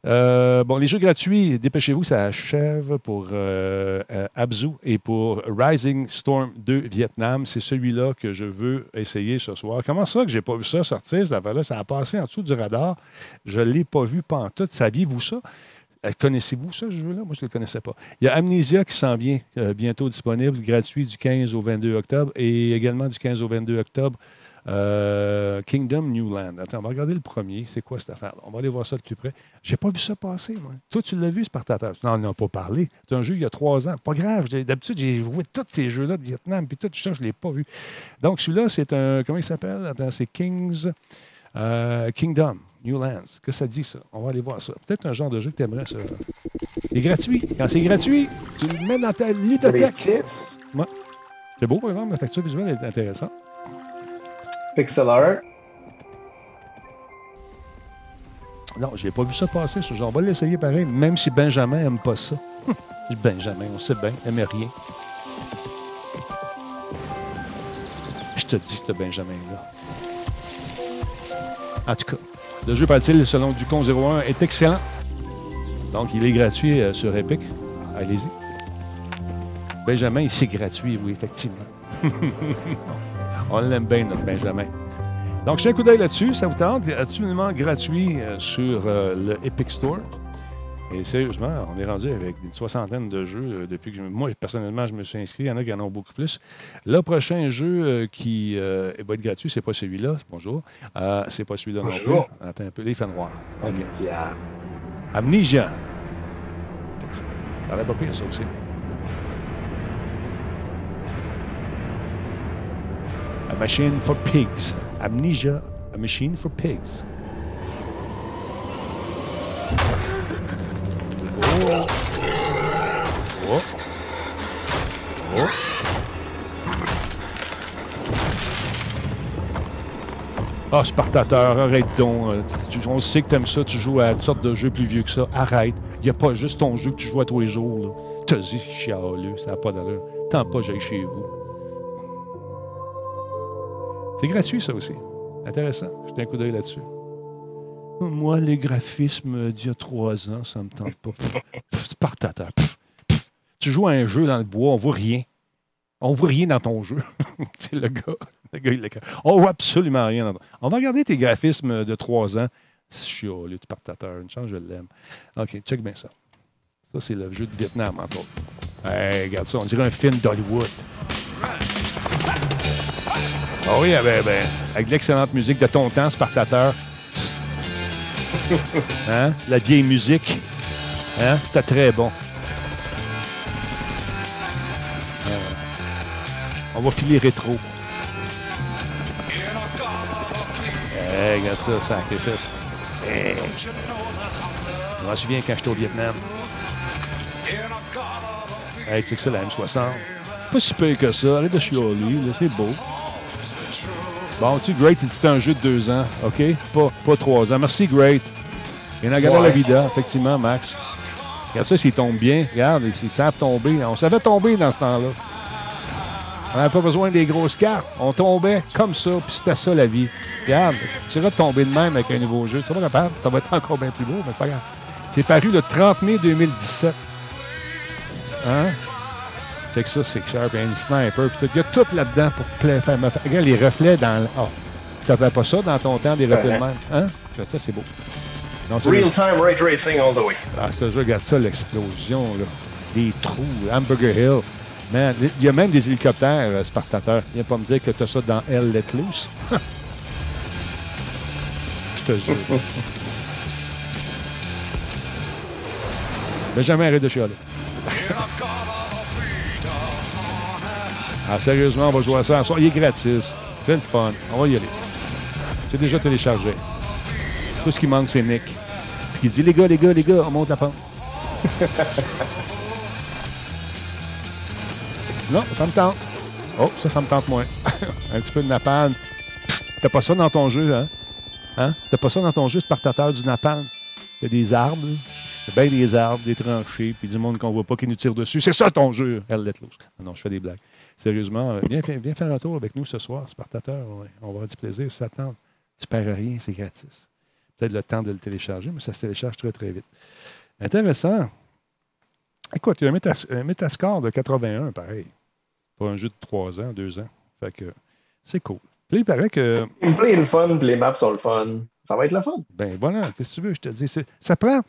Euh, bon, les jeux gratuits, dépêchez-vous, ça achève pour euh, euh, Abzu et pour Rising Storm 2 Vietnam. C'est celui-là que je veux essayer ce soir. Comment ça que j'ai pas vu ça sortir, cette affaire-là? Ça a passé en dessous du radar. Je ne l'ai pas vu pantoute. Saviez-vous ça? Euh, Connaissez-vous ce jeu-là? Moi, je ne le connaissais pas. Il y a Amnesia qui s'en vient bientôt disponible, gratuit du 15 au 22 octobre et également du 15 au 22 octobre. Euh, Kingdom Newland. Attends, on va regarder le premier. C'est quoi cette affaire On va aller voir ça de plus près. J'ai pas vu ça passer, moi. Toi, tu l'as vu, Spartateur? Non, on n'en a pas parlé. C'est un jeu il y a trois ans. Pas grave. D'habitude, j'ai joué tous ces jeux-là de Vietnam, puis tout ça, je ne l'ai pas vu. Donc, celui-là, c'est un. Comment il s'appelle? Attends, c'est Kings. euh, Kingdom. Newlands. Qu'est-ce que ça dit, ça? On va aller voir ça. Peut-être un genre de jeu que tu aimerais, ça. Il est gratuit. Quand c'est gratuit, tu le mets dans ta ludothèque. clips, C'est beau, par exemple. La facture visuelle est intéressante. Pixel art. Non, j'ai pas vu ça passer, ce genre. On va l'essayer pareil, même si Benjamin aime pas ça. Benjamin, on sait bien, aime rien. Je te dis, ce Benjamin-là. En tout cas, le jeu paraît-il, selon Ducon 01, est excellent. Donc, il est gratuit euh, sur Epic. Allez-y. Benjamin, c'est gratuit, oui, effectivement. On l'aime bien, notre Benjamin. Donc, j'ai un coup d'œil là-dessus. Ça vous tente? Absolument gratuit euh, sur euh, le Epic Store. Et sérieusement, on est rendu avec une soixantaine de jeux euh, depuis que je- moi, personnellement, je me suis inscrit. Il y en a qui en ont beaucoup plus. Le prochain jeu qui euh, va être gratuit, c'est pas celui-là. Bonjour. Euh, c'est pas celui-là non plus. Attends un peu. Les fans noirs. À- Amnesia. Ça aurait pas pire, ça aussi. A Machine for Pigs. Amnesia, A Machine for Pigs. Oh. Oh. Oh. Ah, Spartateur, arrête donc. Euh, On sait que t'aimes ça, tu joues à toutes sortes de jeux plus vieux que ça. Arrête. Il a pas juste ton jeu que tu joues à tous les jours. T'as dit, chialeux, ça n'a pas d'allure. Tant pas, j'aille chez vous. C'est gratuit, ça aussi. Intéressant. Jetez un coup d'œil là-dessus. Moi, les graphismes d'il y a trois ans, ça me tente pas. Tu joues à un jeu dans le bois, on voit rien. On voit rien dans ton jeu. C'est le gars. Le gars, il On voit absolument rien dans ton... On va regarder tes graphismes de trois ans. Chialeux, Spartateur. Une chance, je l'aime. OK, check bien ça. Ça, c'est le jeu de Vietnam, entre autres. Regarde ça, on dirait un film d'Hollywood. Ah oui, ben, ben, avec l'excellente musique de ton temps, Spartateur. Hein? La vieille musique. Hein? C'était très bon. Euh, on va filer rétro. Hey, regarde ça, sacrifice. Hey. Je m'en souviens quand j'étais au Vietnam. Hey, tu sais que ça, la M60. Pas si pire que ça. Arrête de chialer, c'est beau. Bon, tu sais, Great, c'était un jeu de deux ans, OK? Pas, pas trois ans. Merci, Great. Il y en a regardé Ouais. la vida, effectivement, Max. Regarde ça, s'il tombe bien. Regarde, ils savent tomber. On savait tomber dans ce temps-là. On n'avait pas besoin des grosses cartes. On tombait comme ça, puis c'était ça la vie. Regarde, tu iras tomber de même avec un nouveau jeu. Tu seras pas capable. Ça va être encore bien plus beau, mais c'est pas grave. C'est paru le 30 mai 2017. Hein? C'est que ça, c'est cher. Puis un sniper. Puis. Il y a tout là-dedans pour pla- faire. Regarde les reflets dans le. Oh, tu n'avais pas ça dans ton temps, des reflets de même? Hein? Ça, c'est beau. Non, Real-time ray tracing all the way. ah, ce jeu, regarde ça, l'explosion, là. Des trous, Hamburger Hill. Man, il y a même des hélicoptères, euh, Spartateur. Viens pas me dire que tu as ça dans Hell Let Loose. Je te jure. Mais jamais arrête de chialer. Ah, sérieusement, on va jouer à ça. Il est gratis. C'est le fun. On va y aller. C'est déjà téléchargé. Tout ce qui manque, c'est Nick. Puis qui dit Les gars, les gars, les gars, on monte la pente. non, ça me tente. Oh, ça, ça me tente moins. Un petit peu de napalm. T'as pas ça dans ton jeu, hein? Hein? T'as pas ça dans ton jeu, Spartateur du napalm? Il y a des arbres. Il y a bien des arbres, des tranchées, puis du monde qu'on voit pas qui nous tire dessus. C'est ça ton jeu, Hell Let Loose. Non, non, je fais des blagues. Sérieusement, euh, viens, fa- viens faire un tour avec nous ce soir, Spartateur. ouais. On va avoir du plaisir si ça te tente. Tu perds rien, c'est gratis. Peut-être le temps de le télécharger, mais ça se télécharge très, très vite. Intéressant. Écoute, il y a un, métas- un métascore de 81, pareil. Pour un jeu de 3 ans, 2 ans. Fait que c'est cool. Puis il paraît que. Le gameplay est le fun, puis les maps sont le fun. Ça va être le fun. Ben voilà, qu'est-ce que tu veux, je te dis. Ça prend,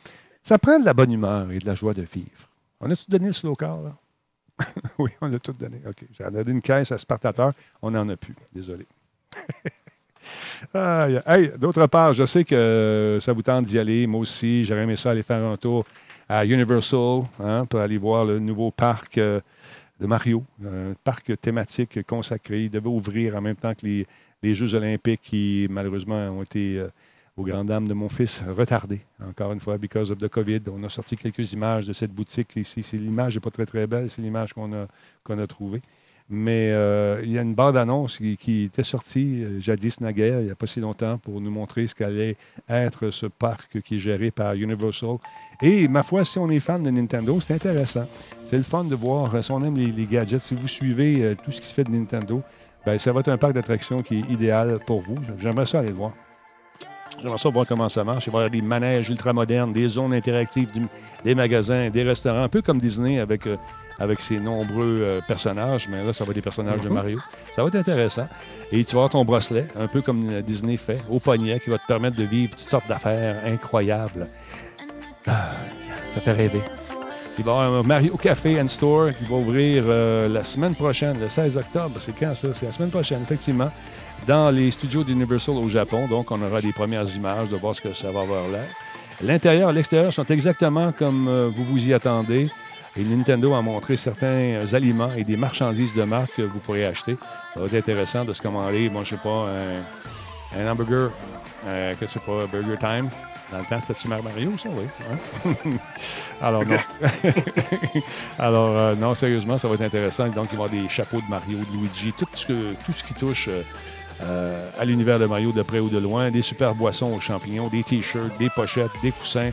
ça prend de la bonne humeur et de la joie de vivre. On a-tu donné le slow car, là? oui, on a tout donné. OK. J'en donné une caisse à Spartateur. On n'en a plus. Désolé. Aïe, hey, D'autre part, je sais que ça vous tente d'y aller. Moi aussi, j'aurais aimé ça aller faire un tour à Universal hein, pour aller voir le nouveau parc euh, de Mario, un parc thématique consacré. Il devait ouvrir en même temps que les, les Jeux olympiques qui, malheureusement, ont été, euh, aux grandes dames de mon fils, retardés. Encore une fois, because of the COVID. On a sorti quelques images de cette boutique ici. L'image n'est pas très, très belle. C'est l'image qu'on a, qu'on trouvée. Mais euh, il y a une bande-annonce qui, qui était sortie euh, jadis naguère, il n'y a pas si longtemps, pour nous montrer ce qu'allait être ce parc qui est géré par Universal. Et ma foi, si on est fan de Nintendo, c'est intéressant. C'est le fun de voir, euh, si on aime les, gadgets, si vous suivez tout ce qui se fait de Nintendo, ben, ça va être un parc d'attractions qui est idéal pour vous. J'aimerais ça aller le voir. J'aimerais ça voir comment ça marche. Il va y avoir des manèges ultramodernes, des zones interactives, du- des magasins, des restaurants, un peu comme Disney avec, euh, avec ses nombreux euh, personnages. Mais là, ça va être des personnages de Mario. Ça va être intéressant. Et tu vas avoir ton bracelet, un peu comme euh, Disney fait, au poignet, qui va te permettre de vivre toutes sortes d'affaires incroyables. Ah, ça fait rêver. Il va y avoir un Mario Café and Store qui va ouvrir euh, la semaine prochaine, le 16 octobre. C'est quand ça? C'est la semaine prochaine, effectivement, dans les studios d'Universal au Japon. Donc, on aura des premières images de voir ce que ça va avoir l'air. L'intérieur et l'extérieur sont exactement comme euh, vous vous y attendez. Et Nintendo a montré certains euh, aliments et des marchandises de marque que vous pourrez acheter. Ça va être intéressant de se commander, moi, je sais pas, un, un hamburger, euh, que c'est pas, Burger Time. Dans le temps, c'était Super Mario, ça, oui. hein? Alors, non. Alors, euh, non, sérieusement, ça va être intéressant. Donc, il va y avoir des chapeaux de Mario, de Luigi, tout ce, que, tout ce qui touche euh, à l'univers de Mario de près ou de loin, des super boissons aux champignons, des t-shirts, des pochettes, des coussins.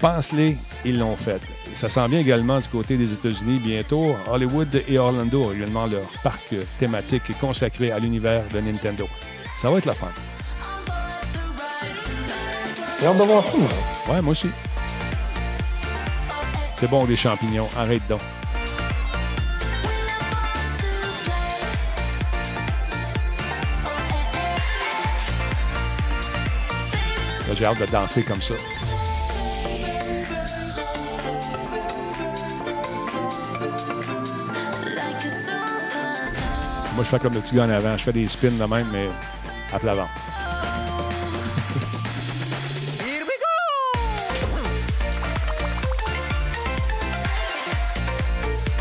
Pense-les, ils l'ont fait. Et ça s'en vient également du côté des États-Unis. Bientôt, Hollywood et Orlando ont également leur parc thématique consacré à l'univers de Nintendo. Ça va être la fin. J'ai hâte de voir ça, moi. Ouais, moi aussi. C'est bon, des champignons. Arrête donc. J'ai hâte de danser comme ça. Moi, je fais comme le petit gars en avant. Je fais des spins de même, mais à plat ventre.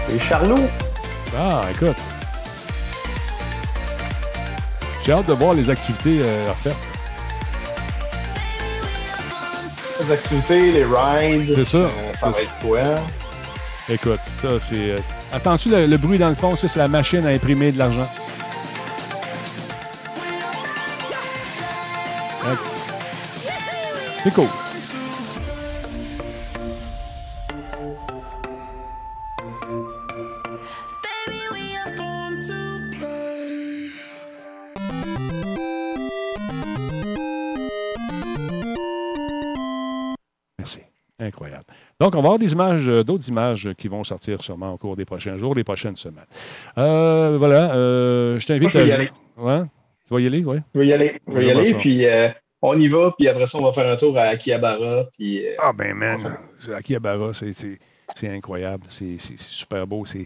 Et Charlot, Ah, écoute. J'ai hâte de voir les activités euh, refaites. Les activités, les rides. C'est ça. euh, ça va être quoi? Écoute, ça, c'est. euh, Entends-tu le, le bruit dans le fond? Ça, c'est la machine à imprimer de l'argent. Ouais. C'est cool. Donc, on va avoir des images, euh, d'autres images qui vont sortir sûrement au cours des prochains jours, des prochaines semaines. Euh, voilà. euh, je t'invite Moi, je vais à. y aller. Ouais? Tu vas y aller, oui? Je vais y aller. Je vais y aller, puis euh, on y va, puis après ça, on va faire un tour à Akihabara, puis euh, Ah, ben, man. Akihabara, c'est, incroyable. C'est, super beau. C'est,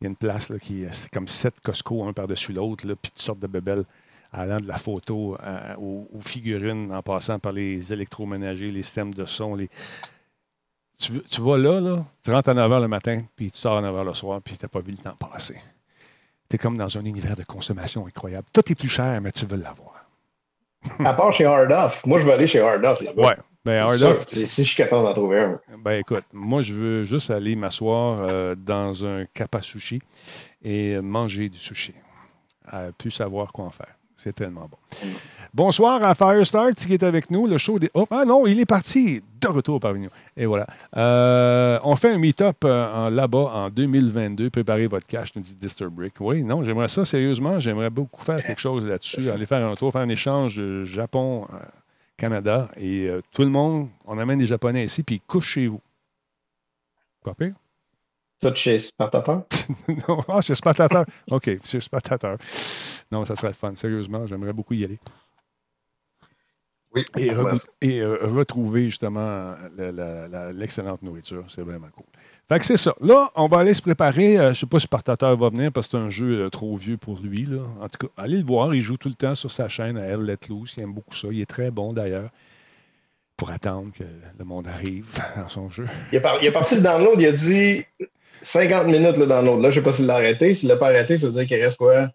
il y a une place là, qui c'est comme sept Costco, un par-dessus l'autre, là, puis toutes sortes de bébelles allant de la photo à- aux, aux figurines, en passant par les électroménagers, les systèmes de son. Les... Tu, veux- tu vas là, là, tu rentres à 9 h le matin, puis tu sors à 9 h le soir, puis tu n'as pas vu le temps passer. Tu es comme dans un univers de consommation incroyable. Tout est plus cher, mais tu veux l'avoir. à part chez Hard Off. Moi, je vais aller chez Hard Off là-bas. Ouais. Ben, Hard Sûr, Off, Si je suis capable d'en trouver un. Ben écoute, moi je veux juste aller m'asseoir euh, dans un kappa sushi et manger du sushi. Euh, plus savoir quoi en faire. C'est tellement bon. Bonsoir à Firestart qui est avec nous. Le show des. Oh, ah non, il est parti. De retour parmi nous. Et voilà. Euh, on fait un meet-up euh, là-bas en 2022. Préparez votre cash, nous dit Disturbrick. Oui, non, j'aimerais ça sérieusement. J'aimerais beaucoup faire quelque chose là-dessus. Aller faire un tour, faire un échange euh, Japon. Canada et tout le monde, on amène des Japonais ici, puis ils couchent chez vous. Pire? Tout chez Spartateur. non, ah, c'est Spatateur. OK, c'est Spatateur. Non, ça serait le fun. Sérieusement, j'aimerais beaucoup y aller. Oui. Et, et, euh, retrouver justement l'excellente nourriture. C'est vraiment cool. Fait que c'est ça. Là, on va aller se préparer. Euh, je ne sais pas si Spartateur va venir parce que c'est un jeu euh, trop vieux pour lui. Là. En tout cas, allez le voir. Il joue tout le temps sur sa chaîne à Elle Let Loose. Il aime beaucoup ça. Il est très bon d'ailleurs. Pour attendre que le monde arrive dans son jeu. Il, est par- il est parti le download, il a dit 50 minutes le download. Là, je ne sais pas s'il l'a arrêté. S'il ne l'a pas arrêté, ça veut dire qu'il reste quoi?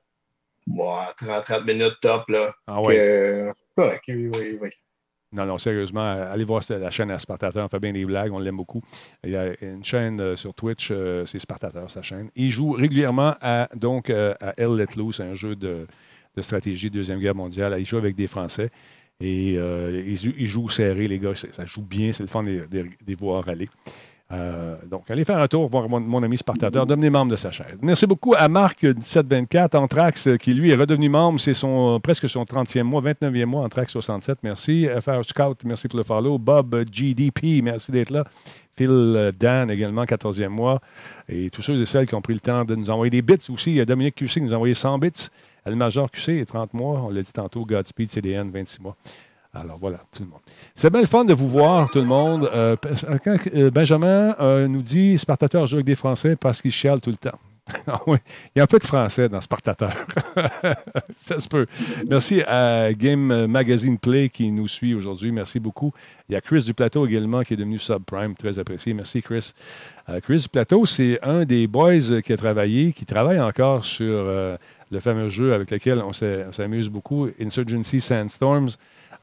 Moi, 30, 30 minutes top. Là. Ah. Que- correct, oui, oui, oui. Non, non, sérieusement, allez voir la chaîne à Spartateur. On fait bien des blagues, on l'aime beaucoup. Il y a une chaîne euh, sur Twitch, euh, c'est Spartateur, sa chaîne. Il joue régulièrement à, donc, euh, à Hell Let Loose, un jeu de, de stratégie Deuxième Guerre mondiale. Il joue avec des Français et euh, il, joue- il joue serré, les gars. Ça joue bien, c'est le fun de de- de les voir aller. Euh, donc, allez faire un tour voir mon, ami Spartateur. Devenez membre de sa chaîne. Merci beaucoup à Marc 1724, Anthrax, euh, qui lui est redevenu membre. C'est son, euh, presque son 30e mois, 29e mois, Anthrax 67. Merci. FR Scout, merci pour le follow. Bob GDP, merci d'être là. Phil Dan également, 14e mois. Et tous ceux et celles qui ont pris le temps de nous envoyer des bits aussi. Dominique QC qui nous a envoyé 100 bits. El Major QC, 30 mois. On l'a dit tantôt. Godspeed CDN, 26 mois. Alors voilà, tout le monde. C'est bien le fun de vous voir, tout le monde. Euh, euh, Benjamin euh, nous dit Spartateur joue avec des Français parce qu'il chiale tout le temps. Ah il y a un peu de français dans Spartateur. Ça se peut. Merci à Game Magazine Play qui nous suit aujourd'hui. Merci beaucoup. Il y a Chris du Plateau également qui est devenu subprime, très apprécié. Merci Chris. Chris du Plateau, c'est un des boys qui a travaillé, qui travaille encore sur le fameux jeu avec lequel on s'amuse beaucoup, Insurgency Sandstorms.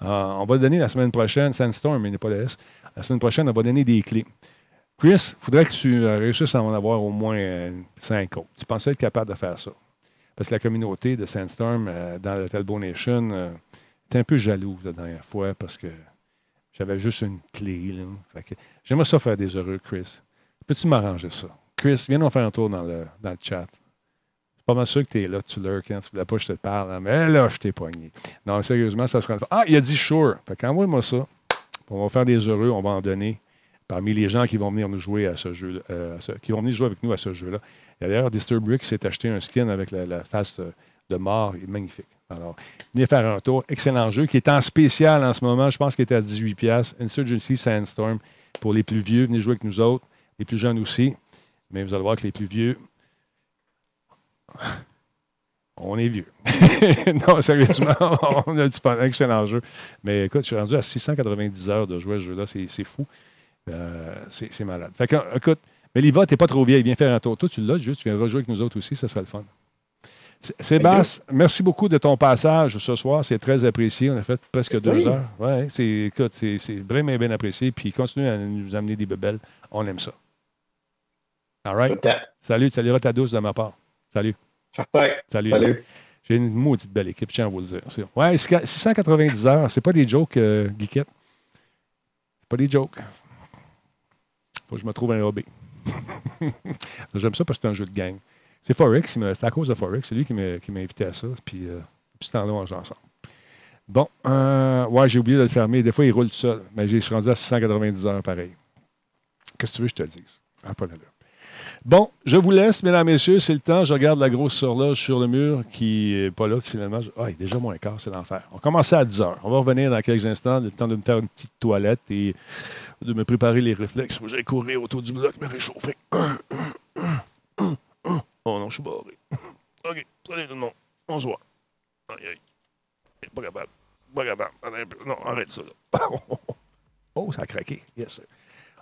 Euh, on va le donner la semaine prochaine, Sandstorm, il n'est pas le S. La semaine prochaine, on va donner des clés. Chris, il faudrait que tu euh, réussisses à en avoir au moins euh, cinq autres. Tu pensais être capable de faire ça? Parce que la communauté de Sandstorm dans la Talbot Nation était un peu jalouse la dernière fois parce que j'avais juste une clé. J'aimerais ça faire des heureux, Chris. Peux-tu m'arranger ça? Chris, viens nous faire un tour dans le, dans le chat. Pas mal sûr que tu es là, tu lurks, hein, tu voulais pas je te parle, hein, mais là, je t'ai pogné. Non, sérieusement, ça sera fun. Ah, il a dit sure. Fait qu'envoie-moi ça. On va faire des heureux, on va en donner parmi les gens qui vont venir nous jouer à ce jeu qui vont venir jouer avec nous à ce jeu-là. D'ailleurs Disturbrick s'est acheté un skin avec la, face de, mort. Il est magnifique. Alors, venez faire un tour. Excellent jeu qui est en spécial en ce moment. Je pense qu'il était à 18$. Insurgency Sandstorm. Pour les plus vieux, venez jouer avec nous autres. Les plus jeunes aussi. Mais vous allez voir que les plus vieux, on est vieux. non, sérieusement, on a du fun. Excellent jeu. Mais écoute, je suis rendu à 690 heures de jouer à ce jeu-là. C'est c'est fou. Euh, c'est malade. Fait que, écoute, mais Liva, t'es pas trop vieille. Viens faire un tour. Toi, tu l'as juste. Tu viens rejouer avec nous autres aussi. Ça sera le fun. Sébastien, merci beaucoup de ton passage ce soir. C'est très apprécié. On a fait presque deux Oui. heures. Ouais, c'est, écoute, c'est, vraiment bien apprécié. Puis continue à nous amener des bebelles. On aime ça. All right? Salut, salut à ta douce de ma part. Salut. Certain. Salut. Salut. J'ai une maudite belle équipe, je tiens à vous le dire. C'est- Ouais, c'est 690 heures, c'est pas des jokes, euh, Guiquette. C'est pas des jokes. Faut que je me trouve un hobby. J'aime ça parce que c'est un jeu de gang. C'est Forex, c'est à cause de Forex, c'est lui qui m'a invité à ça. Puis, euh, puis ce temps-là, on joue ensemble. Bon, euh, ouais, j'ai oublié de le fermer. Des fois, il roule tout seul. Mais je suis rendu à 690 heures pareil. Qu'est-ce que tu veux que je te dise? Ah, pas d'allure. Bon, je vous laisse, mesdames, messieurs. C'est le temps. Je regarde la grosse horloge sur le mur qui n'est pas là finalement. Ah, il est déjà moins quart, c'est l'enfer. On commence à 10 heures. On va revenir dans quelques instants. Le temps de me faire une petite toilette et de me préparer les réflexes. J'aille courir autour du bloc, me réchauffer. Oh non, je suis barré. OK, salut tout le monde. Bonsoir. Aïe, aïe. Pas capable. Pas capable. Non, arrête ça. Oh, ça a craqué. Yes, sir.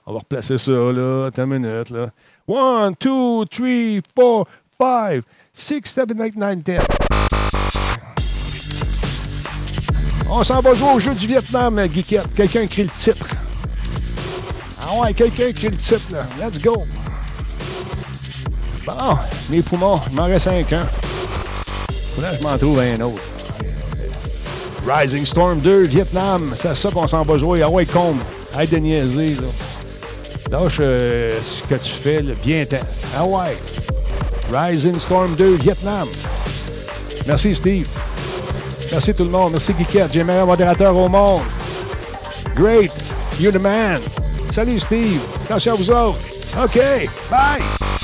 On va replacer ça, là. Attends une minute, là. One, two, three, four, five, six, seven, eight, nine, ten. On s'en va jouer au jeu du Vietnam, Guiquette. Quelqu'un écrit le titre. Ah ouais, quelqu'un écrit le titre, là. Let's go. Bon, mes poumons, il m'en reste cinq, hein. Là, je m'en trouve un autre. Rising Storm 2, Vietnam. C'est ça qu'on s'en va jouer. Ah ouais, combe. Aide de niaiser, là. Lâche euh, ce que tu fais, là. Bien temps. Ah ouais. Rising Storm 2, Vietnam. Merci, Steve. Merci tout le monde. Merci, Guiquette. J'ai le meilleur modérateur au monde. Great. You're the man. Salut, Steve. Attention à vous autres. OK. Bye.